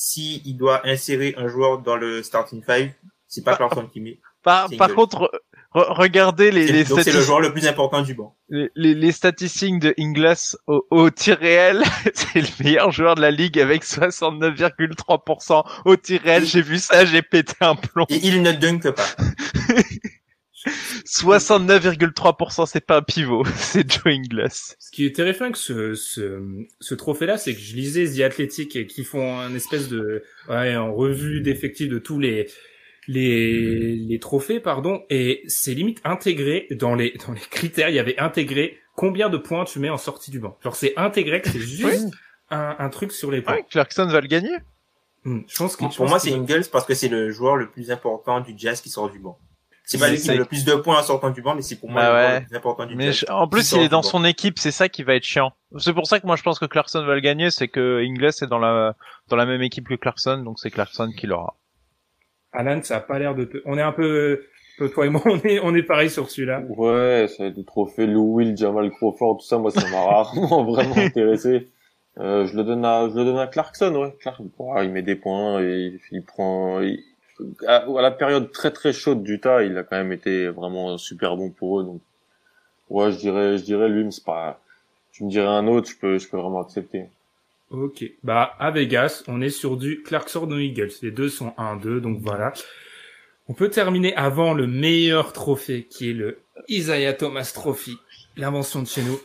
E: si, il doit insérer un joueur dans le starting five, c'est pas Clarkson qui met.
C: Par, contre, re- regardez les, les,
E: Donc c'est le joueur le plus important du banc.
C: les, les- les statistiques de Ingles au, au tir réel. c'est le meilleur joueur de la ligue avec 69,3% au tir réel. J'ai vu ça, j'ai pété un plomb.
E: Et il ne dunk pas.
C: 69,3%, c'est pas un pivot, c'est Joe Ingles.
B: Ce qui est terrifiant avec ce, ce, ce trophée-là, c'est que je lisais The Athletic et qui font un espèce de ouais, en revue d'effectifs de tous les les les trophées, pardon, et c'est limite intégré dans les dans les critères. Il y avait intégré combien de points tu mets en sortie du banc. Genre c'est intégré, que c'est juste un, un truc sur les points.
C: Ouais, Clarkson va le gagner.
B: Hmm, Je pense que je
E: Pour
B: pense
E: moi, c'est Ingles parce que c'est le joueur le plus important du Jazz qui sort du banc. C'est pas lui qui le plus de points en sortant du banc, mais c'est pour moi
C: Bah ouais.
E: le plus important du
C: Mais je- en plus, il est dans
E: banc.
C: son équipe, c'est ça qui va être chiant. C'est pour ça que moi je pense que Clarkson va le gagner, c'est que Ingles est dans la dans la même équipe que Clarkson, donc c'est Clarkson qui l'aura.
B: Alan, ça a pas l'air de te... On est un peu, toi et moi, on est on est pareil sur celui-là.
D: Ouais, ça va être des trophées Lou Will, Jamal Crawford, tout ça, moi, ça m'a rarement vraiment intéressé. Euh, je le donne à, je le donne à Clarkson, ouais. Clark, il met des points et il, il prend, il- à, à la période très très chaude d'Utah, il a quand même été vraiment super bon pour eux, donc. Ouais, je dirais, je dirais lui, mais c'est pas, tu me dirais un autre, je peux, je peux vraiment accepter.
B: Ok. Bah, à Vegas, on est sur du Clarkson ou Eagles. Les deux sont 1-2, donc voilà. On peut terminer avant le meilleur trophée, qui est le Isaiah Thomas Trophy. L'invention de chez nous.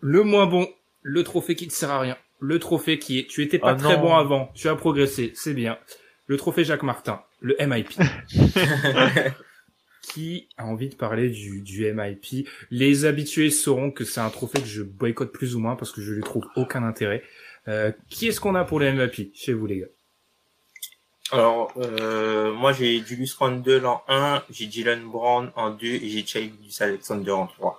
B: Le- moins bon, le trophée qui ne sert à rien. Le trophée qui est, tu étais pas
C: Ah
B: très bon avant, tu as progressé, c'est bien. Le trophée Jacques Martin, le MIP. qui a envie de parler du, du MIP Les habitués sauront que c'est un trophée que je boycotte plus ou moins parce que je lui trouve aucun intérêt. Euh, qui est-ce qu'on a pour le MVP chez vous les gars?
E: Alors, euh, moi j'ai Julius Randle en 1, j'ai Jalen Brown en 2 et j'ai Chai Alexander en 3.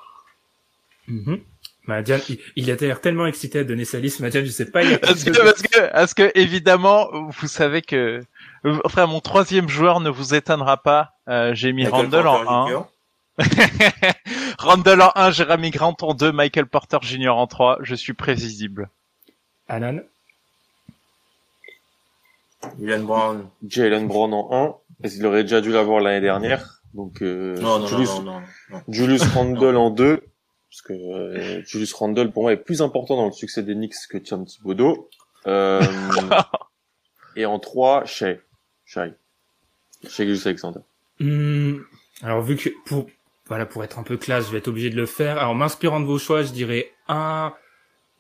B: Mhm. Madian, il, il a l'air tellement excité à donner sa liste. Madian, je sais pas. Il a
C: Parce que, parce que, parce que évidemment, vous savez que, euh, enfin, mon troisième joueur ne vous étonnera pas. Euh, J'ai mis
E: Michael
C: Randall
E: Porter
C: en 1.
E: Jr.
C: Randall en 1, Jeremy Grant en 2, Michael Porter Jr. en 3. Je suis prévisible.
B: Alan.
E: Jalen Brown.
D: Jalen Brown en 1, parce qu'il aurait déjà dû l'avoir l'année dernière, donc, euh,
E: Non, non,
D: Julius,
E: non, non, non.
D: Julius Randle en 2, parce que euh, Julius Randle pour moi est plus important dans le succès des Knicks que Tim Thibodeau. Euh, Et en 3, Shea. Alexander.
B: Hmm, alors vu que pour voilà pour être un peu classe, je vais être obligé de le faire. Alors m'inspirant de vos choix, je dirais un,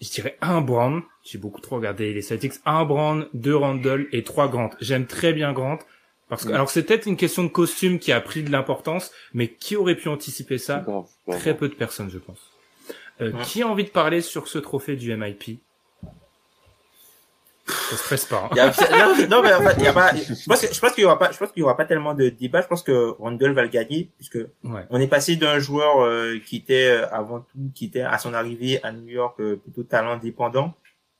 B: je dirais un Brown. J'ai beaucoup trop regardé les Celtics. Un Brown, deux Randall et trois Grant. J'aime très bien Grant parce que alors c'est peut-être une question de costume qui a pris de l'importance, mais qui aurait pu anticiper ça?
D: Grave, grave.
B: Très peu de personnes, je pense. Euh,
E: Ouais.
B: Qui a envie de parler sur ce trophée du MIP Ça se presse pas. hein.
E: Il y a- non, non, mais en fait, il y a pas, je pense, que- je pense qu'il y aura pas, je pense qu'il y aura pas tellement de débat. Je pense que Randall va le gagner puisque
B: Ouais.
E: on est passé d'un joueur euh, qui était euh, avant tout, qui était à son arrivée à New York euh, plutôt talent dépendant,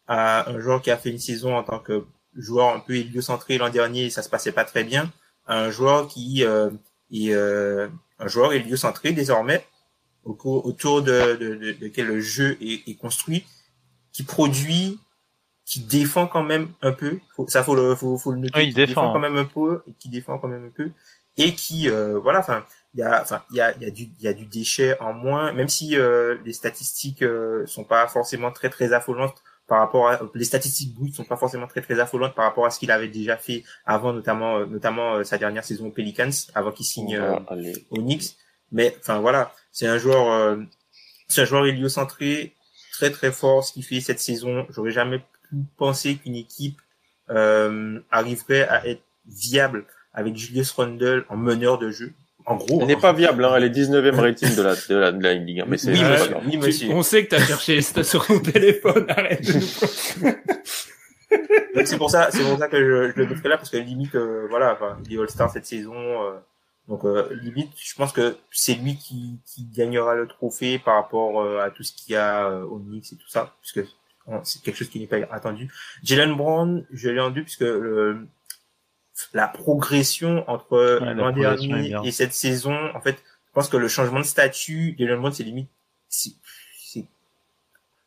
E: à un joueur qui a fait une saison en tant que joueur un peu héliocentré l'an dernier, et ça se passait pas très bien, à un joueur qui euh, est un joueur héliocentré désormais, autour de, de, de, de quel le jeu est, est construit, qui produit, qui défend quand même un peu, faut, ça faut le, faut, faut le noter,
C: Oui, il
E: qui
C: défend,
E: quand même un peu, et qui défend quand même un peu, et qui, euh, voilà, enfin, il y a, enfin, il y a, il y a du, il y a du déchet en moins, même si euh, les statistiques euh, sont pas forcément très très affolantes par rapport à les statistiques brutes sont pas forcément très très affolantes par rapport à ce qu'il avait déjà fait avant, notamment euh, notamment euh, sa dernière saison aux Pelicans, avant qu'il signe euh,
D: Voilà, allez.
E: au Knicks. Mais enfin voilà, c'est un joueur, euh, c'est un joueur héliocentré très très fort. Ce qu'il fait cette saison, j'aurais jamais pu penser qu'une équipe euh, arriverait à être viable avec Julius Randle en meneur de jeu? En gros,
D: Elle n'est pas viable, hein. Elle est 19e rating de la, de la, de la Ligue, hein. Mais c'est
E: Oui, monsieur. Oui,
B: Tu-
E: monsieur.
B: on sait que t'as cherché les stats sur ton téléphone. Arrête de nous.
E: Donc c'est pour ça, c'est pour ça que je, je le mettrai là parce que limite, euh, voilà, enfin, il est All-Star cette saison, euh, donc euh, limite, je pense que c'est lui qui, qui gagnera le trophée par rapport euh, à tout ce qu'il y a euh, au Knicks et tout ça, puisque c'est quelque chose qui n'est pas attendu. Jalen Brown, je l'ai entendu puisque le, la progression entre
C: la
E: l'an dernier et cette saison, en fait, je pense que le changement de statut, Jalen Brown, c'est limite, c'est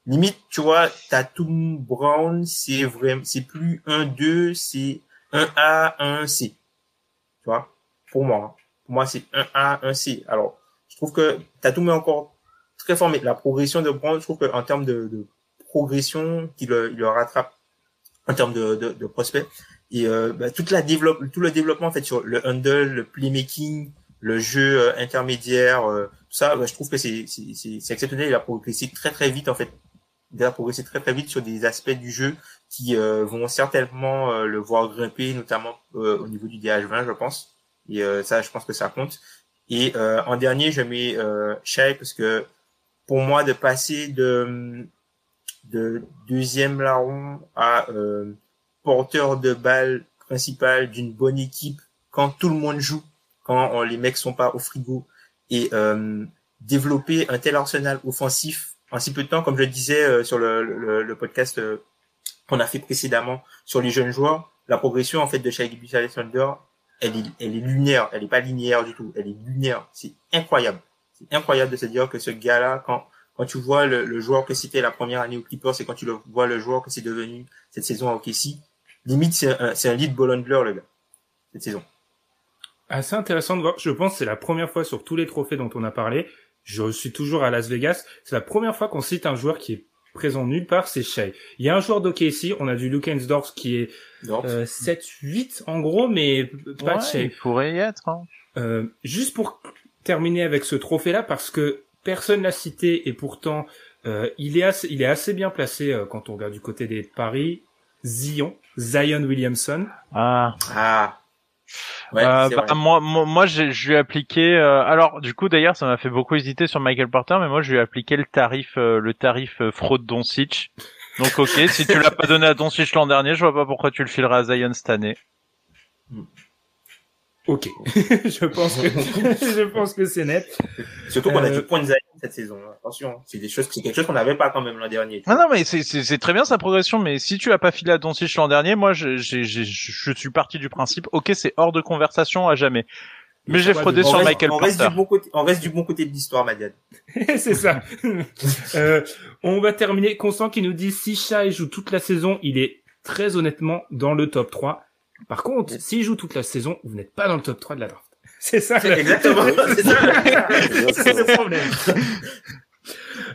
E: limite, tu vois, Tatum Brown, c'est vraiment, c'est plus un 2, c'est un A, un C. Tu vois, pour moi. hein. Pour moi, c'est un A, un C. Alors, je trouve que Tatum est encore très fort, mais la progression de Brown, je trouve qu'en termes de, de progression, qu'il le, rattrape en termes de, de, de prospect. Et euh, bah, toute la développe, tout le développement en fait sur le handle, le playmaking, le jeu euh, intermédiaire, euh, tout ça, bah, je trouve que c'est exceptionnel. Il a progressé très très vite en fait. Il a progressé très très vite sur des aspects du jeu qui euh, vont certainement euh, le voir grimper, notamment euh, au niveau du DH20, je pense. Et ça, je pense que ça compte. Et en dernier, je mets euh, Shai parce que pour moi, de passer de de deuxième larron à euh, porteur de balle principal d'une bonne équipe quand tout le monde joue, quand euh, les mecs sont pas au frigo. Et euh, développer un tel arsenal offensif en si peu de temps, comme je le disais euh, sur le, le, le podcast euh, qu'on a fait précédemment sur les jeunes joueurs, la progression en fait de Shai Gilgeous Alexander, elle est, elle est lunaire, elle est pas linéaire du tout, elle est lunaire, c'est incroyable, c'est incroyable de se dire que ce gars-là, quand quand tu vois le, le joueur que c'était la première année au Clippers et quand tu le vois le joueur que c'est devenu cette saison à OKC, limite c'est un, c'est un lead ball handler le gars cette saison.
B: Assez intéressant de voir. Je pense que c'est la première fois sur tous les trophées dont on a parlé. Je suis toujours à Las Vegas. C'est la première fois qu'on cite un joueur qui est présent nulle part, c'est Shea. Il y a un joueur d'OKC, on a du Luke Hensdorf qui est euh, 7-8 en gros, mais pas de
C: Ouais,
B: Shea.
C: il pourrait y être. Hein.
B: Euh, juste pour terminer avec ce trophée-là, parce que personne l'a cité et pourtant euh, il est assez, il est assez bien placé euh, quand on regarde du côté des paris. Zion, Zion Williamson.
C: Ah.
E: ah. Ouais,
C: Euh, bah, moi, moi, moi, j'ai- je lui ai appliqué. euh, alors, du coup, d'ailleurs, ça m'a fait beaucoup hésiter sur Michael Porter, mais moi, je lui ai appliqué le tarif, euh, le tarif euh, fraude Doncic. Donc, ok, si tu l'as pas donné à Doncic l'an dernier, je vois pas pourquoi tu le fileras à Zion cette année.
B: Ok, je pense que je pense que c'est net.
E: Surtout qu'on a
B: euh,
E: du point de Zion cette saison. hein. Attention, c'est des choses, c'est quelque chose qu'on n'avait pas quand même l'an dernier.
C: Non, non, mais c'est- c'est c'est très bien sa progression, mais si tu l'as pas filé à Doncic l'an dernier, moi, je, j'ai- j'ai- je suis parti du principe, ok, c'est hors de conversation à jamais. Mais j'ai fraudé sur
E: reste,
C: Michael
E: on reste
C: Porter.
E: du bon côté, on reste du bon côté de l'histoire, Madiane.
B: c'est ça. Euh, on va terminer. Constant qui nous dit si Shai joue toute la saison, il est très honnêtement dans le top 3. Par contre, s'il joue toute la saison, vous n'êtes pas dans le top 3 de la draft. C'est ça.
E: C'est exactement, c'est ça.
B: c'est le problème.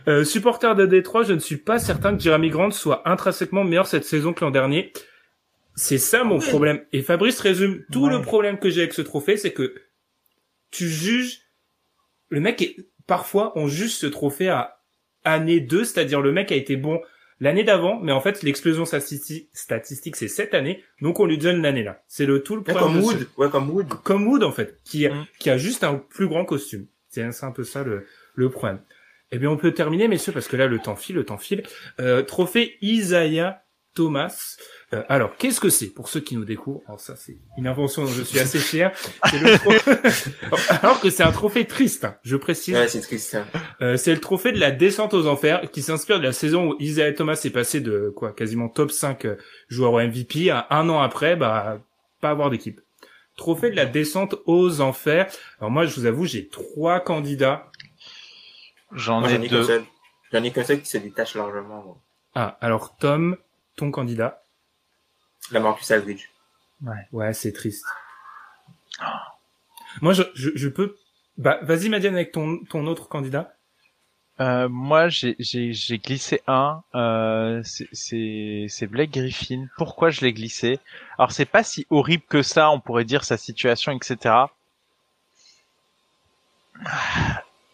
B: Euh, supporter de Détroit, je ne suis pas certain que Jeremy Grant soit intrinsèquement meilleur cette saison que l'an dernier. C'est ça mon problème. Et Fabrice résume tout
E: Ouais.
B: le problème que j'ai avec ce trophée, c'est que tu juges le mec est parfois on juge ce trophée à année 2, c'est-à-dire le mec a été bon l'année d'avant, mais en fait l'explosion statisti- statistique c'est cette année, donc on lui donne l'année là. C'est le tout le
E: Ouais,
B: problème.
E: comme
B: ce-
E: Wood. Ouais, comme Wood.
B: comme Wood en fait, qui a,
C: Mm.
B: qui a juste un plus grand costume. C'est c'est un peu ça le, le problème. Eh bien, on peut terminer, messieurs, parce que là, le temps file, le temps file. Euh, trophée Isaiah Thomas. Euh, alors, qu'est-ce que c'est pour ceux qui nous découvrent? Alors ça, c'est une invention dont je suis assez fier. C'est le tro- alors que c'est un trophée triste, hein, je précise.
E: Ouais, c'est triste. hein.
B: Euh, c'est le trophée de la descente aux enfers qui s'inspire de la saison où Isaiah Thomas est passé de quoi quasiment top 5 euh, joueurs au MVP à un an après bah pas avoir d'équipe. Trophée de la descente aux enfers. Alors moi je vous avoue j'ai trois candidats.
C: J'en ai
E: j'en ai qu'un
C: deux.
E: J'en ai qu'un seul qui se détache largement. moi.
B: Ah alors Tom ton candidat.
E: La Marcus Aldridge.
B: Ouais c'est triste. Moi je, je, je peux bah vas-y Madiane avec ton ton autre candidat.
C: Euh, moi, j'ai j'ai j'ai glissé un. Euh, c'est c'est c'est Blake Griffin. Pourquoi je l'ai glissé? Alors c'est pas si horrible que ça. On pourrait dire sa situation, etc.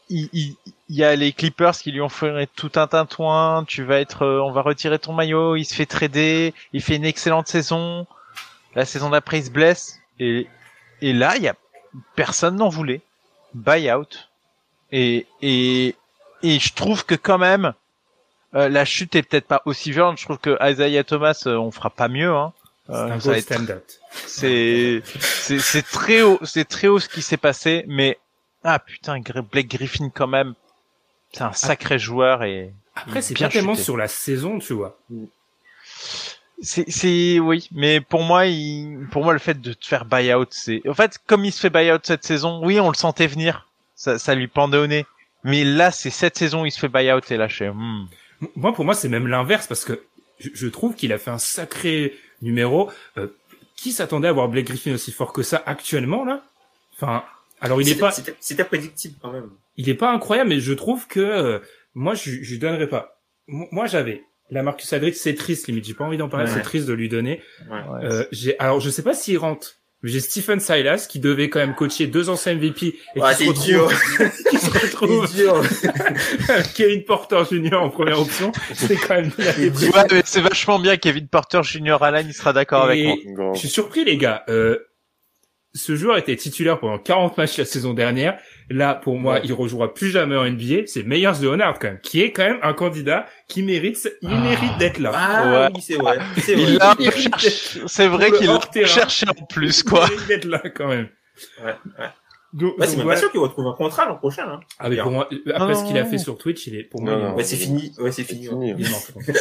C: Il, il, il y a les Clippers qui lui ont fait tout un tintouin. Tu vas être, euh, on va retirer ton maillot. Il se fait trader. Il fait une excellente saison. La saison d'après, il se blesse. Et et là, il y a personne n'en voulait. Buyout. Et et et je trouve que quand même euh, la chute est peut-être pas aussi violente. Je trouve que Isaiah Thomas, euh, on fera pas mieux. Hein.
B: C'est
C: Euh, c'est c'est c'est très haut, c'est très haut ce qui s'est passé. Mais ah putain, Blake Griffin quand même, c'est un sacré joueur et
B: Après c'est
C: bien
B: pas tellement sur la saison tu vois.
C: c'est c'est oui. Mais pour moi, il, pour moi le fait de te faire buyout, c'est en fait comme il se fait buyout cette saison, oui, on le sentait venir. Ça ça lui pendait au nez. Mais là, c'est cette saison où il se fait buyout et fais, hmm.
B: Moi, pour moi, c'est même l'inverse parce que je, je trouve qu'il a fait un sacré numéro. Euh, qui s'attendait à voir Blake Griffin aussi fort que ça actuellement là? Enfin, alors il est
E: C'était-
B: pas,
E: C'était c'était prédictible quand même.
B: il est pas incroyable, mais je trouve que euh, moi, je, je lui donnerais pas. Mo- Moi, j'avais la Marcus Aldridge, c'est triste limite. J'ai pas envie d'en parler,
E: Ouais.
B: c'est triste de lui donner.
E: Ouais.
C: Ouais,
B: Euh, j'ai, alors je sais pas s'il rentre. mais J'ai Stephen Silas qui devait quand même coacher deux anciens MVP et
E: Ouais,
B: qui, se retrouve, qui se retrouve. Kevin Porter Jr. en première option. C'est quand même.
C: Ouais, mais c'est vachement bien. Kevin Porter Jr. Alan, il sera d'accord avec moi.
B: Je suis surpris, les gars. Euh, ce joueur était titulaire pendant 40 matchs la saison dernière. Là, pour moi,
E: Ouais.
B: il rejouera plus jamais en NBA. C'est Meyers Leonard, quand même, qui est quand même un candidat qui mérite, il
C: Ah.
B: mérite d'être là.
E: Ah
C: Ouais.
E: oui, c'est vrai. C'est vrai.
C: Il l'a
B: Il
C: cherché- C'est vrai
B: Pour le
C: qu'il l'a
B: hors-terrain.
C: cherché en plus, quoi.
B: Il mérite d'être là, quand même.
E: Ouais, ouais.
B: Donc,
E: Ouais, c'est même pas sûr qu'il retrouve un contrat l'an prochain. Hein.
B: Ah, mais pour moi, après
C: Non,
B: ce qu'il a fait sur Twitch, il est, pour moi,
D: Non, non.
E: Ouais, c'est fini. Ouais, c'est
D: C'est
E: fini.
D: fini.
B: Il est mort, je pense.
C: Non,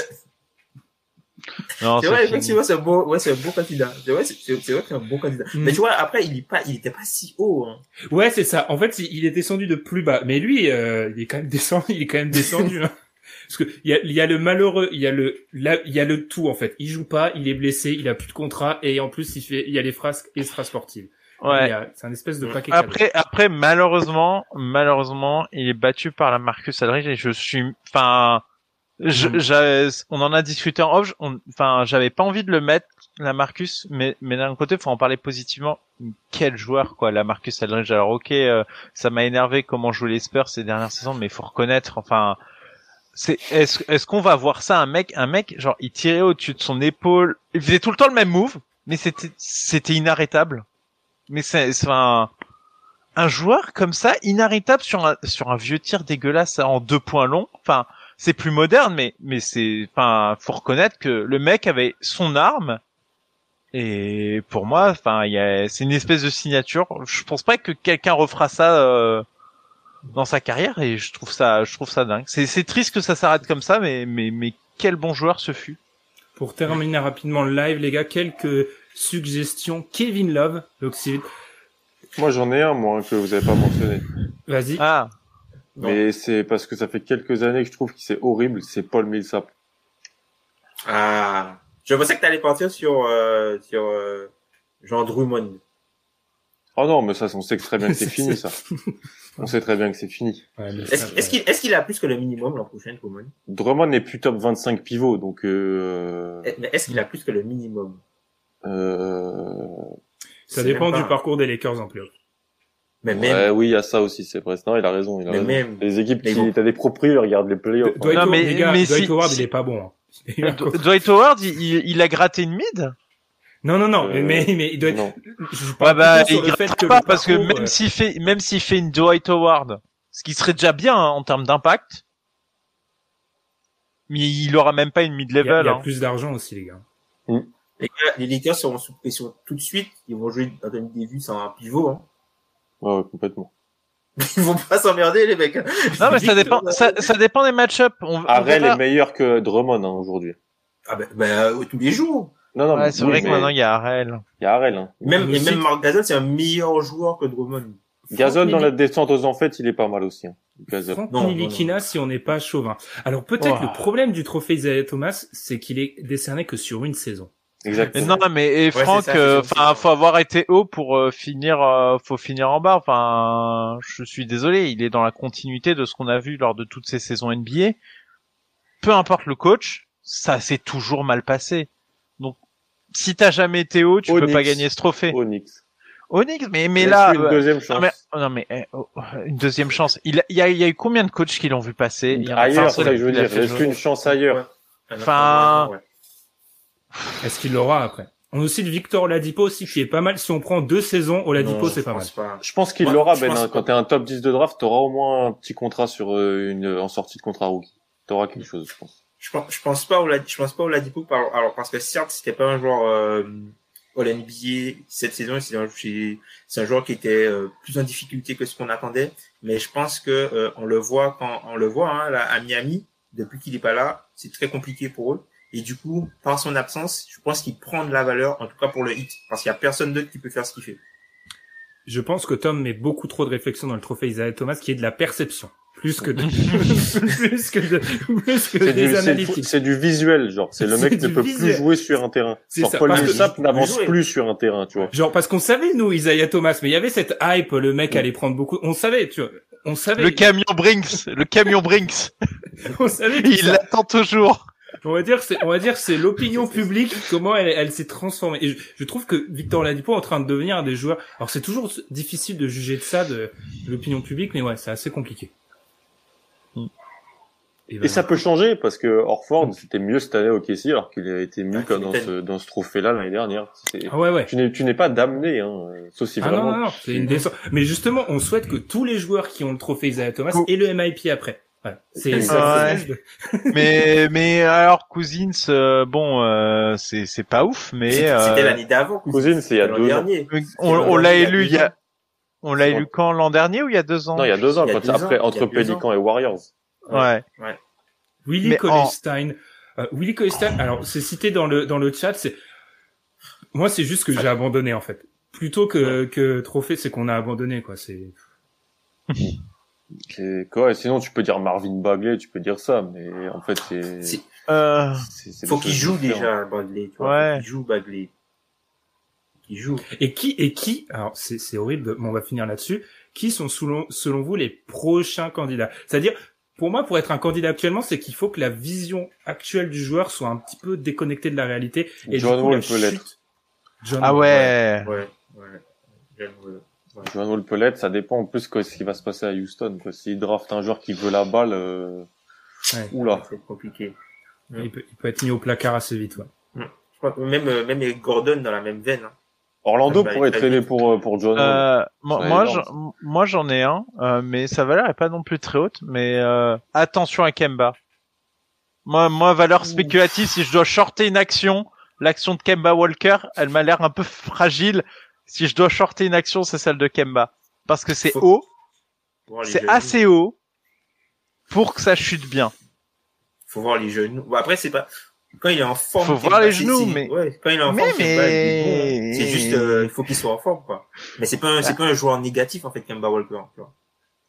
E: C'est
C: c'est
E: vrai,
C: fini.
E: effectivement, c'est un beau, ouais, c'est un beau candidat. C'est vrai, c'est, vrai que c'est un bon candidat.
B: Mm.
E: Mais tu vois, après, il est pas, il était pas si haut, hein.
B: Ouais, c'est ça. En fait, il est descendu de plus bas. Mais lui, euh, il est quand même descendu, il est quand même descendu, hein. Parce que il y a, il y a le malheureux, il y a le, là, il y a le tout, en fait. Il joue pas, il est blessé, il a plus de contrat, et en plus, il fait, il y a les phrases extra-sportives.
C: Ouais.
B: C'est un espèce de paquet cadeau.
C: Après, après, malheureusement, malheureusement, il est battu par la Marcus Aldridge et je suis, enfin, je,
B: Mm.
C: j'avais- on en a discuté en off. on- Enfin, j'avais pas envie de le mettre, la Marcus, mais, mais d'un côté, faut en parler positivement. Quel joueur, quoi, la Marcus Aldridge. Alors, ok, euh, ça m'a énervé comment jouaient les Spurs ces dernières saisons, mais faut reconnaître, enfin, c'est, est-ce, est-ce qu'on va voir ça, un mec, un mec, genre, il tirait au-dessus de son épaule, il faisait tout le temps le même move, mais c'était, c'était inarrêtable. Mais c'est, c'est un, un joueur comme ça, inarrêtable sur un, sur un vieux tir dégueulasse en deux points longs. Enfin, c'est plus moderne, mais, mais c'est, enfin, faut reconnaître que le mec avait son arme. Et pour moi, enfin, il y a, c'est une espèce de signature. Je pense pas que quelqu'un refera ça, euh, dans sa carrière et je trouve ça, je trouve ça dingue. C'est, c'est triste que ça s'arrête comme ça, mais, mais, mais quel bon joueur ce fut.
B: Pour terminer rapidement le live, les gars, quelques suggestions. Kevin Love, donc c'est,
D: Moi, j'en ai un, moi, que vous avez pas mentionné.
B: vas-y.
C: Ah,
E: Non.
D: Mais c'est parce que ça fait quelques années que je trouve que c'est horrible, c'est Paul Millsap.
E: Ah. Je pensais que t'allais partir sur, euh, sur, euh, Jean Drummond.
D: Oh non, mais ça, on sait que très bien que c'est fini, ça. On sait très bien que c'est fini.
B: Ouais,
E: Est-ce, qu'il, est-ce qu'il a plus que le minimum l'an prochain, Drummond?
D: Drummond n'est plus top 25 pivot, donc euh,
E: Eh, Mais est-ce qu'il a plus que le minimum?
D: Euh...
B: Ça dépend du parcours des Lakers en playoff.
E: Mais même,
D: Ouais, oui, il y a ça aussi, c'est vrai. Non, il a raison. Il a
E: Mais
D: raison.
E: même-
D: Les équipes qui,
E: bon.
D: t'as des proprios, ils regardent les playoffs. hein.
B: Dwight
C: Non,
B: Howard,
C: mais-
B: les gars,
C: mais
B: Dwight
C: si-
B: Howard,
C: si-
B: il est pas bon. hein. Il a-
C: D- Dwight Howard, il, il, a gratté une mid?
B: Non, non, non,
D: Euh,
B: mais, mais il doit être...
D: Non.
B: Je
C: Ouais,
B: parle
C: bah, il
B: le fait
C: gratte
B: que
C: pas
B: le
C: parce que même
B: euh,
C: s'il fait, même s'il fait une Dwight Howard, ce qui serait déjà bien hein, en termes d'impact, mais il aura même pas une
B: il y a,
C: mid-level.
B: il y a
C: hein.
B: plus d'argent aussi, les gars.
E: les, gars, les Lakers seront sous pression tout de suite. Ils vont jouer Anthony Davis en un pivot. Hein.
D: Ouais, ouais, complètement.
E: Ils vont pas s'emmerder, les mecs.
C: Non, mais ça dépend, ça, ça dépend des
D: Arrel
C: verra.
D: est meilleur que Drummond hein, aujourd'hui.
E: Ah ben, ben, euh, tous les jours.
D: Non, non,
C: Ouais, c'est
D: oui,
C: vrai que
D: mais
C: maintenant il y a Arel.
D: il y a Arel. Hein.
E: Même, et même Mark Gasol, c'est un meilleur joueur que Drummond.
D: Gazon dans la descente aux enfêtes, il est pas mal aussi. Hein. Gazon.
B: Franck
E: Non, non,
B: Nilikina si on n'est pas chauvin. Alors peut-être le problème du trophée Isaiah Thomas, c'est qu'il est décerné que sur une saison.
D: Exactement.
C: non, mais et
E: Ouais,
C: Franck, euh, enfin, faut avoir été haut pour euh, finir, euh, faut finir en bas. Enfin, je suis désolé, il est dans la continuité de ce qu'on a vu lors de toutes ces saisons NBA. Peu importe le coach, ça s'est toujours mal passé. Donc, si t'as jamais été haut, tu peux
D: Onyx.
C: pas gagner ce trophée.
D: Onyx.
C: Onyx, mais mais là,
D: une deuxième
C: non
D: chance.
C: mais, non mais oh, une deuxième chance. Il, y a, il y a eu combien de coachs qui l'ont vu passer? Il y a
D: ailleurs, ça je veux dire.
C: jouer.
D: une chance ailleurs?
C: Enfin-
E: Ouais.
B: Est-ce qu'il l'aura après? On a aussi le Victor Oladipo aussi qui est pas mal. Si on prend deux saisons, Oladipo c'est
E: je
B: pas mal.
E: pense pas.
D: Je pense qu'il
E: Ouais,
D: l'aura, Ben. hein. Quand t'es un top 10 de draft, t'auras au moins un petit contrat sur euh, une en sortie de contrat rookie. T'auras quelque chose, je pense.
E: Je pense, je pense pas au Lad- je pense pas au Ladipo par, alors parce que certes c'était pas un joueur euh, All NBA cette saison c'est un, joueur qui était euh, plus en difficulté que ce qu'on attendait mais je pense que euh, on le voit quand on le voit hein, là, à Miami depuis qu'il est pas là c'est très compliqué pour eux et du coup par son absence je pense qu'il prend de la valeur en tout cas pour le hit parce qu'il y a personne d'autre qui peut faire ce qu'il fait
B: Je pense que Tom met beaucoup trop de réflexion dans le trophée Isaiah Thomas qui est de la perception. Plus que de, plus que de, plus que des
D: du, c'est,
B: analytiques.
D: c'est du visuel, genre. C'est le mec ne peut
B: visuel.
D: plus jouer sur un terrain.
B: C'est
D: Genre,
B: ça,
D: Paul
B: parce que-
D: Millsap n'avance plus sur un terrain, tu vois.
B: Genre parce qu'on savait nous Isaiah Thomas, mais il y avait cette hype, le mec allait prendre beaucoup. On savait, tu vois. On savait.
C: Le camion Brinks, le camion Brinks,
B: on savait.
C: il l'attend toujours.
B: On va dire, c'est, on va dire, c'est l'opinion publique, comment elle, elle s'est transformée. Et je, je trouve que Victor Oladipo est en train de devenir un des joueurs. Alors c'est toujours difficile de juger de ça, de, de l'opinion publique, mais ouais, c'est assez compliqué. Et, ben,
D: Et ça peut changer parce que Orford, c'était mieux cette année au KC alors qu'il a été mieux
E: Ah,
D: dans ce, dans ce trophée-là l'année dernière.
B: Ah ouais, ouais.
D: Tu n'es, tu n'es pas damné, hein. Sauf si
B: Ah non, non, non, c'est une descente. Mais justement, on souhaite que tous les joueurs qui ont le trophée Isaiah Thomas aient le MIP après. Ouais. C'est,
E: Ouais.
B: c'est-
C: mais mais alors Cousins, euh, bon, euh, c'est c'est pas ouf, mais
E: c'était
C: euh,
E: c'était l'année d'avant
D: Cousine, c'est il y a deux ans.
C: on, l'a élu il y a, on l'a élu quand l'an dernier ou il y a deux ans?
D: Non, il y a deux ans, quand,
E: deux
D: après,
E: ans,
D: entre
E: deux
D: Pélican et Warriors.
C: Ouais.
B: Willie
C: Mais en-
B: Colestein. Euh, Willie Colestein, alors c'est cité dans le dans le chat, c'est moi c'est juste que j'ai abandonné en fait. Plutôt que que trophée, c'est qu'on a abandonné quoi, c'est
D: quoi, et sinon, tu peux dire Marvin Bagley, tu peux dire ça, mais en fait, c'est.
C: Euh,
D: c'est, c'est
E: faut qu'il joue déjà Bagley tu vois
C: Ouais.
E: qu'il joue Bagley qu'il joue
B: et qui et qui alors c'est c'est horrible, mais on va finir là-dessus. Qui sont selon selon vous les prochains candidats? C'est-à-dire pour moi, pour être un candidat actuellement, c'est qu'il faut que la vision actuelle du joueur soit un petit peu déconnectée de la réalité. Et
D: John
B: du coup,
D: Wall
B: la
D: peut l'être.
B: John
C: ah ouais.
E: ouais ouais ouais.
D: Peut l'être, ça dépend en plus de ce qui va se passer à Houston. S'il draft un joueur qui veut la balle, euh...
B: Ouais.
D: oula.
E: c'est compliqué
B: Il peut, il peut être mis au placard assez vite. Ouais.
E: Je crois que même euh, même Eric Gordon dans la même veine hein.
D: Orlando
E: Bah,
D: pourrait
E: vite.
D: pour, euh, pour John.
C: Euh, moi, j'en- moi, j'en ai un, euh, mais sa valeur est pas non plus très haute. Mais euh, attention à Kemba. Moi, moi, valeur spéculative, si je dois shorter une action, l'action de Kemba Walker, elle m'a l'air un peu fragile. Si je dois shorter une action, c'est celle de Kemba, parce que c'est
E: Faut-
C: haut, c'est
E: genoux.
C: assez haut pour que ça chute bien.
E: faut voir les genoux bon, après c'est pas quand il est en forme
C: Faut voir les genoux, mais-
E: ouais, quand il est en
C: Mais-
E: forme bon,
C: mais-
E: c'est juste euh, il faut qu'il soit en forme quoi mais c'est pas un,
C: Bah.
E: c'est pas un joueur négatif en fait Kemba Walker tu vois.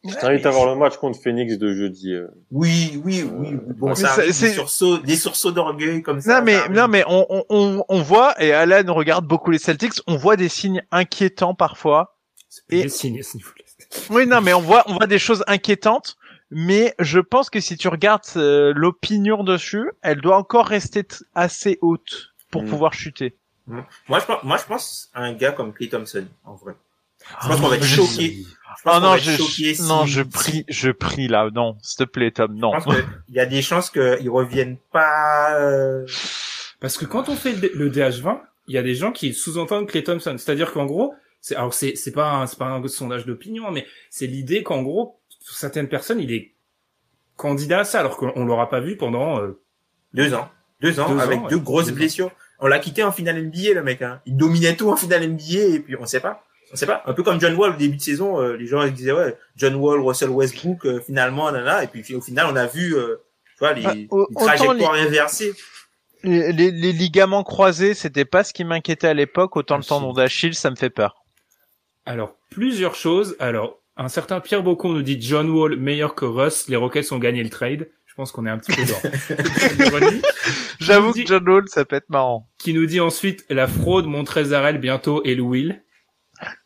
D: Je t'invite à voir le match contre Phoenix de jeudi. euh.
E: oui oui oui bon ça des sursauts des sursauts d'orgueil comme ça
C: Non mais non mais on, on- on, on voit et Alan regarde beaucoup les Celtics, on voit des signes inquiétants parfois.
B: Et... Des signes à ce niveau-là.
C: Oui non mais on voit on voit des choses inquiétantes, mais je pense que si tu regardes euh, l'opinion dessus, elle doit encore rester assez haute pour
D: Mm.
C: pouvoir chuter.
E: Moi, je pense, moi, je pense à un gars comme Clay Thompson, en vrai. Je pense
C: Ah,
E: qu'on va être choqué. Je pense
C: Ah non, je,
E: si-
C: non, je
E: si-
C: prie, je prie là, non, s'il te plaît, Tom, non.
E: Je pense qu'il y a des chances qu'ils reviennent pas. euh,
B: Parce que quand on fait le, le DH20, il y a des gens qui sous-entendent Clay Thompson. C'est-à-dire qu'en gros, c'est alors c'est c'est pas un, c'est pas un sondage d'opinion, mais c'est l'idée qu'en gros, pour certaines personnes, il est candidat à ça, alors qu'on l'aura pas vu pendant. euh,
E: Deux ans. Deux ans,
B: Deux
E: avec
B: ans,
E: deux
B: ouais.
E: grosses
B: Deux ans.
E: blessures. On l'a quitté en finale NBA, le mec. Hein. Il dominait tout en finale NBA, et puis on sait pas. On sait pas. Un peu comme John Wall au début de saison, euh, les gens ils disaient ouais, John Wall, Russell Westbrook, euh, finalement, là, et puis au final, on a vu, euh, tu vois, les,
C: au-
E: les trajectoires inversées.
C: Les, les- les ligaments croisés, c'était pas ce qui m'inquiétait à l'époque, autant
B: Ah,
C: le tendon d'Achille, ça me fait peur.
B: Alors plusieurs choses. Alors un certain Pierre Bocon nous dit John Wall meilleur que Russ. Les Rockets ont gagné le trade. Je pense qu'on est un petit peu dans.
C: J'avoue que John Wall, ça peut être marrant.
B: Qui nous dit ensuite la fraude Montrezarel bientôt et Will.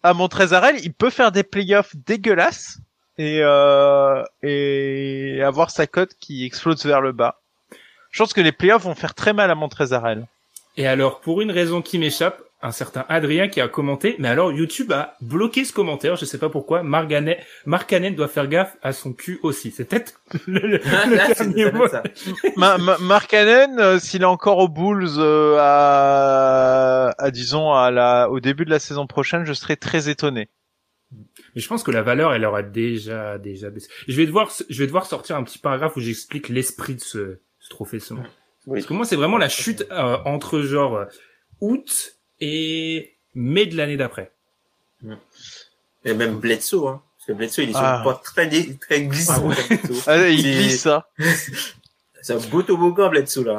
C: Ah, Montrezarel, il peut faire des playoffs dégueulasses et, euh, et avoir sa cote qui explose vers le bas. Je pense que les playoffs vont faire très mal à Montrezarel.
B: Et alors, pour une raison qui m'échappe, un certain Adrien qui a commenté, mais alors YouTube a bloqué ce commentaire, je sais pas pourquoi, Marganet, Marcanet doit faire gaffe à son cul aussi. C'est peut-être le, le- le
E: Là,
B: dernier mot.
E: ça.
C: Ma, ma, Mark Cannon, euh, s'il est encore aux Bulls euh, à, à disons à la, au début de la saison prochaine, je serais très étonné.
B: Mais je pense que la valeur, elle aura déjà, déjà baissé. Je vais devoir, je vais devoir sortir un petit paragraphe où j'explique l'esprit de ce, ce trophée saumon.
D: Oui.
B: Parce que moi, c'est vraiment la chute euh, entre genre euh, août et mai de l'année d'après.
E: Et même Bledsoe, hein. Parce que Bledsoe, il est sur
C: Ah.
E: une porte très, dé- très glissant.
B: Ah ouais.
C: Ah, il glisse ça.
E: C'est un beau toboggan, Bledsoe, là.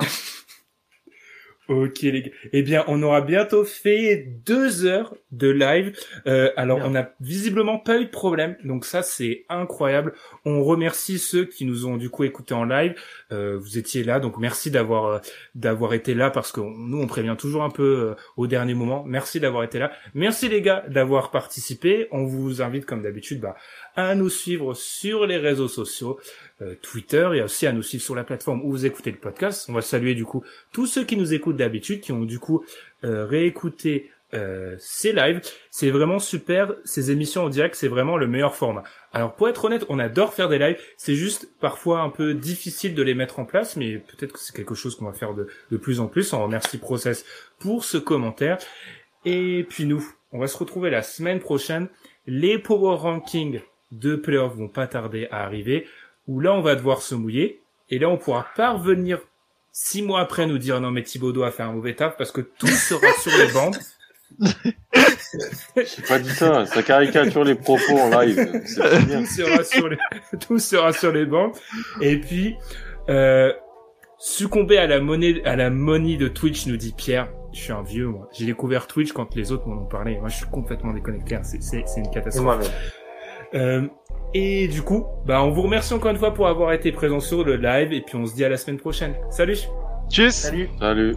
B: Ok les gars. Eh bien, on aura bientôt fait deux heures de live. Euh, alors,
E: Bien.
B: on n'a visiblement pas eu de problème, donc ça c'est incroyable. On remercie ceux qui nous ont du coup écoutés en live. Euh, vous étiez là, donc merci d'avoir euh, d'avoir été là parce que on- nous on prévient toujours un peu au dernier moment. Merci d'avoir été là. Merci les gars d'avoir participé. On vous invite comme d'habitude bah, à nous suivre sur les réseaux sociaux, euh, Twitter et aussi à nous suivre sur la plateforme où vous écoutez le podcast. On va saluer du coup tous ceux qui nous écoutent d'habitude, qui ont du coup euh, réécouté euh, ces lives. C'est vraiment super. Ces émissions en direct, c'est vraiment le meilleur format. Alors pour être honnête, on adore faire des lives. C'est juste parfois un peu difficile de les mettre en place, mais peut-être que c'est quelque chose qu'on va faire de, de plus en plus. On remercie Process pour ce commentaire. Et puis nous, on va se retrouver la semaine prochaine. Les power rankings de playoffs vont pas tarder à arriver, où là on va devoir se mouiller. Et là on pourra pas revenir six mois après nous dire non mais Thibaudot a fait un mauvais taf parce que tout sera sur les bandes.
D: J'ai pas dit ça. Ça caricature les propos en live.
B: Tout sera sur les tout sera sur les bancs et puis euh, succomber à la monnaie à la money de Twitch nous dit Pierre je suis un vieux moi j'ai découvert Twitch quand les autres m'en ont parlé moi je suis complètement déconnecté hein. c'est c'est c'est une catastrophe. Euh, et du coup bah on vous remercie encore une fois pour avoir été présent sur le live et puis on se dit à la semaine prochaine salut
C: Tchuss.
E: Salut.
D: Salut.